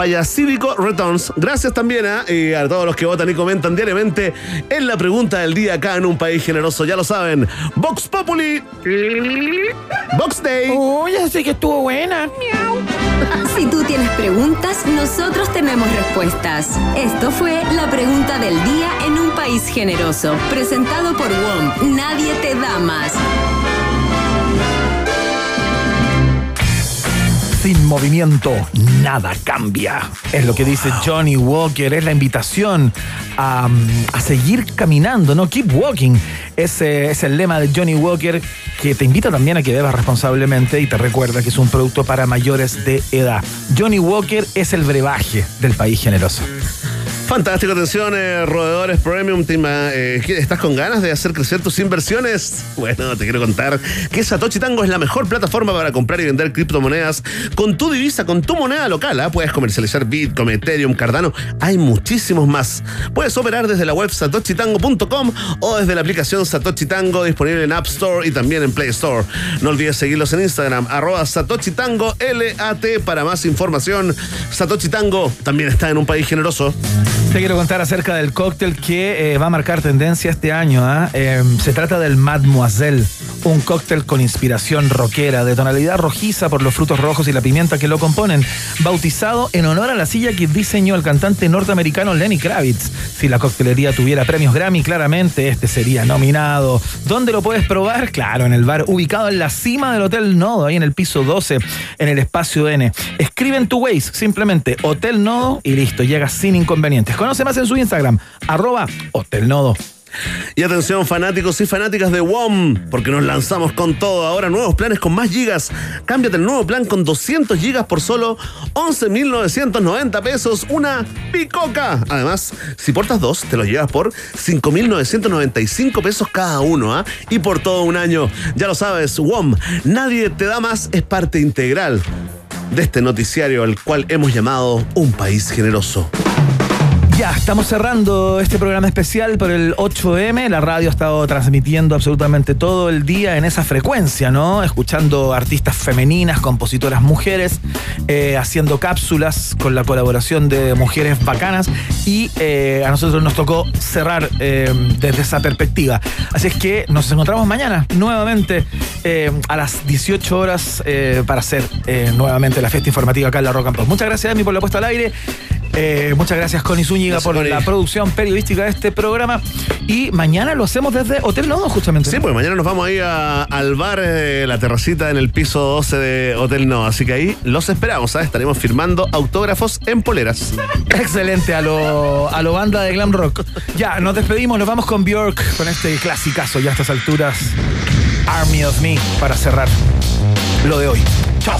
Payasídico Returns. Gracias también a, y a todos los que votan y comentan diariamente en la pregunta del día acá en un país generoso. Ya lo saben. Vox Populi. Vox Day. Uy, así que estuvo buena. Si tú tienes preguntas, nosotros tenemos respuestas. Esto fue la pregunta del día en un país generoso, presentado por WOM. Nadie te da más. Sin movimiento, nada cambia. Es lo que dice Johnny Walker, es la invitación a, a seguir caminando, ¿no? Keep walking. Ese es el lema de Johnny Walker que te invita también a que bebas responsablemente y te recuerda que es un producto para mayores de edad. Johnny Walker es el brebaje del país generoso. Fantástico, atención, eh, roedores premium. Team, eh, ¿qué- ¿Estás con ganas de hacer crecer tus inversiones? Bueno, te quiero contar que Satoshi Tango es la mejor plataforma para comprar y vender criptomonedas con tu divisa, con tu moneda local. ¿ah? Puedes comercializar Bitcoin, Ethereum, Cardano. Hay muchísimos más. Puedes operar desde la web satoshitango.com o desde la aplicación Satoshi Tango disponible en App Store y también en Play Store. No olvides seguirlos en Instagram, arroba Satoshi Tango LAT para más información. Satoshi Tango también está en un país generoso. Te quiero contar acerca del cóctel que eh, va a marcar tendencia este año. ¿ah? Eh, se trata del Mademoiselle, un cóctel con inspiración rockera, de tonalidad rojiza por los frutos rojos y la pimienta que lo componen, bautizado en honor a la silla que diseñó el cantante norteamericano Lenny Kravitz. Si la coctelería tuviera premios Grammy, claramente este sería nominado. ¿Dónde lo puedes probar? Claro, en el bar ubicado en la cima del Hotel Nodo, ahí en el piso 12, en el espacio N. Escribe en tu Waze, simplemente Hotel Nodo y listo, llegas sin inconvenientes. Conoce más en su Instagram, arroba Hotel Nodo. Y atención fanáticos y fanáticas de WOM, porque nos lanzamos con todo. Ahora nuevos planes con más gigas. Cámbiate el nuevo plan con 200 gigas por solo 11.990 pesos. Una picoca. Además, si portas dos, te los llevas por 5.995 pesos cada uno. ¿ah? Y por todo un año. Ya lo sabes, WOM, nadie te da más, es parte integral de este noticiario al cual hemos llamado Un País Generoso. Ya, estamos cerrando este programa especial por el 8M. La radio ha estado transmitiendo absolutamente todo el día en esa frecuencia, ¿no? Escuchando artistas femeninas, compositoras mujeres, eh, haciendo cápsulas con la colaboración de mujeres bacanas y eh, a nosotros nos tocó cerrar eh, desde esa perspectiva. Así es que nos encontramos mañana nuevamente a las 18 horas para hacer nuevamente la fiesta informativa acá en la Rock. Muchas gracias, Emi, por la puesta al aire. Eh, muchas gracias, Connie Zúñiga, Gracias, por Connie. la producción periodística de este programa. Y mañana lo hacemos desde Hotel Nodo, justamente. Sí, pues mañana nos vamos a ir a- al bar, eh, la terracita en el piso 12 de Hotel No. Así que ahí los esperamos, ¿sabes? Estaremos firmando autógrafos en poleras. Excelente, a lo, a lo banda de glam rock. Ya, nos despedimos, nos vamos con Bjork, con este clasicazo ya a estas alturas. Army of Me, para cerrar lo de hoy. Chao.